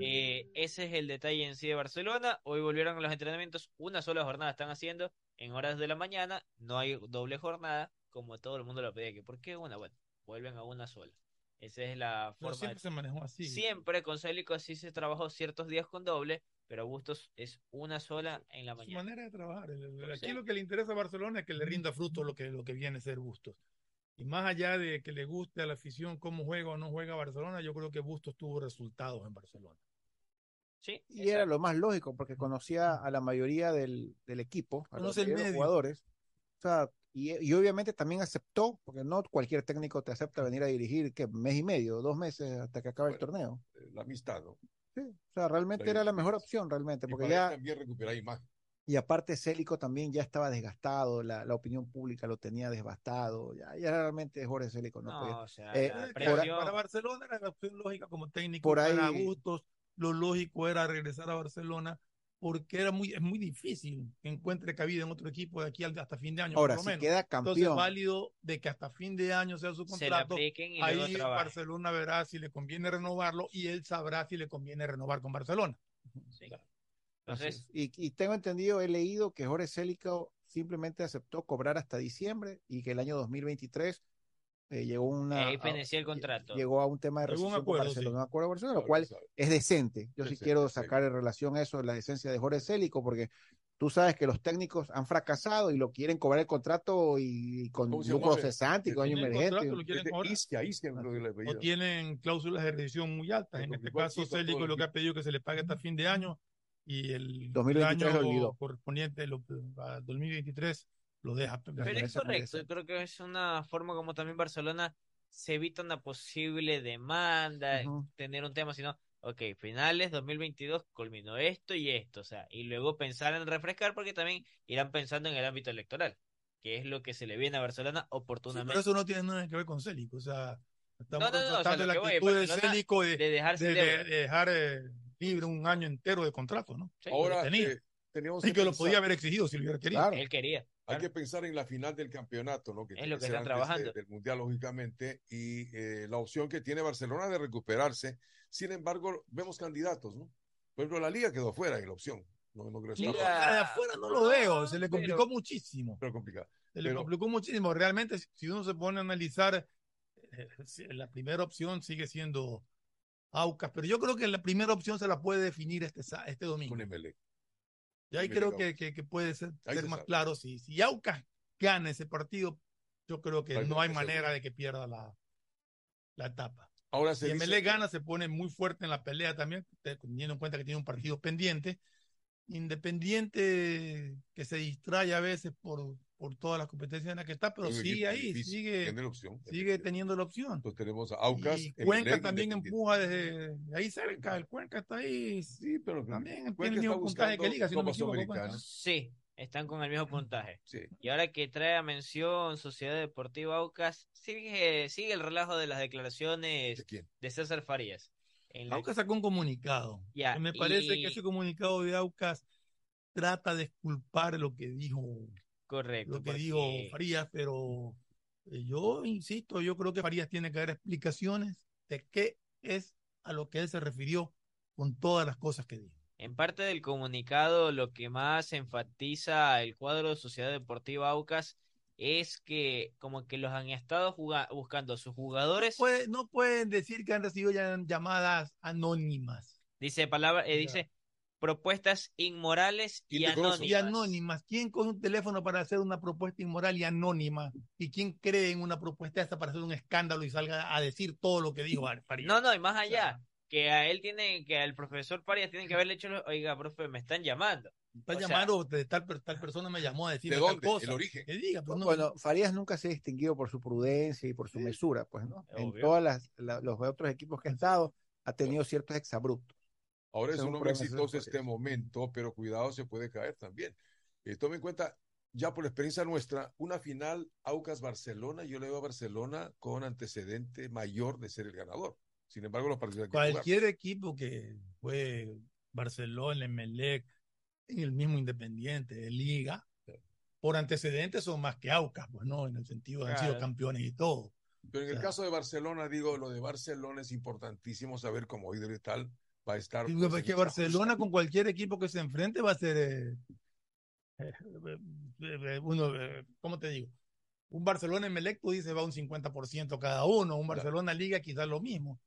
eh, ese es el detalle en sí de Barcelona. Hoy volvieron a los entrenamientos. Una sola jornada están haciendo en horas de la mañana. No hay doble jornada, como todo el mundo lo pedía. que ¿Por qué una? Bueno, vuelven a una sola. Esa es la forma. siempre de- se manejó así. Siempre con Célico así se trabajó ciertos días con doble, pero Bustos es una sola en la Su mañana. manera de trabajar. Aquí Sí. lo que le interesa a Barcelona es que le rinda fruto lo que, lo que viene a ser Bustos. Y más allá de que le guste a la afición cómo juega o no juega Barcelona, yo creo que Bustos tuvo resultados en Barcelona. Sí, Y era lo más lógico, porque conocía a la mayoría del, del equipo, a los, Conoce jugadores. O sea, y, y obviamente también aceptó, porque no cualquier técnico te acepta venir a dirigir, que mes y medio, dos meses hasta que acabe el torneo. Eh, La amistad, ¿no? Sí, o sea, realmente La era la mejor opción, realmente, Y porque para él ya también recuperar imagen. Y aparte Célico también ya estaba desgastado, la, la opinión pública lo tenía desgastado, ya, ya realmente Jorge Célico no, No, o sea, Eh, por- presión- Para Barcelona era la opción lógica como técnico. Por ahí- Para Bustos, lo lógico era regresar a Barcelona porque era muy, es muy difícil que encuentre cabida en otro equipo de aquí hasta fin de año. Ahora, por lo si menos. queda Entonces, campeón. válido de que hasta fin de año sea su contrato. y Ahí. Barcelona verá si le conviene renovarlo y él sabrá si le conviene renovar con Barcelona. Sí. Entonces, es. y, y tengo entendido, he leído que Jorge Célico simplemente aceptó cobrar hasta diciembre y que el año 2023 eh, llegó una ahí el contrato. llegó a un tema de resolución con acuerdo, Barcelona, sí. un acuerdo con Barcelona, lo Claro, cual sabe. es decente. Yo sí Decente, quiero sacar en relación a eso la esencia de Jorge Célico, porque tú sabes que los técnicos han fracasado y lo quieren cobrar el contrato y, y con ¿Cómo se lucro llama? cesante y con año emergente. lo de. Isquia, Isquia, o tienen cláusulas de revisión muy altas. En este caso, Célico lo que ha pedido que se le pague hasta fin de año y el, 2023 el lo olvidó. año correspondiente lo, a 2023 lo deja. Pero es correcto, creo que es una forma como también Barcelona se evita una posible demanda, tener un tema, sino, ok, finales 2022 culminó esto y esto, o sea, y luego pensar en refrescar porque también irán pensando en el ámbito electoral, que es lo que se le viene a Barcelona Sí, oportunamente. pero eso no tiene nada que ver con Célico. O sea, estamos No, no, no, o sea, la que voy, actitud de Célico de, de dejarse de- de de- deuda. de dejar eh, libre un año entero de contrato, ¿no? Sí, Ahora, tenía. eh, teníamos y que lo podía haber exigido si lo hubiera querido. Claro. Él quería. Hay que pensar en la final del campeonato, ¿no? Que Es tiene lo que ser están de- trabajando. del Mundial, lógicamente, y eh, la opción que tiene Barcelona de recuperarse. Sin embargo, vemos candidatos, ¿no? Por ejemplo, la Liga quedó fuera en la opción. No, no creo que Liga de afuera no lo veo, se le complicó pero- muchísimo. pero complicado. Se le Pero- complicó muchísimo. Realmente, si- uno se pone a analizar, eh, la primera opción sigue siendo Aucas, pero yo creo que la primera opción se la puede definir este, este domingo. Con Emelec. Y ahí Emelec creo que, que, que puede ser, Ahí ser se más sabe. claro. Si, si Aucas gana ese partido, yo creo que no hay manera seguro. de que pierda la, la etapa. Ahora se Si Emelec gana, se pone muy fuerte en la pelea también, te- teniendo en cuenta que tiene un partido pendiente. Independiente que se distrae a veces por, por todas las competencias en las que está, pero sigue ahí, difícil, sigue, tiene la opción. sigue teniendo la opción. Entonces tenemos a Aucas. y Cuenca Emelec, también empuja desde ahí cerca, el Cuenca está ahí, Sí, pero también tiene el mismo puntaje que Liga, si no me equivoco. Cuenca. Sí, están con el mismo puntaje. Sí. Y ahora que trae a mención Sociedad Deportiva Aucas, sigue, sigue el relajo de las declaraciones ¿De César Farías. En la- Aucas sacó un comunicado. Ya, que me parece y- que ese comunicado de Aucas trata de esculpar lo que dijo Correcto. lo que porque- dijo Farías, pero eh, yo insisto, yo creo que Farías tiene que dar explicaciones de qué es a lo que él se refirió con todas las cosas que dijo. En parte del comunicado, lo que más enfatiza el cuadro de Sociedad Deportiva Aucas es que como que los han estado buscando sus jugadores, Puede- no pueden decir que han recibido llamadas anónimas. dice palabra, eh, dice propuestas inmorales y Indecorosas. Y anónimas. anónimas. ¿Quién coge un teléfono para hacer una propuesta inmoral y anónima? ¿Y quién cree en una propuesta esta para hacer un escándalo y salga a decir todo lo que dijo Farías? No, no, y más allá, que a él tiene, que al profesor Farías tiene que haberle hecho, oiga, profe, me están llamando. Está o sea- llamando de tal, tal persona me llamó a decir ¿De dónde? cosa. El origen. Que diga, pues no. Bueno, Farías nunca se ha distinguido por su prudencia y por su mesura, pues, ¿no? En todos las, la- los otros equipos que ha estado, ha tenido ciertos exabruptos. Ahora es un hombre exitoso este momento, pero cuidado, se puede caer también. Eh, tome en cuenta, ya por la experiencia nuestra, una final Aucas-Barcelona, yo le veo a Barcelona con antecedente mayor de ser el ganador. Sin embargo, los partidos que. Cualquier equipo que fue Barcelona, Emelec, en el mismo Independiente, de Liga, por antecedentes son más que Aucas, pues no, en el sentido de han sido Claro. campeones y todo. Pero en el O sea, caso de Barcelona, digo, lo de Barcelona es importantísimo saber cómo hoy y tal va a estar. Pues, pues, en Barcelona con cualquier equipo que se enfrente va a ser eh, eh, eh, uno, ¿cómo te digo? Un Barcelona Emelec, tú dices, va un 50% cada uno, un Barcelona Liga quizás lo mismo.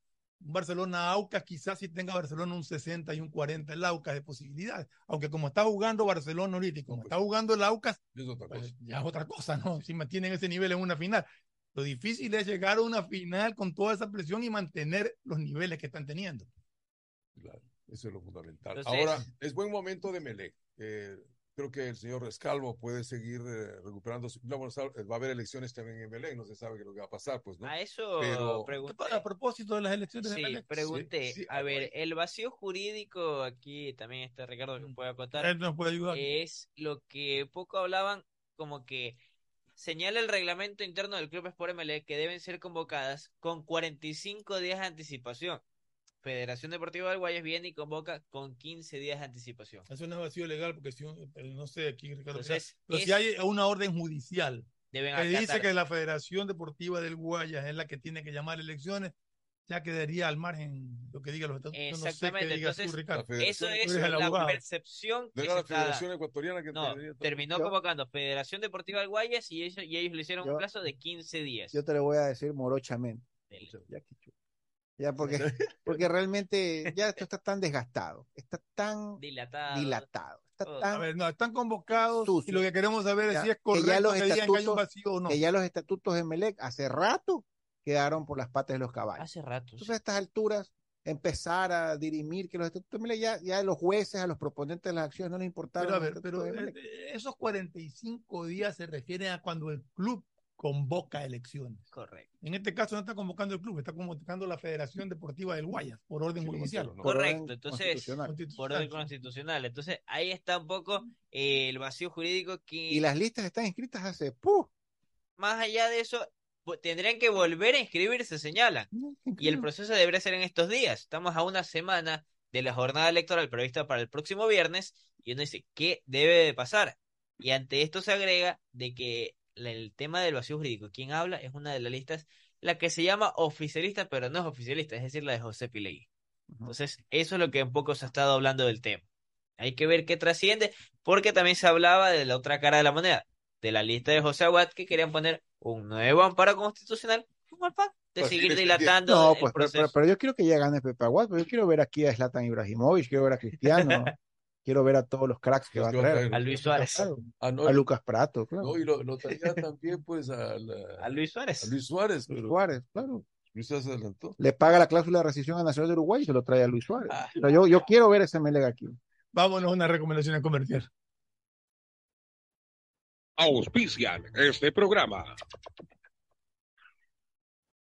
Un Barcelona Aucas quizás si tenga Barcelona un 60 y un 40 el Aucas de posibilidades. Aunque como está jugando Barcelona ahorita y como pues, está jugando el Aucas, Es otra pues, ya es otra cosa, ¿no? Si mantienen ese nivel en una final. Lo difícil es llegar a una final con toda esa presión y mantener los niveles que están teniendo. Claro, eso es lo fundamental. Entonces- Ahora, es buen momento de Melec. Eh, creo que el señor Rescalvo puede seguir eh, recuperando. va a haber elecciones también en Belén, no se sabe qué lo que va a pasar, pues, ¿no? A eso Pero, A propósito de las elecciones sí, pregunté. a ver, el vacío jurídico, aquí también está Ricardo que mm. puede acotar. Él nos puede ayudar. Es lo que poco hablaban, como que señala el reglamento interno del Club Sport MLE que deben ser convocadas con 45 días de anticipación. Federación Deportiva del Guayas viene y convoca con 15 días de anticipación. Eso no es vacío legal porque si, no sé aquí, Ricardo. pero si hay una orden judicial que dice que la Federación Deportiva del Guayas es la que tiene que llamar elecciones, ya quedaría al margen lo que diga los estatutos. Exactamente, entonces eso es la percepción que la Federación Ecuatoriana que no, terminó convocando Federación Deportiva del Guayas y ellos, y ellos le hicieron un plazo de 15 días. Yo te lo voy a decir morochamente. Ya ya, porque, porque realmente ya esto está tan desgastado, está tan dilatado. dilatado está oh. tan a ver, no, están convocados y lo que queremos saber es si es correcto que, ya los estatutos, vacío o no. Que ya los estatutos de Melec hace rato quedaron por las patas de los caballos. Hace rato. Entonces, a estas alturas, empezar a dirimir que los estatutos de Melec ya, ya a los jueces, a los proponentes de las acciones no les importaba. Pero a ver, pero eh, esos 45 días se refieren a cuando el club convoca elecciones. Correcto. En este caso no está convocando el club, está convocando la Federación Deportiva del Guayas por orden judicial. Correcto, entonces por orden constitucional. Entonces ahí está un poco eh, el vacío jurídico que... Y las listas están inscritas hace... ¡puh! Más allá de eso, tendrían que volver a inscribirse, señalan. y el proceso debería ser en estos días. Estamos a una semana de la jornada electoral prevista para el próximo viernes y uno dice, ¿qué debe de pasar? Y ante esto se agrega de que el tema del vacío jurídico, quien habla es una de las listas, la que se llama oficialista, pero no es oficialista, es decir, la de José Pilegui. Entonces, eso es lo que un poco se ha estado hablando del tema. Hay que ver qué trasciende, porque también se hablaba de la otra cara de la moneda, de la lista de José Aguad, que querían poner un nuevo amparo constitucional, de seguir dilatando. No, pues, pero, yo quiero que ya gane Pepe Aguad, pero yo quiero ver aquí a Zlatan Ibrahimovic, quiero ver a Cristiano. quiero ver a todos los cracks que va a traer. A Luis Suárez. a, Lucas Prato, claro. No, y lo, lo traía también, pues, a, a, Luis Suárez. A Luis Suárez. Luis Suárez, claro. Luis Suárez adelantó. Le paga la cláusula de rescisión a Nacional de Uruguay y se lo trae a Luis Suárez. Ah. yo, yo quiero ver ese Melega aquí. Vámonos a una recomendación comercial. Auspician este programa.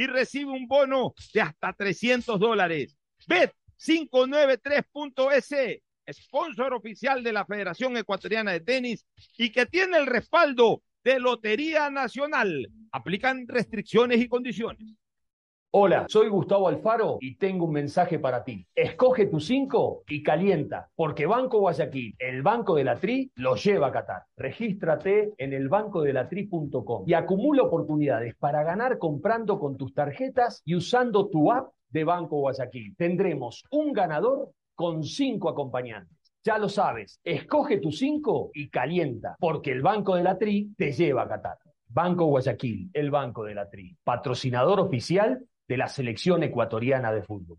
y recibe un bono de hasta 300 dólares. Bet593.es, sponsor oficial de la Federación Ecuatoriana de Tenis y que tiene el respaldo de Lotería Nacional. Aplican restricciones y condiciones. Hola, soy Gustavo Alfaro y tengo un mensaje para ti. Escoge tu 5 y calienta, porque Banco Guayaquil, el Banco de la Tri, lo lleva a Qatar. Regístrate en elbancodelatri.com y acumula oportunidades para ganar comprando con tus tarjetas y usando tu app de Banco Guayaquil. Tendremos un ganador con 5 acompañantes. Ya lo sabes, escoge tu 5 y calienta, porque el Banco de la Tri te lleva a Qatar. Banco Guayaquil, el Banco de la Tri, patrocinador oficial de la selección ecuatoriana de fútbol.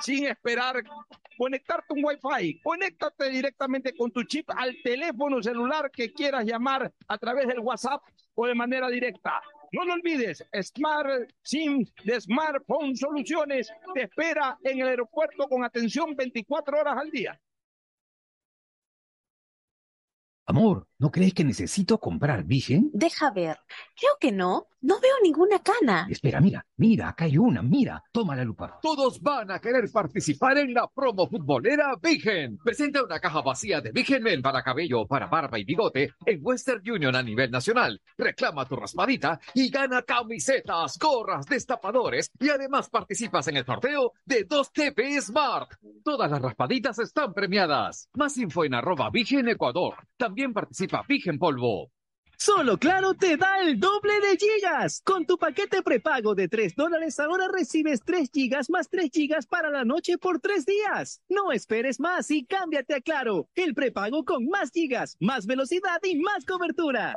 sin esperar conectarte un Wi-Fi. Conéctate directamente con tu chip al teléfono celular que quieras llamar a través del WhatsApp o de manera directa. No lo olvides, Smart SIM de Smartphone Soluciones te espera en el aeropuerto con atención 24 horas al día. Amor, ¿no crees que necesito comprar Vigen? Deja ver. Creo que no. No veo ninguna cana. Espera, mira, mira, acá hay una, mira. Toma la lupa. Todos van a querer participar en la promo futbolera Vigen. Presenta una caja vacía de Vigen Men para cabello, para barba y bigote en Western Union a nivel nacional. Reclama tu raspadita y gana camisetas, gorras, destapadores y además participas en el sorteo de 2 TP Smart. Todas las raspaditas están premiadas. Más info en arroba Vigen Ecuador. También participa Vigen Polvo. Solo Claro te da el doble de gigas. Con tu paquete prepago de 3 dólares ahora recibes 3 gigas más 3 gigas para la noche por 3 días. No esperes más y cámbiate a Claro, el prepago con más gigas, más velocidad y más cobertura.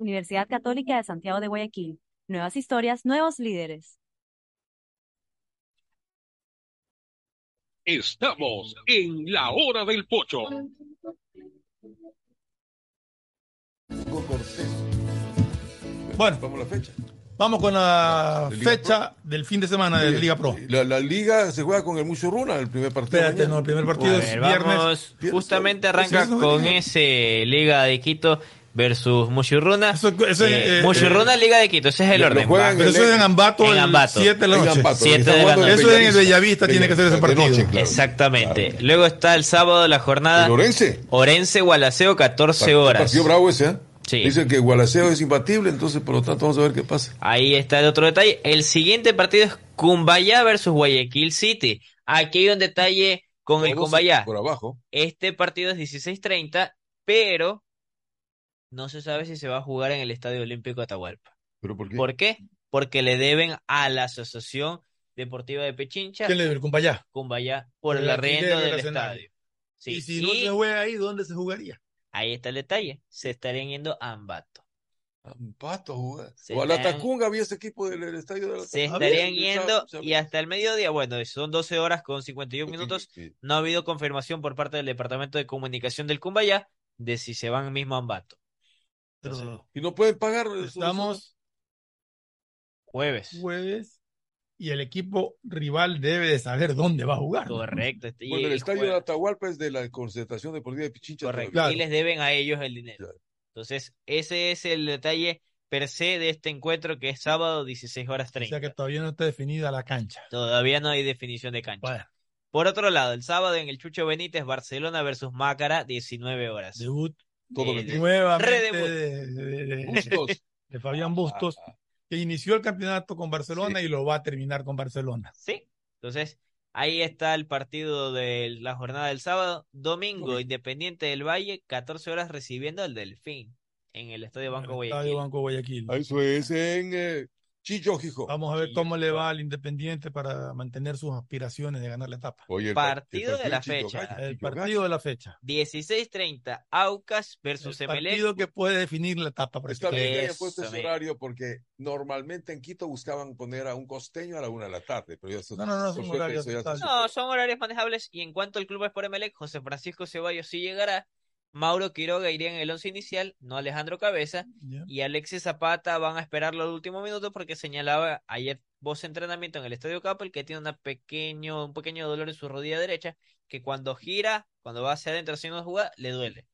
Universidad Católica de Santiago de Guayaquil. Nuevas historias, nuevos líderes. Estamos en la hora del pocho. Bueno, vamos a la fecha. Vamos con la fecha del fin de semana de la Liga Pro. La, la liga se juega con el Muchurruna, el primer partido. Espérate, no, el primer partido es viernes. vamos, justamente arranca con ese Liga de Quito versus Mushurruna. Eso, eso es, Eh, eh, Mushurruna, Liga de Quito, ese es el orden. juegan eso es en Ambato En el Ambato. 7 de la noche. Ambato, Siete de la noche. Eso es en el Bellavista, tiene que ser ese de partido. noche, claro. Exactamente. Luego está el sábado la jornada. ¿El Orense? Orense Gualaceo, 14 horas. Partido bravo ese, ¿eh? Sí. Dicen que Gualaceo es imbatible, entonces por lo tanto vamos a ver qué pasa. Ahí está el otro detalle. El siguiente partido es Cumbayá versus Guayaquil City. Aquí hay un detalle con el Todos Cumbayá. Por abajo. Este partido es 16:30, pero no se sabe si se va a jugar en el Estadio Olímpico Atahualpa. ¿Pero por qué? ¿Por qué? Porque le deben a la Asociación Deportiva de Pechincha, ¿Quién le debe el Cumbayá? Cumbayá, por El arriendo del estadio. Sí, Y si no y se juega ahí, ¿dónde se jugaría? ahí está el detalle. Se estarían yendo a Ambato. Ampato jugar. O a la Tacunga había ese equipo del, del estadio de la Se estarían Había, yendo y hasta el mediodía, bueno, son 12 horas con 51 minutos. Sí. No ha habido confirmación por parte del Departamento de Comunicación del Cumbayá de si se van mismo a Ambato. Y no pueden pagar. estamos Jueves. jueves y el equipo rival debe de saber dónde va a jugar. ¿no? Correcto. este- y- Bueno, el estadio de. Atahualpa es de la concentración deportiva de Pichincha. Correcto. Y les deben a ellos el dinero. Claro. Entonces, ese es el detalle per se de este encuentro que es sábado 16 horas O 30. sea que todavía no está definida la cancha. Todavía no hay definición de cancha. Bueno, Por otro lado, el sábado en el Chucho Benítez, Barcelona versus Mácara, 19 horas. debut Todo que- nuevamente de, de- de- Bustos. de Fabián Bustos, que inició el campeonato con Barcelona y lo va a terminar con Barcelona. Sí. Entonces, ahí está el partido de la jornada del sábado. Domingo, Independiente del Valle, 14 horas recibiendo al Delfín en el Estadio Banco El Guayaquil. Estadio Banco Guayaquil. Eso es en eh, Chillo, Jijo. Vamos a ver cómo le va al Independiente para mantener sus aspiraciones de ganar la etapa. Oye, el Partido de la fecha. Gallo, El partido de la fecha. 16:30, Aucas versus El Emelec. partido que puede definir la etapa. Está bien que hayan Eso, puesto ese horario porque normalmente en Quito buscaban poner a un costeño a la una de la tarde, pero ya No, no, no, son suerte horarios. No, son horarios manejables. Y en cuanto al club es por Emelec, José Francisco Ceballos sí llegará. Mauro Quiroga iría en el once inicial, no Alejandro Cabeza. Y Alexis Zapata van a esperarlo al último minuto porque señalaba ayer voz entrenamiento en el Estadio Capel que tiene una pequeño, un pequeño dolor en su rodilla derecha que cuando gira, cuando va hacia adentro haciendo jugada, le duele.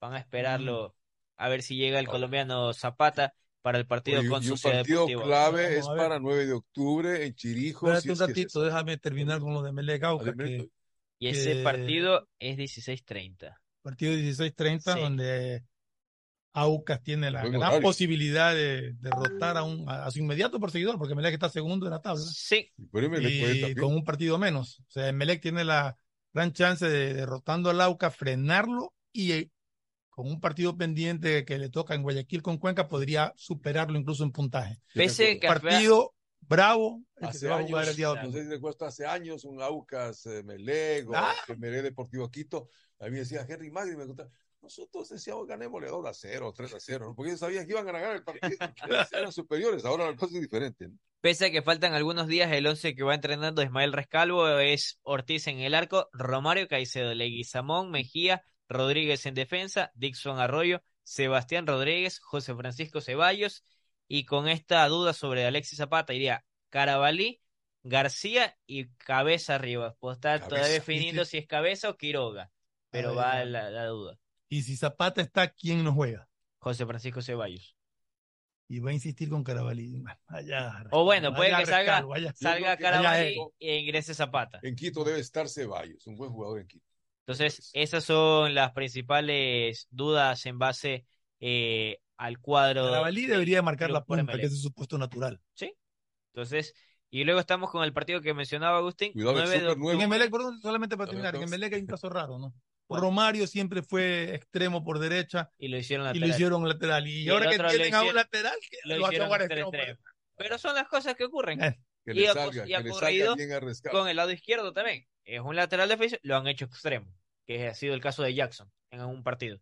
Van a esperarlo a ver si llega el colombiano Zapata para el partido Oye, con y Sociedad partido clave es para 9 de octubre en Chirijo. Espérate si un es que es ratito, déjame terminar con lo de que Y ese que- partido es 16:30. Partido 16-30, Sí. donde Aucas tiene la gran horario. posibilidad de derrotar a, un, a, a su inmediato perseguidor, porque Melec está segundo en la tabla Sí, y con un partido menos. O sea, Melec tiene la gran chance de derrotando al Auca, frenarlo y eh, con un partido pendiente que le toca en Guayaquil con Cuenca podría superarlo incluso en puntaje. Pese que partido bravo hace años, No sé si recuerdo hace años un Aucas eh, Melego, ah. Melé Deportivo Quito. A mí decía Henry Magri, me contaba, nosotros decíamos ganémosle 2 a 0, 3 a 0, porque ellos sabían que iban a ganar el partido, eran superiores, ahora la cosa es diferente. Pese a que faltan algunos días, el 11 que va entrenando Ismael Rescalvo es Ortiz en el arco, Romario Caicedo, Leguizamón, Mejía, Rodríguez en defensa, Dixon Arroyo, Sebastián Rodríguez, José Francisco Ceballos, y con esta duda sobre Alexis Zapata iría Carabalí, García y Cabeza arriba. Pues está todavía definiendo si es Cabeza o Quiroga, pero va la, duda. Y si Zapata está, ¿quién nos juega? José Francisco Ceballos. Y va a insistir con Carabalí. Allá, o bueno, puede que salga, salga Carabalí e ingrese Zapata. En Quito debe estar Ceballos, un buen jugador en Quito. Entonces, esas son las principales dudas en base eh, al cuadro. Carabalí debería marcar la punta, que es su puesto natural. Sí. Entonces, y luego estamos con el partido que mencionaba Agustín. Cuidado, En Emelec, perdón, solamente para terminar, en Emelec hay un caso raro, ¿no? Romario siempre fue extremo por derecha. Y lo hicieron lateral. Y lo hicieron lateral. Y, ahora que tienen a un lateral, lo, lo hicieron extremo. Pero son las cosas que ocurren. Eh. Que y, ha, ocurrido con el lado izquierdo también. Es un lateral defensivo, lo han hecho extremo, que ha sido el caso de Jackson en un partido.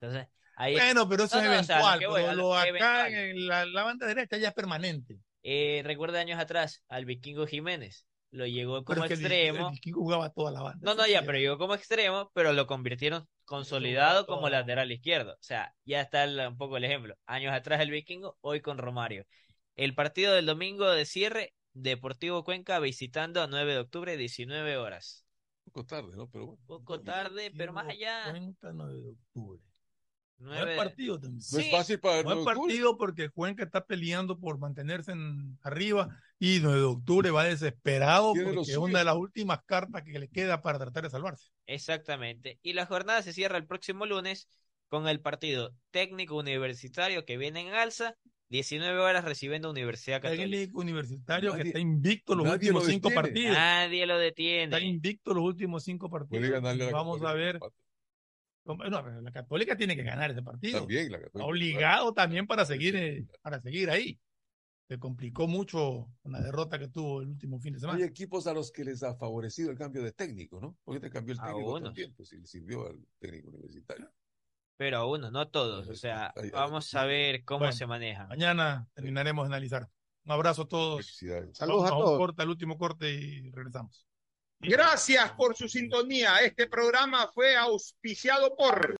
Entonces, ahí... Bueno, pero eso es eventual. lo acá en la, la, banda derecha ya es permanente. Eh, recuerda años atrás al vikingo Jiménez. Lo llegó como extremo. El, vikingo jugaba toda la banda. No, no, ya, pero llegó como extremo, pero lo convirtieron consolidado como lateral izquierdo. O sea, ya está un poco el ejemplo. Años atrás el vikingo, hoy con Romario. El partido del domingo de cierre, Deportivo Cuenca visitando a 9 de octubre, 19 horas. Poco tarde, ¿no? Pero bueno. Poco tarde, pero más allá. Cuenca 9 de octubre. Buen partido también. No es fácil para Buen partido porque Cuenca está peleando por mantenerse en arriba y 9 de octubre va desesperado porque es una de las últimas cartas que le queda para tratar de salvarse. Exactamente. Y la jornada se cierra el próximo lunes con el partido técnico universitario que viene en alza 19 horas recibiendo Universidad Católica. Técnico universitario que está invicto los últimos cinco partidos. Nadie lo detiene. Está invicto los últimos cinco partidos. Vamos a ver la Católica tiene que ganar ese partido. También la Católica. Obligado también para seguir, eh, para seguir ahí. Se complicó mucho con la derrota que tuvo el último fin de semana. Hay equipos a los que les ha favorecido el cambio de técnico, ¿no? Porque te cambió el técnico a tiempo, si le sirvió al técnico universitario. Pero a uno, no todos. O sea, vamos a ver cómo se maneja. Mañana terminaremos de analizar. Un abrazo a todos. Saludos a todos. Corta, el último corte y regresamos. Gracias por su sintonía. Este programa fue auspiciado por